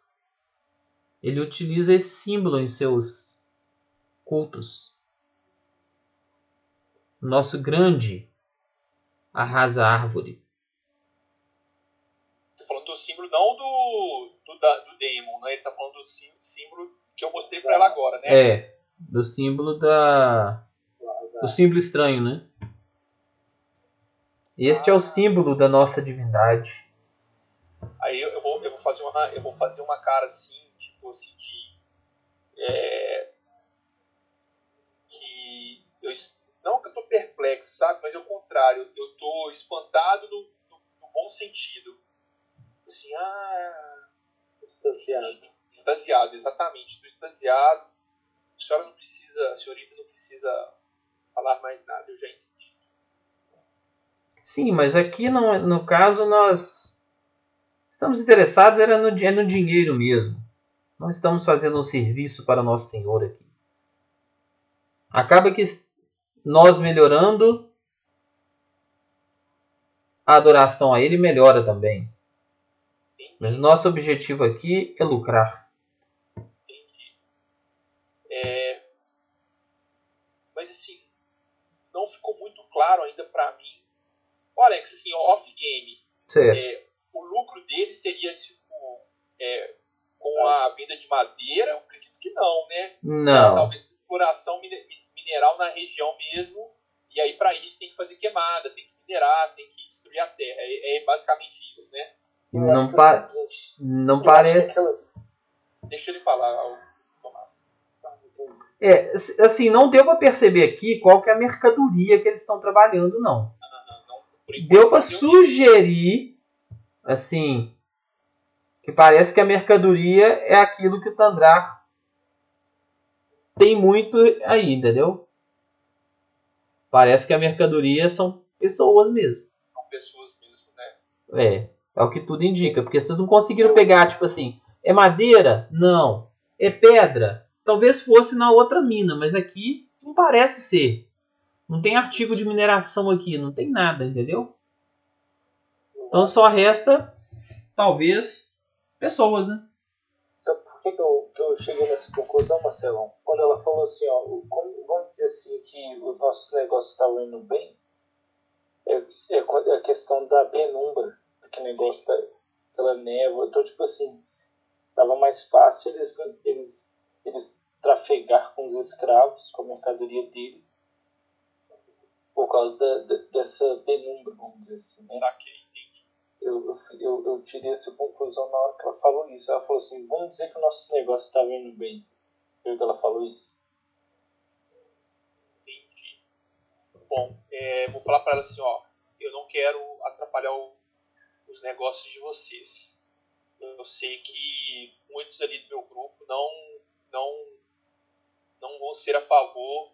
ele utiliza esse símbolo em seus cultos. Nosso grande arrasa árvore. Tô falando do símbolo não do, do, da, do Demon, né? Ele tá falando do símbolo que eu mostrei pra ela agora, né? É, do símbolo da. O símbolo estranho, né? Este é o símbolo da nossa divindade. Aí eu, eu vou, eu vou fazer uma eu vou fazer uma cara assim, tipo assim de é, que eu não que eu tô perplexo, sabe? Mas é o contrário, eu tô espantado no, no- no bom sentido. Assim, ah, extasiado, exatamente, estou extasiado. A senhora não precisa, a senhorita não precisa falar mais nada, eu já entendi. Sim, mas aqui não, no caso nós estamos interessados era no, é no dinheiro mesmo. Não estamos fazendo um serviço para Nosso Senhor aqui. Acaba que nós melhorando a adoração a Ele melhora também. Mas nosso objetivo aqui é lucrar. Entendi. É, mas assim, não ficou muito claro ainda pra mim. Ô Alex, assim, off-game, é, o lucro dele seria tipo, é, com a venda de madeira? Eu acredito que não, né? Não. Talvez exploração mine- mineral na região mesmo. E aí pra isso tem que fazer queimada, tem que minerar, tem que destruir a terra. É, é basicamente isso, né? Não, é pa- o seguinte, não parece. Deixa ele falar, o Tomás. Entendi. É, assim, não deu para perceber aqui qual que é a mercadoria que eles estão trabalhando, não. Não, não, por enquanto Deu para sugerir, assim, que parece que a mercadoria é aquilo que o Tandrar tem muito aí, entendeu? Parece que a mercadoria são pessoas mesmo. são pessoas mesmo, né? É, é o que tudo indica, porque vocês não conseguiram pegar, tipo assim, é madeira? Não. É pedra? Talvez fosse na outra mina, mas aqui não parece ser. Não tem artigo de mineração aqui, não tem nada, entendeu? Então só resta, talvez, pessoas, né? Sabe por que, que, eu, que eu cheguei nessa conclusão, Marcelão? Quando ela falou assim, ó, como, vamos dizer assim, que os nossos negócios estavam indo bem, é, é, quando- é a questão da penumbra, aquele negócio da, daquela névoa. Então, tipo assim, tava mais fácil eles, eles, eles trafegar com os escravos, com a mercadoria deles, por causa da, da- dessa penumbra, vamos dizer assim, né? Saquei, entendi. eu, eu, eu, tirei essa conclusão na hora que ela falou isso. Ela falou assim, vamos dizer que o nosso negócio estava indo bem. Viu que ela falou isso? entendi. Bom, é, vou falar pra ela assim, ó, eu não quero atrapalhar o- os negócios de vocês. Eu sei que muitos ali do meu grupo não, não, não vão ser a favor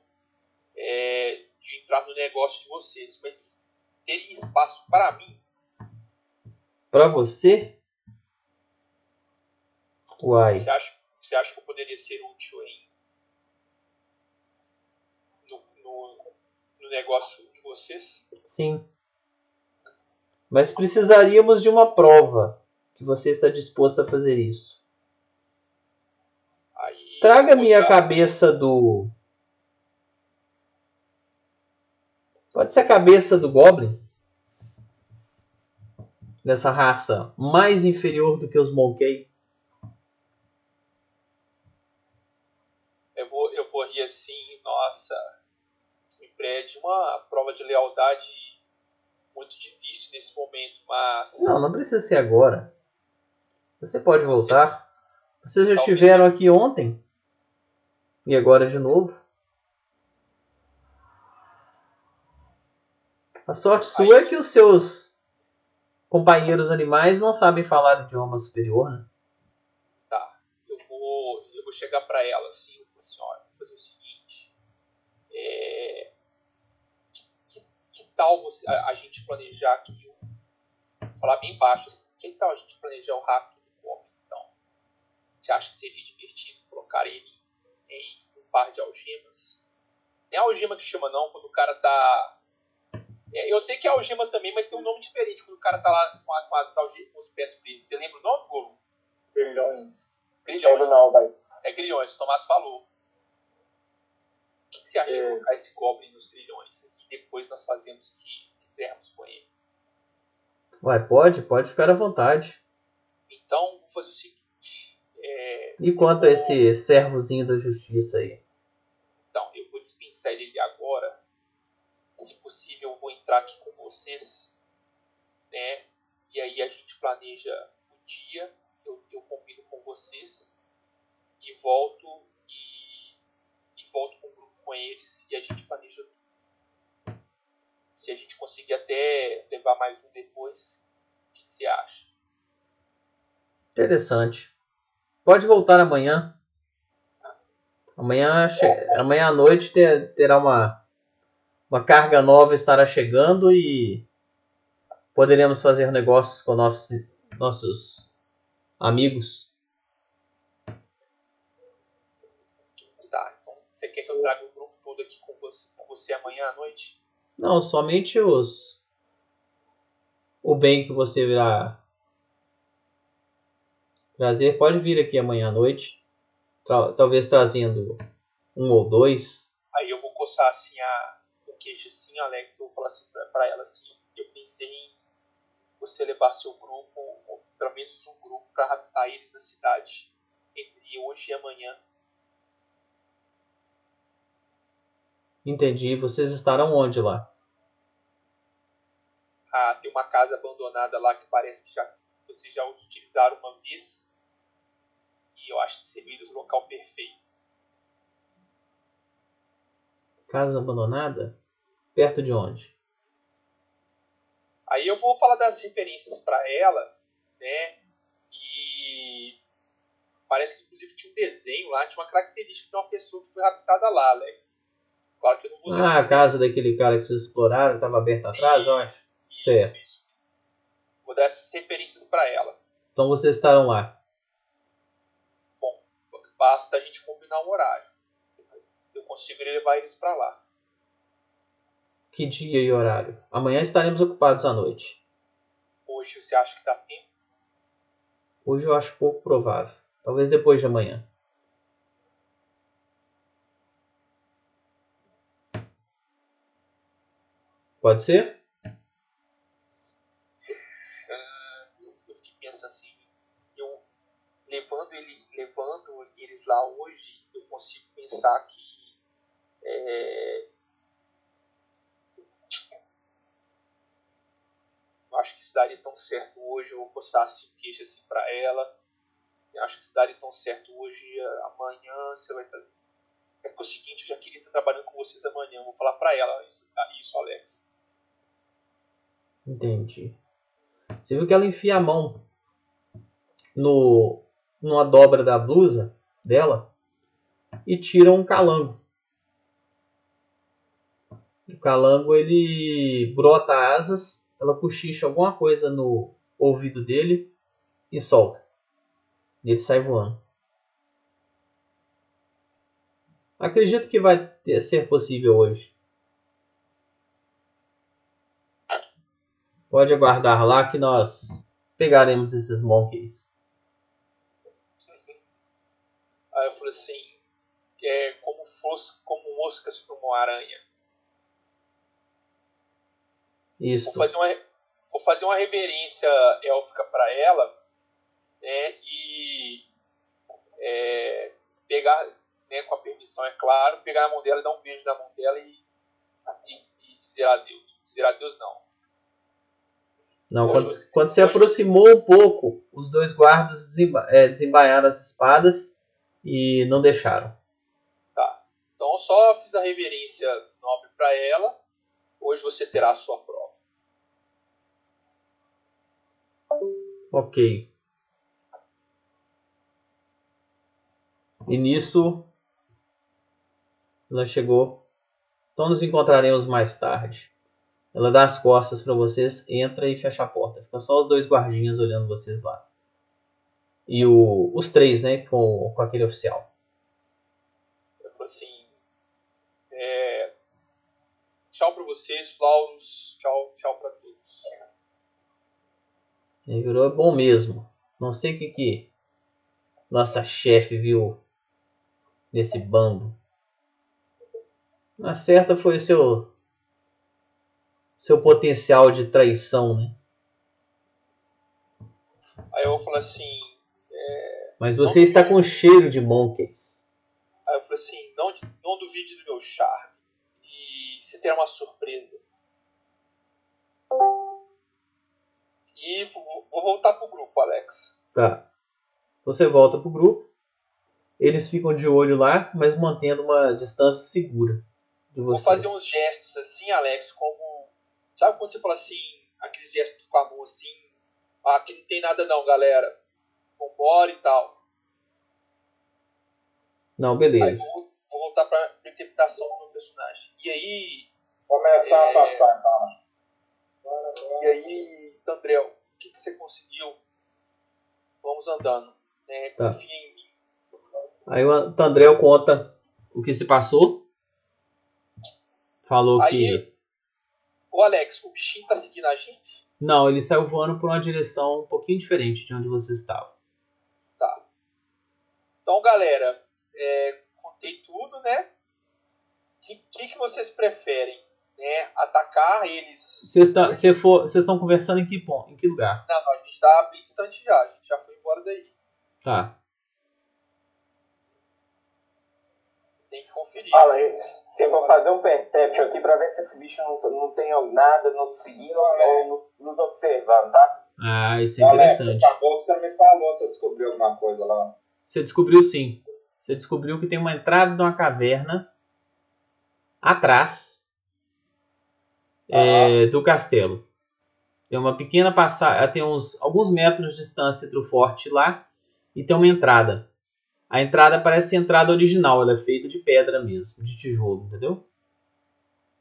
é, de entrar no negócio de vocês, mas teria espaço para mim? Pra você? Uai. Você acha, você acha que eu poderia ser útil em no, no, no negócio de vocês? Sim. Mas precisaríamos de uma prova que você está disposto a fazer isso. Aí Traga-me a mostrar- cabeça do. Pode ser a cabeça do Goblin? Dessa raça mais inferior do que os Monkey. Eu vou, eu vou rir assim, nossa, me pede uma prova de lealdade muito difícil nesse momento, mas Não, não precisa ser agora. Você pode voltar. Vocês já estiveram aqui ontem. E agora de novo. A sorte sua é que os seus companheiros animais não sabem falar idioma superior, né? eu vou, eu vou chegar pra ela assim, eu vou assim, vou fazer o seguinte, é, que, que tal você, a, a gente planejar aqui, falar bem baixo, assim, que tal a gente planejar o rapto do Goblin, então? Você acha que seria divertido colocar ele em um par de algemas Tem algema que chama não, quando o cara tá. É, eu sei que é algema também, mas tem um nome diferente quando o cara tá lá com, a, com as com os pés presos. Você lembra o nome, Golo? Grilhões. Grilhões. Lembro não, velho. É grilhões, o Tomás falou. O que, que você acha de É. colocar esse Goblin nos grilhões? E depois nós fazemos o que quisermos com ele. Ué, pode? Pode ficar à vontade. Então, vou fazer o seguinte. É, E quanto a esse servozinho da justiça aí? Então, eu vou dispensar ele agora. Se possível, eu vou entrar aqui com vocês. Né? E aí a gente planeja o dia. Eu, eu combino com vocês. E volto e, e volto com o grupo com eles. E a gente planeja tudo. Se a gente conseguir até levar mais um depois, o que você acha? Interessante. Pode voltar amanhã. Amanhã, che- amanhã à noite ter- terá uma, uma carga nova estará chegando e poderemos fazer negócios com nossos, nossos amigos. Tá, então você quer que eu traga o grupo todo aqui com você, com você amanhã à noite? Não, somente os o bem que você irá trazer. Pode vir aqui amanhã à noite, tra- talvez trazendo um ou dois. Aí eu vou coçar assim a, queixo assim, Alex, eu vou falar assim pra, pra ela assim, eu pensei em você levar seu grupo, ou pelo menos um grupo, pra raptar eles na cidade entre hoje e amanhã. Entendi. Vocês estarão onde lá? Ah, tem uma casa abandonada lá que parece que já, vocês já utilizaram uma vez. E eu acho que seria o local perfeito. Casa abandonada? Perto de onde? Aí eu vou falar das referências pra ela, né? E parece que inclusive tinha um desenho lá, tinha uma característica de uma pessoa que foi raptada lá, Alex. Claro que eu não vou Ah, a casa daquele cara que vocês exploraram estava aberta atrás, eu acho. Certo. isso. Vou dar essas referências pra ela. Então vocês estarão lá. Basta a gente combinar um horário. Eu consigo levar eles pra lá. Que dia e horário? Amanhã estaremos ocupados à noite. Hoje você acha que dá tempo? Hoje eu acho pouco provável. Talvez depois de amanhã. Pode ser? Eu, eu fiquei pensando assim, eu levando ele, levando eles lá hoje, eu consigo pensar que é, isso daria tão certo hoje, eu assim, o queixo assim pra ela. Eu acho que isso daria tão certo hoje, amanhã você vai estar. É que é o seguinte, eu já queria estar trabalhando com vocês amanhã, eu vou falar pra ela isso, isso Alex. Entendi. Você viu que ela enfia a mão no numa dobra da blusa dela e tira um calango. O calango ele brota asas, ela cochicha alguma coisa no ouvido dele e solta. Ele sai voando. Acredito que vai ter- ser possível hoje. Pode aguardar lá que nós pegaremos esses monkeys. Aí eu falei assim, é como, fosse, como moscas para uma aranha. Isso. Vou fazer uma, vou fazer uma reverência élfica para ela, né, e é, pegar, né, com a permissão, é claro, pegar a mão dela, dar um beijo na mão dela e, e, e dizer adeus. Dizer adeus não. Não, quando, quando se aproximou um pouco, os dois guardas desemba é, desembainharam as espadas e não deixaram. Tá. Então eu só fiz a reverência nobre para ela. Hoje você terá a sua prova. Ok. E nisso ela chegou. Então nos encontraremos mais tarde. Ela dá as costas para vocês, entra e fecha a porta. Fica só os dois guardinhas olhando vocês lá. E o, os três, né, com, com aquele oficial. Assim, é, Tchau pra vocês, Flauros. Tchau, tchau todos. Ele virou é bom mesmo. Não sei o que que nossa chefe viu nesse bando. Na certa foi o seu seu potencial de traição, né? Aí eu falar assim. Mas você está com cheiro de monkeys. Aí eu falei assim, não, não duvide do meu charme. E você terá uma surpresa. E vou, vou voltar pro grupo, Alex. Tá. Você volta pro grupo. Eles ficam de olho lá, mas mantendo uma distância segura de Vou vocês. fazer uns gestos assim, Alex, como. Sabe quando você fala assim, aqueles gestos com a mão assim? Ah, aqui não tem nada não, galera. Vambora e tal. Não, Aí beleza. vou, vou voltar pra interpretação do meu personagem. E aí. Começar a É. afastar então. E aí, Tandrel, o que, que você conseguiu? Vamos andando. Né? Tá. Confia em mim. Aí o Tandrel conta o que se passou. Falou Aí- que. Ô Alex, o bichinho tá seguindo a gente? Não, ele saiu voando por uma direção um pouquinho diferente de onde você estava. Tá. Então, galera, é, contei tudo, né? O que, que, que vocês preferem? Né? Atacar eles? Vocês tá- cê for- vocês estão conversando em que ponto? Em que lugar? Não, não, a gente tá bem distante já. A gente já foi embora daí. Tá. Tem que conferir. Fala, eu, eu vou fazer um perception aqui pra ver se esse bicho não, não tem nada nos seguindo ou no- nos observando, tá? Ah, isso é Alex, interessante. acabou que você não me falou se eu descobri alguma coisa lá. Você descobriu sim. Você descobriu que tem uma entrada de uma caverna atrás é, do castelo. Tem uma pequena passagem, tem uns alguns metros de distância entre o forte lá e tem uma entrada. A entrada parece a entrada original, ela é feita de pedra mesmo, de tijolo, entendeu?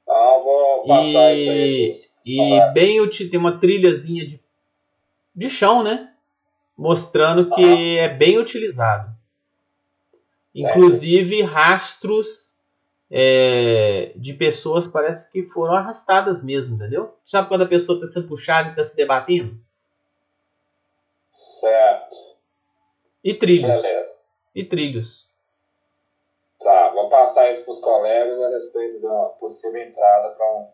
Eu vou passar isso aí. E, e Ah. bem uti- tem uma trilhazinha de, de chão, né? Mostrando que é bem utilizado. Inclusive rastros é, de pessoas parece que foram arrastadas mesmo, entendeu? Sabe quando a pessoa está sendo puxada e está se debatendo? Certo. E trilhos. Beleza. E trilhos. Tá, vou passar isso pros colegas a respeito da possível entrada para um,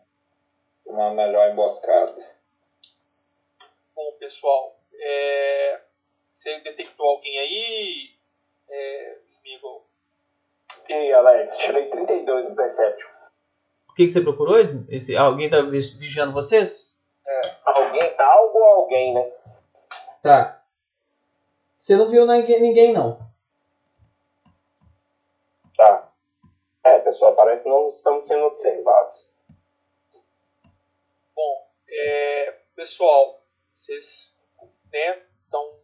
uma melhor emboscada. Bom, pessoal, é, você detectou alguém aí? É, Smeagol? E aí, Alex, tirei 32 no perception. O que, que você procurou? Esse, alguém está vigiando vocês? Alguém, algo ou alguém, né? Tá. Você não viu ninguém, ninguém não. Tá. É, pessoal, parece que não estamos sendo observados. Bom, é, pessoal, vocês né, estão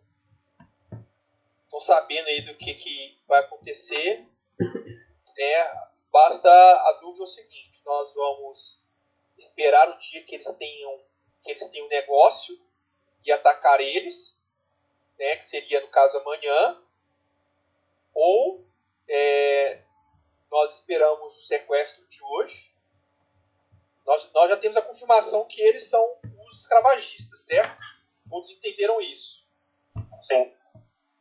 estão sabendo aí do que, que vai acontecer. Né? Basta a dúvida é o seguinte, nós vamos esperar o dia que eles tenham que eles tenham negócio e atacar eles, né, que seria no caso amanhã, ou é, nós esperamos o sequestro de hoje nós, nós já temos a confirmação que eles são os escravagistas, certo? Todos entenderam isso. Sim.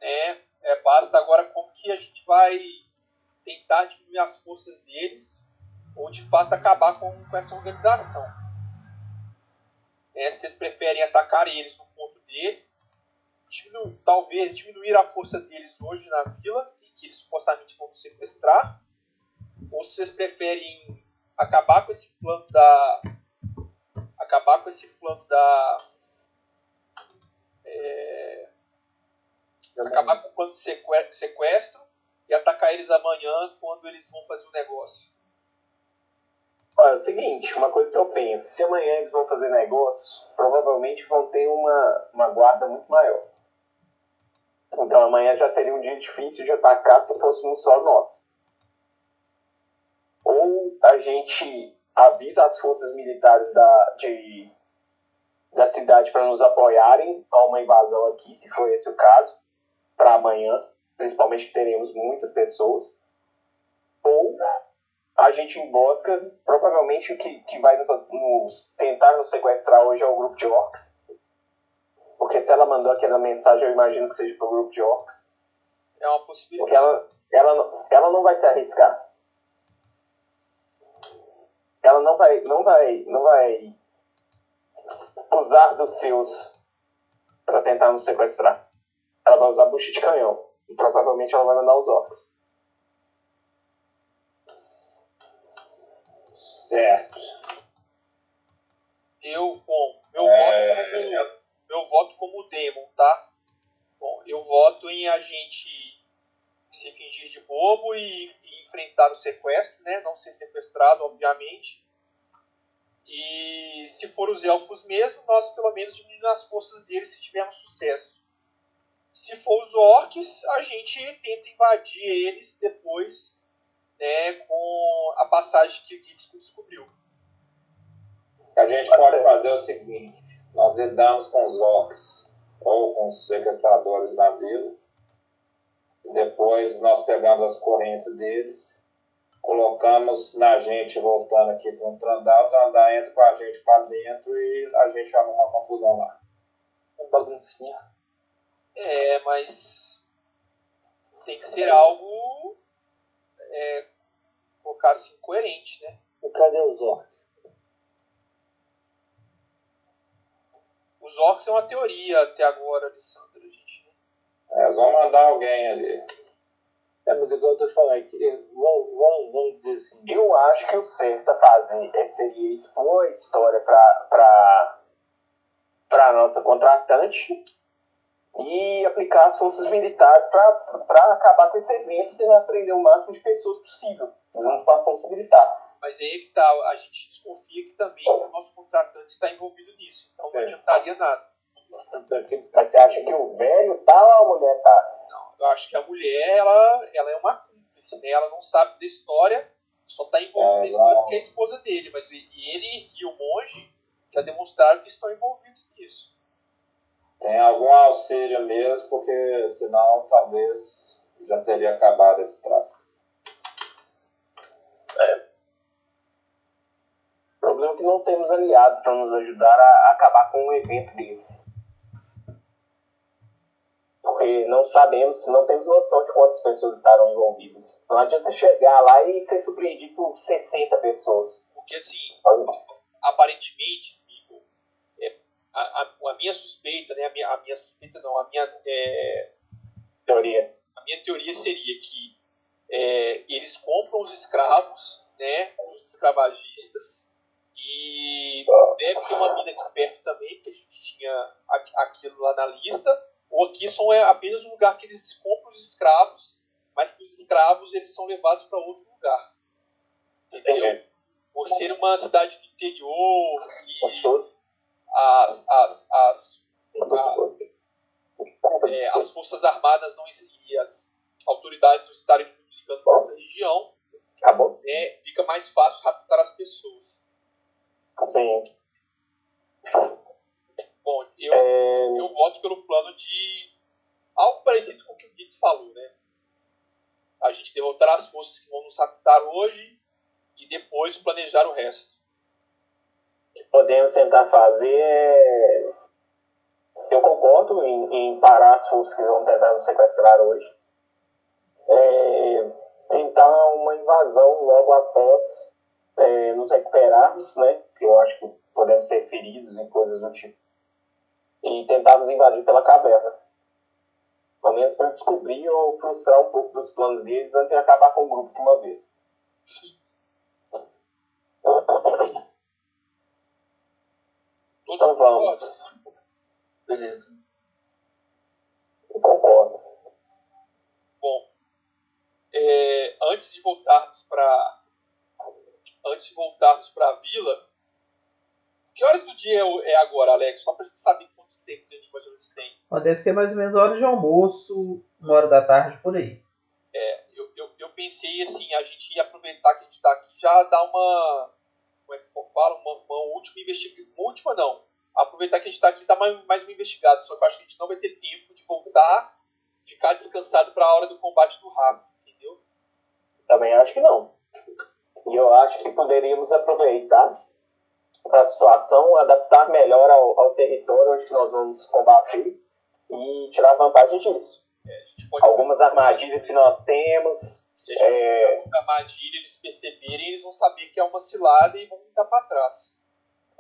É, é, basta agora como que a gente vai tentar diminuir as forças deles ou de fato acabar com, com essa organização. É, vocês preferem atacar eles no ponto deles, diminu- talvez diminuir a força deles hoje na vila, em que eles supostamente vão sequestrar, ou se vocês preferem acabar com esse plano da acabar com esse plano da é, acabar com o plano de seque- sequestro e atacar eles amanhã quando eles vão fazer o negócio. Olha, é o seguinte, uma coisa que eu penso, se amanhã eles vão fazer negócio, provavelmente vão ter uma, uma guarda muito maior. Então amanhã já seria um dia difícil de atacar se fôssemos só nós. Ou a gente avisa as forças militares da, de, da cidade para nos apoiarem a uma invasão aqui, se for esse o caso, para amanhã, principalmente que teremos muitas pessoas. Ou a gente embosca. Provavelmente o que, que vai nos, nos tentar nos sequestrar hoje é o grupo de orcs. Porque se ela mandou aquela mensagem, eu imagino que seja pro grupo de orcs. É uma Porque possibilidade. ela, ela, não- ela não vai se arriscar. Ela não vai, não vai, não vai usar dos seus para tentar nos sequestrar. Ela vai usar bucha de canhão. E provavelmente ela vai mandar os orcs. Certo. Eu, bom, meu É. voto como, meu voto como Demon, tá? Bom, eu voto em a gente se fingir de bobo e, e enfrentar o sequestro, né? Não ser sequestrado, obviamente. E se for os elfos mesmo, nós pelo menos diminuímos as forças deles se tivermos sucesso. Se for os orcs, a gente tenta invadir eles depois, né, com a passagem que o Gitsko descobriu. A gente pode fazer o seguinte: nós lidamos com os orcs ou com os sequestradores da vila. Depois nós pegamos as correntes deles, colocamos na gente voltando aqui com o Trandal. O Trandal entra com a gente para dentro e a gente arruma uma confusão lá. Um baguncinha. É, mas tem que ser algo é, colocar assim coerente, né? E cadê os orcs? Os orcs é uma teoria até agora, Alessandro. A gente É, Eles vão mandar alguém ali. É, mas igual eu tô te falando aqui, vamos, vamos, vamos dizer assim. Eu acho que o certo a fazer é, seria expor a história para pra, pra nossa contratante e aplicar as forças militares para acabar com esse evento e tentar prender o máximo de pessoas possível. Usando a força militar. Mas aí é que tá, a gente desconfia que também o nosso contratante está envolvido nisso. Então não É. adiantaria nada. Mas você acha que o velho tá ou a mulher tá? Não, eu acho que a mulher, ela, ela é uma cúmplice, né? Ela não sabe da história, só está envolvida É, na história não. porque é a esposa dele. Mas ele e o monge já demonstraram que estão envolvidos nisso. Tem algum auxílio mesmo, porque senão talvez já teria acabado esse tráfico. O problema é que não temos aliados para nos ajudar a acabar com um evento desse. Porque não sabemos, não temos noção de quantas pessoas estarão envolvidas. Não adianta chegar lá e ser surpreendido por 60 pessoas. Porque assim, aparentemente, é, a, a, a minha suspeita, né? A minha, a minha suspeita não, a minha, é, Teoria. a minha teoria seria que é, eles compram os escravos, né? Os escravagistas. E deve ter uma mina aqui perto também, porque a gente tinha aquilo lá na lista. Ou aqui só é apenas um lugar que eles compram os escravos, mas que os escravos eles são levados para outro lugar. Entendeu? Por ser uma cidade do interior e As, as, as, é, as forças armadas não, e as autoridades não estarem ligando para essa região, Acabou? né, fica mais fácil raptar as pessoas. Sim. Bom, eu, É, eu voto pelo plano de algo parecido com o que o Gitz falou, né? A gente derrotar as forças que vão nos raptar hoje e depois planejar o resto. Que podemos tentar fazer é... Eu concordo em, em parar as forças que vão tentar nos sequestrar hoje. É, tentar uma invasão logo após é, nos recuperarmos, né? Que eu acho que podemos ser feridos e coisas do tipo. E tentarmos invadir pela caverna. Pelo menos para descobrir ou frustrar um pouco dos planos deles antes de acabar com o grupo de uma vez. Todos Então vamos. Beleza. Eu concordo. Bom, é, antes de voltarmos para antes de voltarmos para a vila, que horas do dia é é agora, Alex? Só para gente saber quanto tempo a gente mais ou menos tem. Ó, deve ser mais ou menos hora de almoço, uma hora da tarde, por aí. Eu, eu, eu pensei assim, a gente ia aproveitar que a gente está aqui e já dar uma como é que eu falo? Uma, uma última investigação. Uma última não. Aproveitar que a gente está aqui e dar mais, mais uma investigada. Só que eu acho que a gente não vai ter tempo de voltar, ficar descansado para a hora do combate do rato, entendeu? Também acho que não. E eu acho que poderíamos aproveitar a situação, adaptar melhor ao, ao território onde nós vamos combater e tirar vantagem disso. É, Algumas armadilhas que nós temos, Se a gente é, armadilha, eles perceberem, eles vão saber que é uma cilada e vão voltar pra trás.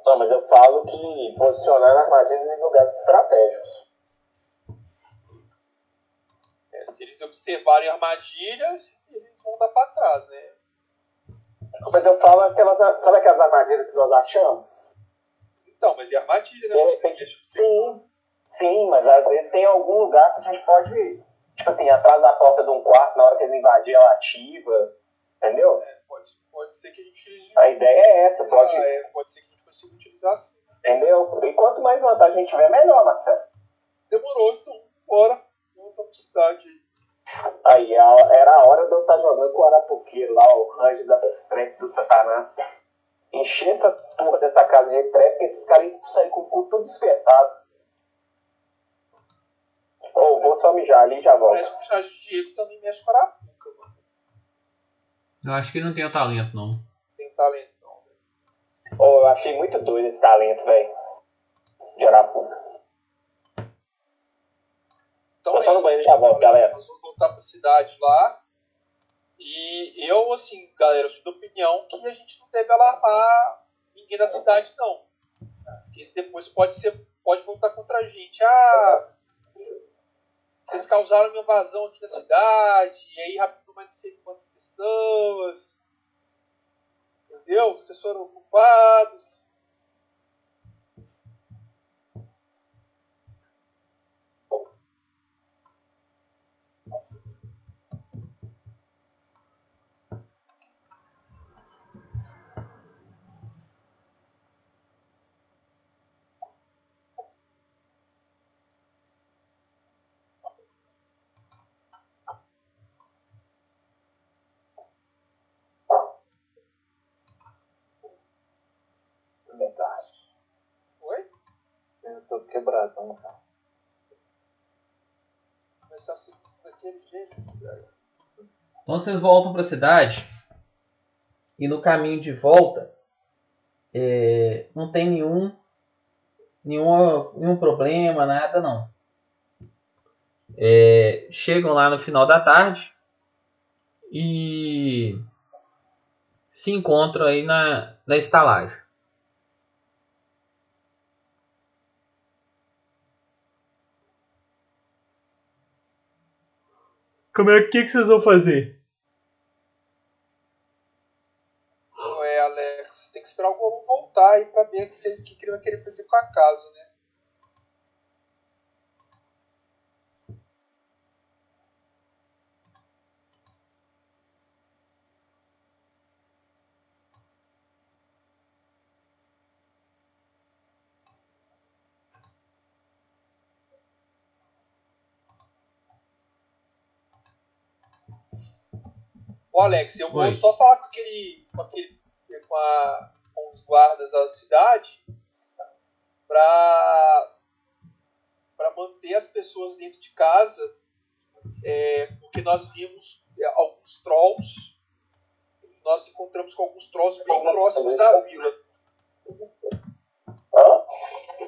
não, mas eu falo que posicionar armadilhas em lugares estratégicos. É, se eles observarem armadilhas, eles vão dar pra trás, né? Mas eu falo aquelas, sabe aquelas armadilhas que nós achamos? Então, mas e armadilha, né? De repente, sim, sim, mas às vezes tem algum lugar que a gente pode, tipo assim, atrás da porta de um quarto, na hora que eles invadirem, ela ativa, entendeu? É, pode, pode ser que a gente. A ideia é essa, pode, Ah, é, pode ser que a gente consiga utilizar assim. entendeu? E quanto mais vantagem a gente tiver, melhor, Marcelo. Demorou, então, bora. Vamos pra cidade aí. Aí era a hora de eu estar jogando com o Arapuqueiro lá, o range da frente do Satanás. Encher essa porra dessa casa de trap, porque esses caras sair com o cu tudo espetado. Ô, vou só mijar ali e já volto. Parece que o Charles Diego também mexe com a arapuca, mano. Eu acho que ele não tem o talento, não. Tem talento, não. velho. Ô, eu achei muito doido esse talento, velho. De Arapuca. Então, Tô só no é banheiro e já volto, galera. Nós vamos voltar pra cidade lá. E eu, assim, galera, eu sou da opinião que a gente não deve alarmar ninguém da cidade, não. Porque isso depois pode ser. pode voltar contra a gente. Ah, vocês causaram uma invasão aqui na cidade, e aí rapidou mais não sei quantas pessoas. Entendeu? Vocês foram ocupados. Oi? Tô quebradão, cara. Começar assim daquele jeito. velho. Então vocês voltam para a cidade e no caminho de volta é, não tem nenhum, nenhum, nenhum problema, nada não. É, chegam lá no final da tarde e se encontram aí na, na estalagem. Como é que, que vocês vão fazer? Não é, Alex. Tem que esperar o Gollum voltar aí pra ver o que, que ele vai querer fazer com a casa, né? Ô Alex, eu vou Oi. só falar com aquele. com aquele. com, a, com os guardas da cidade pra. pra manter as pessoas dentro de casa. é, porque nós vimos é, alguns trolls. Nós encontramos com alguns trolls bem próximos da vila.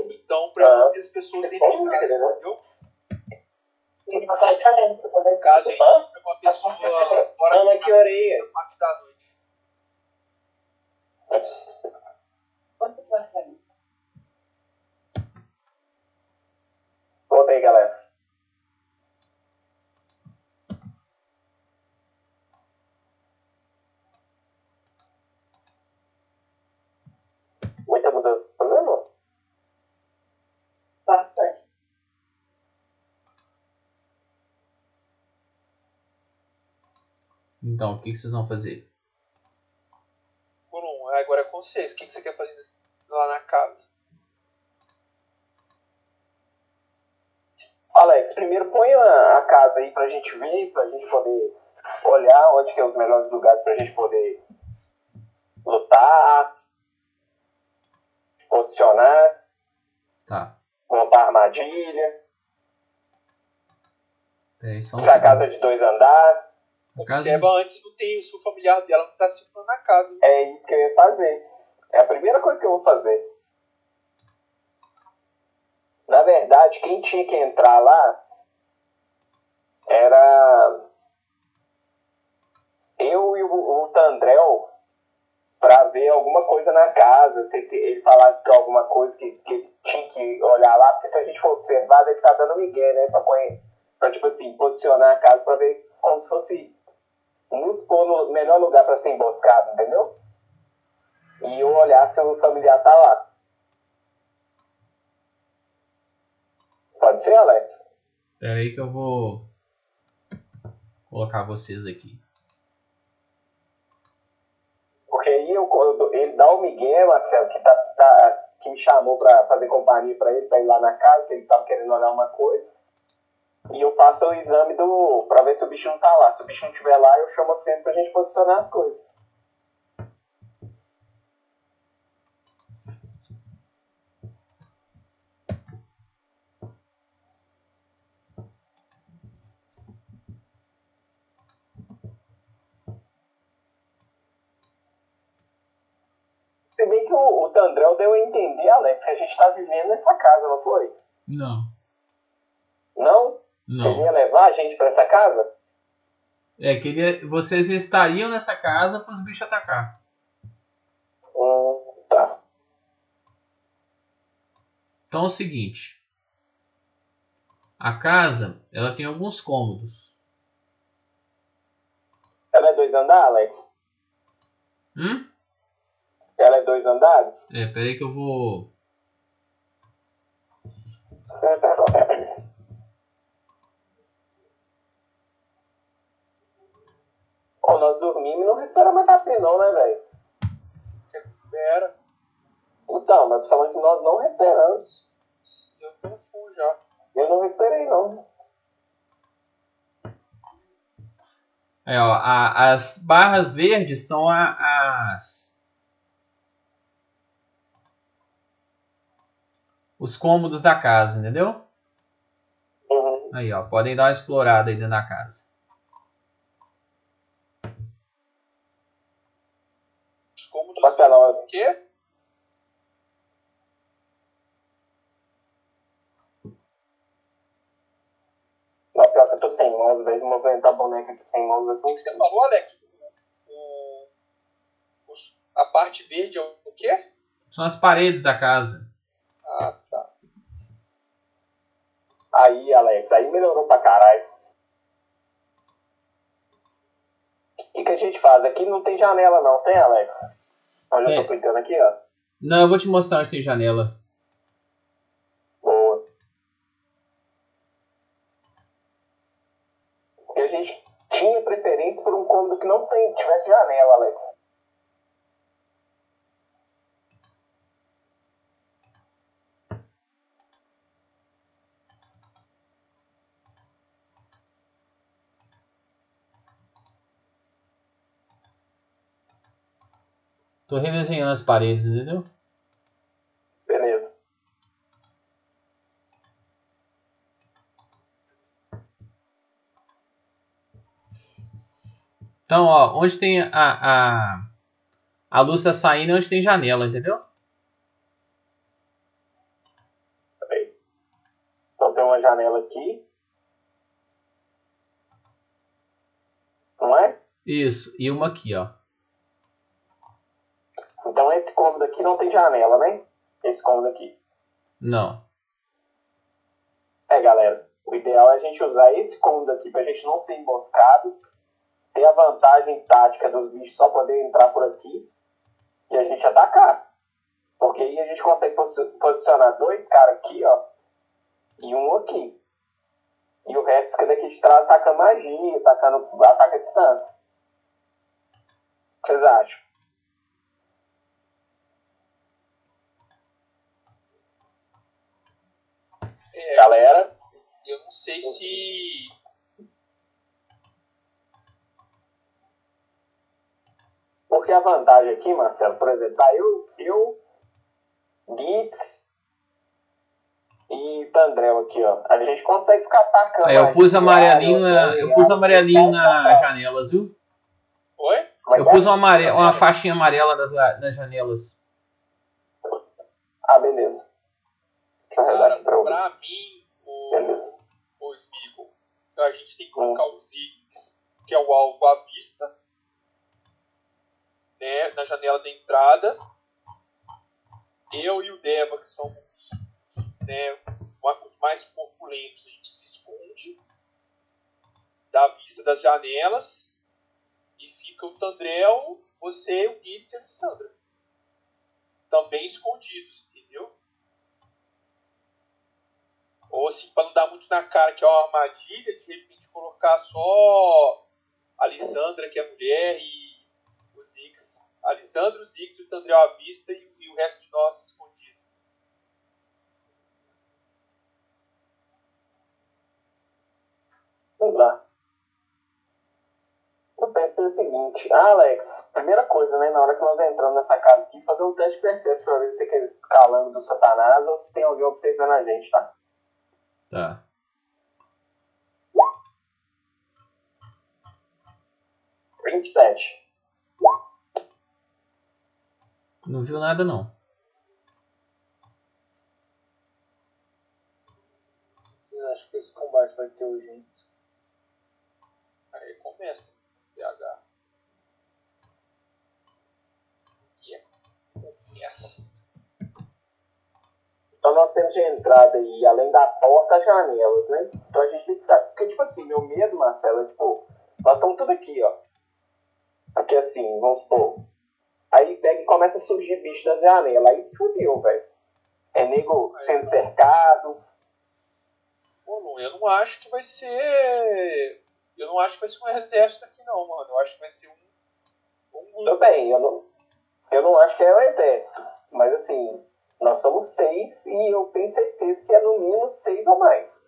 Então, pra Ah. manter as pessoas dentro de casa, entendeu? Ele uma pessoa fora Não, mas que orelha. da parte da noite. Quanto vai sair? Volta aí, galera. Muita mudança de programa? Bastante. Então, o que, que vocês vão fazer? Gollum, agora é com vocês. O que, que você quer fazer lá na casa? Alex, primeiro põe a, casa aí pra gente ver, pra gente poder olhar onde que é os melhores lugares pra gente poder lutar, posicionar, Tá. montar armadilha, Peraí, só um pra segundo. casa de dois andares. Observa antes se, não tem, o familiar dela não tá circulando na casa. É isso que eu ia fazer. É a primeira coisa que eu vou fazer. Na verdade, quem tinha que entrar lá era eu e o, o Tandrel pra ver alguma coisa na casa. Se ele- falasse que alguma coisa que, que tinha que olhar lá, porque se a gente for observar, deve estar dando migué, né? Pra, pra, tipo assim, posicionar a casa pra ver como se fosse nos pôr no melhor lugar pra ser emboscado, entendeu? E eu olhar se o familiar tá lá. Pode ser, Alex? Pera aí que eu vou colocar vocês aqui. Porque aí eu, eu ele dá o Miguel, Marcelo, que, tá, tá- que me chamou pra fazer companhia pra ele, pra ir lá na casa, que ele tava querendo olhar uma coisa. E eu faço o exame do. pra ver se o bicho não tá lá. Se o bicho não estiver lá, eu chamo sempre pra gente posicionar as coisas. Se bem que o, o deu a entender, Alex, que a gente tá vivendo nessa casa, não foi? Não, Não? Ele ia levar a gente pra essa casa? É que ele- vocês estariam nessa casa para os bichos atacar. Hum, tá. Então é o seguinte. A casa, ela tem alguns cômodos. Ela é dois andares, Alex? Hum? Ela é dois andares? É, peraí que eu vou. Ó, nós dormimos e não recuperamos mais HP não, né, velho? Recupera. Então, mas falando que nós não recuperamos. Eu tô full já. Eu não recuperei, não. É, ó, a- as barras verdes são a- as. Os cômodos da casa, entendeu? Uhum. Aí, ó, podem dar uma explorada aí dentro da casa. Os cômodos. Marcelão, O quê? na pior que eu tô sem mãos, velho. Movimentar a boneca aqui sem mãos O assim. que você falou, Alex? O, a parte verde é o quê? São as paredes da casa. Ah, tá. Aí, Alex, aí melhorou pra caralho. O que, que a gente faz? Aqui não tem janela não, tem, Alex? Onde eu Tem. tô clicando aqui, ó. Não, eu vou te mostrar onde tem janela. Boa. Porque a gente tinha preferência por um cômodo que não tem, tivesse janela, Alex. Tô redesenhando as paredes, entendeu? Beleza. Então, ó, onde tem a, a, a luz tá saindo é onde tem janela, entendeu? Então tem uma janela aqui. Não é? Isso, e uma aqui, ó. Então esse cômodo aqui não tem janela, né? Esse cômodo aqui. Não. É, galera. O ideal é a gente usar esse cômodo aqui pra gente não ser emboscado. Ter a vantagem tática dos bichos só poder entrar por aqui. E a gente atacar. Porque aí a gente consegue posi- posicionar dois caras aqui, ó. E um aqui. E o resto fica daqui de trás atacando magia, atacando ataque à distância. O que vocês acham? Galera, eu não sei se. Porque a vantagem aqui, Marcelo, por exemplo, tá eu, eu, Gitz e Tandrel aqui, ó. A gente consegue ficar atacando. Aí eu pus amarelinho na, eu pus amarelinho na janelas, viu? Oi? É Eu é? pus uma, amare- uma faixinha amarela nas, nas janelas. Ah, beleza. Cara, pra pra mim, o, Beleza. o Smeagol, a gente tem que colocar os Ziggs, que é o alvo à vista, né, na janela da entrada. Eu e o Deva, que somos né, os mais corpulentos, a gente se esconde da vista das janelas e fica o Tandrel, você, o Gitz e a Alessandra. Também escondidos, entendeu? Ou assim, pra não dar muito na cara que é uma armadilha, de repente colocar só a Alessandra, que é mulher, e o Ziggs. A Alessandra, o e o Tandrel à vista e, e o resto de nós escondido. Vamos lá. Eu pensei o seguinte, ah, Alex, primeira coisa, né, na hora que nós entramos nessa casa aqui, fazer um teste de percepção pra ver se você quer calando do satanás ou se tem alguém observando a gente, tá? Tá. Vinte e sete. Não viu nada não. Vocês acham que esse combate vai ter urgência? Aí começa. PH. E é. Então nós temos de entrada aí, além da porta, as janelas, né? Então a gente tem que estar. Porque, tipo assim, meu medo, Marcelo, é tipo, nós estamos tudo aqui, ó. Aqui assim, vamos supor. Aí pega e começa a surgir bicho das janelas. Aí fudeu, velho. É nego sendo cercado. Lu, eu não acho que vai ser. Eu não acho que vai ser um exército aqui não, mano. Eu acho que vai ser um. Um bem, eu não, eu não acho que é o exército. Mas assim, nós somos seis e eu tenho certeza que é no mínimo seis ou mais.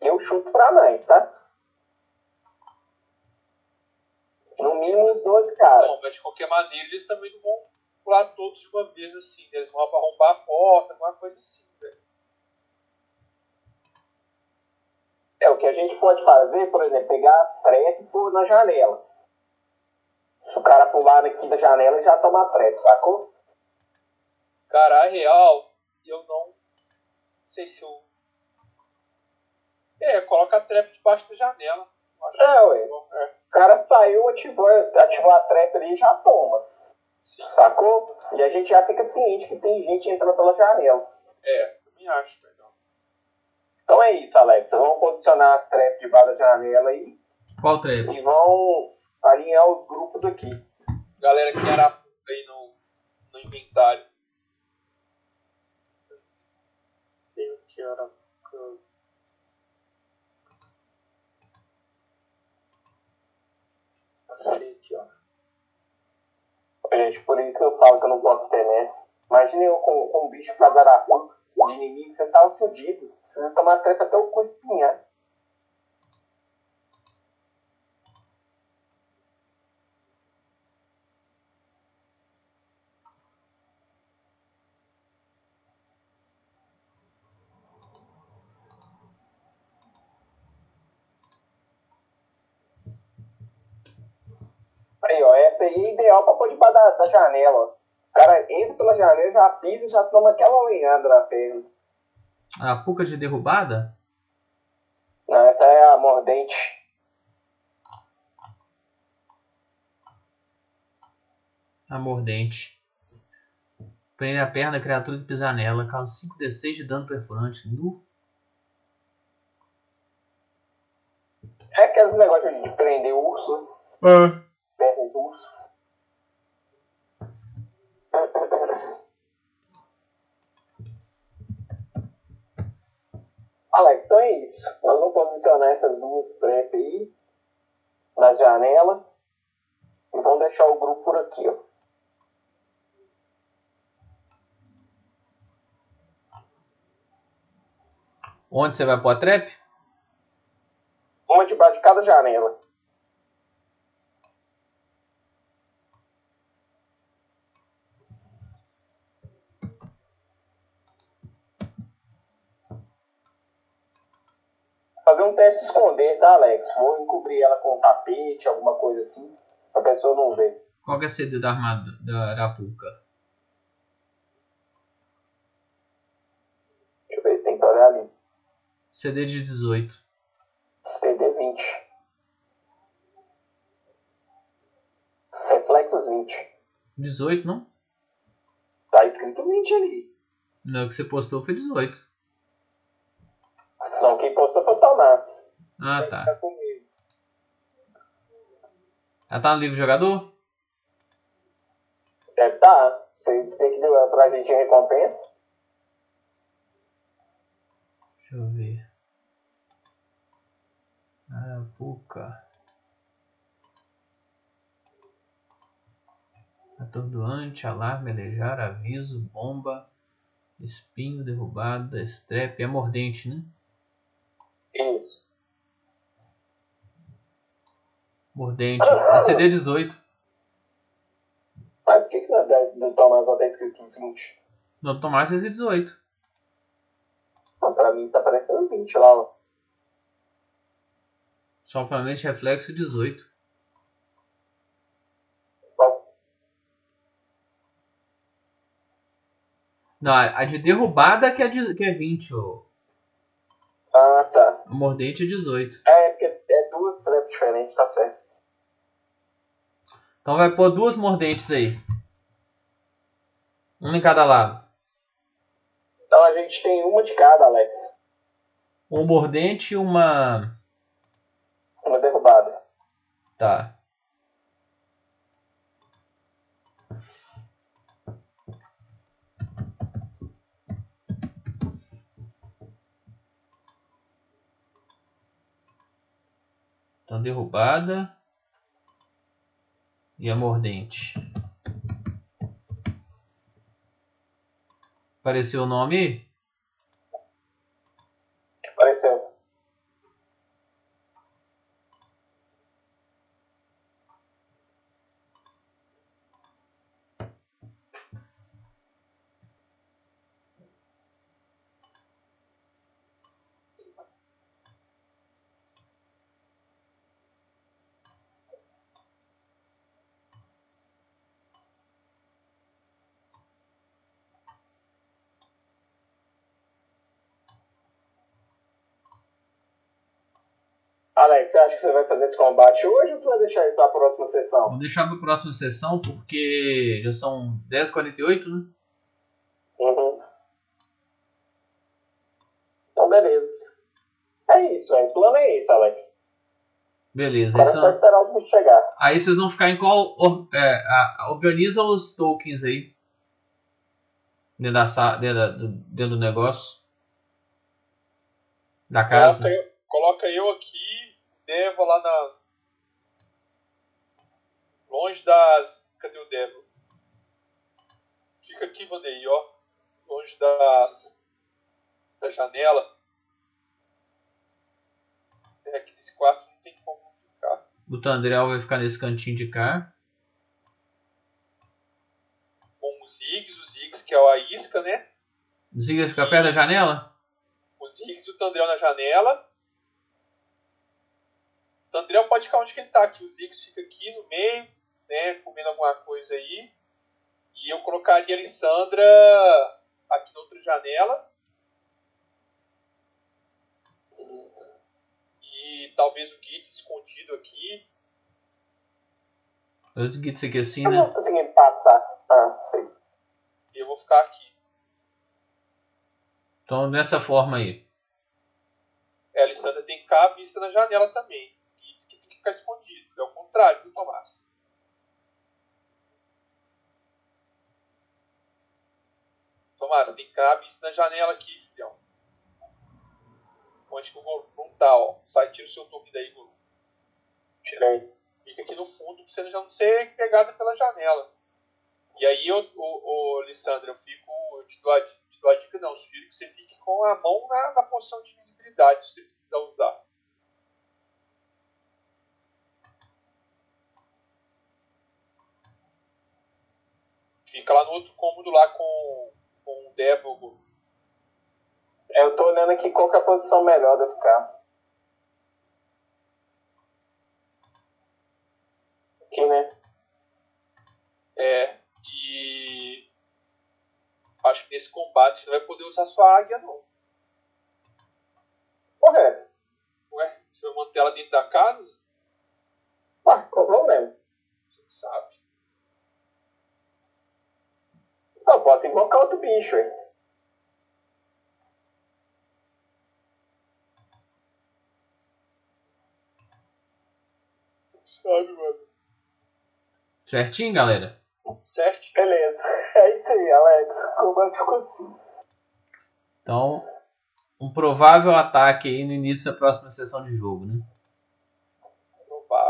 Eu chuto pra mais, tá? No mínimo uns 12 caras. Não, mas de qualquer maneira eles também não vão pular todos de uma vez assim. né? Eles vão arrombar a porta, alguma coisa assim, velho. É, o que a gente pode fazer, por exemplo, pegar a trap e pôr na janela. Se o cara pular aqui da janela, ele já toma a trap, sacou? Cara, a real, eu não sei se eu. É, coloca a trap debaixo da janela. Acho É, ué. é, O cara saiu, ativou, ativou a trap ali e já toma, sim. sacou? E a gente já fica ciente que tem gente entrando pela janela. É, também acho, velho. Então é isso, Alex. Vamos posicionar as traps debaixo da janela aí Qual trap? e vão alinhar os grupos daqui. Galera que era aí no, no inventário. Gente, por isso que eu falo que eu não posso ter, né? Imagina eu com, com um bicho casaracu de inimigo, você tava fudido. Você vai tomar treta até o cu espinhar. Aí, ó, essa aí é ideal pra pôr debaixo da, da janela. ó. O cara entra pela janela, já pisa e já toma aquela lenhada na perna. A puca de derrubada? Não, essa é a mordente. A mordente. Prende a perna da criatura que pisar nela. Causa 5d6 de dano perfurante. Nu. É aqueles negócios de prender urso, Ah. perna de urso. Alex, então é isso. Nós vamos posicionar essas duas trap aí na janela e vamos deixar o grupo por aqui, ó. Onde você vai pôr a trap? Uma debaixo de cada janela. Fazer um teste de esconder, tá, Alex? Vou encobrir ela com um tapete, alguma coisa assim, pra pessoa não ver. Qual é a CD da armada da Arapuca? Deixa eu ver, tem que olhar ali. CD de 18. CD 20. Reflexos 20. 18, não? Tá escrito 20 ali. Não, o que você postou foi 18. Tomás. Ah, tá. Tá comigo. Ela tá no livro jogador? Deve tá. Você, você que deu pra gente a recompensa. Deixa eu ver. Arapuca. Atordoante, alarme, alejar, aviso, bomba, espinho, derrubada, estrepe, é mordente, né? Isso. Mordente. É CD 18. Mas por que, que na verdade do Tomás só tá escrito 20? No Tomás é CD 18. Não, pra mim tá parecendo 20 lá, ó. Somente reflexo 18. Ó, Não, a de derrubada que é, de, que é 20, ô. Mordente é 18. É, porque é duas traps diferentes, tá certo. Então vai pôr duas mordentes aí. Uma em cada lado. Então a gente tem uma de cada, Alex. Um mordente e uma. Uma derrubada. Tá. Derrubada. E a mordente. Apareceu o nome aí? Apareceu. Alex, você acha que você vai fazer esse combate hoje ou você vai deixar isso pra próxima sessão? Vou deixar para a próxima sessão porque já são 10h48, né? Uhum. Então, beleza. É isso, é. o plano é esse, Alex. Beleza. Agora é só são- esperar os bichos chegar. aí vocês vão ficar em qual. or- é, a- organiza os tokens aí. Dentro, da, dentro, da- do, dentro do negócio. Da casa. Coloca eu, coloca eu aqui, Devo lá na. Longe das. Cadê o Devo? Fica aqui, Vanei, ó. Longe das. Da janela. É, aqui nesse quarto não tem como ficar. O Tandrel vai ficar nesse cantinho de cá. Com os Ziggs, os Ziggs que é a isca, né? O Ziggler fica perto da janela? O Ziggs e o Tandrel na janela. O Tandrel pode ficar onde que ele tá aqui. O Ziggs fica aqui no meio, né? Comendo alguma coisa aí. E eu colocaria a Alessandra aqui na outra janela. E talvez o Gitz escondido aqui. Eu digo isso aqui assim, Eu né? não tô conseguindo passar. Ah, sei. E eu vou ficar aqui. Então dessa forma aí. É, a Alessandra tem que ficar à vista na janela também. O Gitz que tem que ficar escondido. É o contrário do Tomás. Tomás, tem vista na janela aqui, filhão. Onde que o Gorum tá, ó. Sai, tira o seu toque daí, Gorum. Tirei. Fica aqui no fundo pra você já não ser pegado pela janela. E aí, eu, o, o Lissandra, eu fico. Eu te dou, a, te dou a dica, não. Sugiro que você fique com a mão na, na posição de invisibilidade, se você precisar usar. Fica lá no outro cômodo lá com, com o Débogo. É, eu tô olhando aqui qual é a posição melhor de eu ficar. Aqui, né? É, e acho que nesse combate você vai poder usar sua águia não. Por quê? Ué, você vai manter ela dentro da casa? Ah, qual o problema? Você sabe. Eu posso invocar outro bicho, hein? Sabe, mano. Certinho, galera? Certo? Beleza. É isso aí, Alex. Como ficou assim? Então, um provável ataque aí no início da próxima sessão de jogo, né?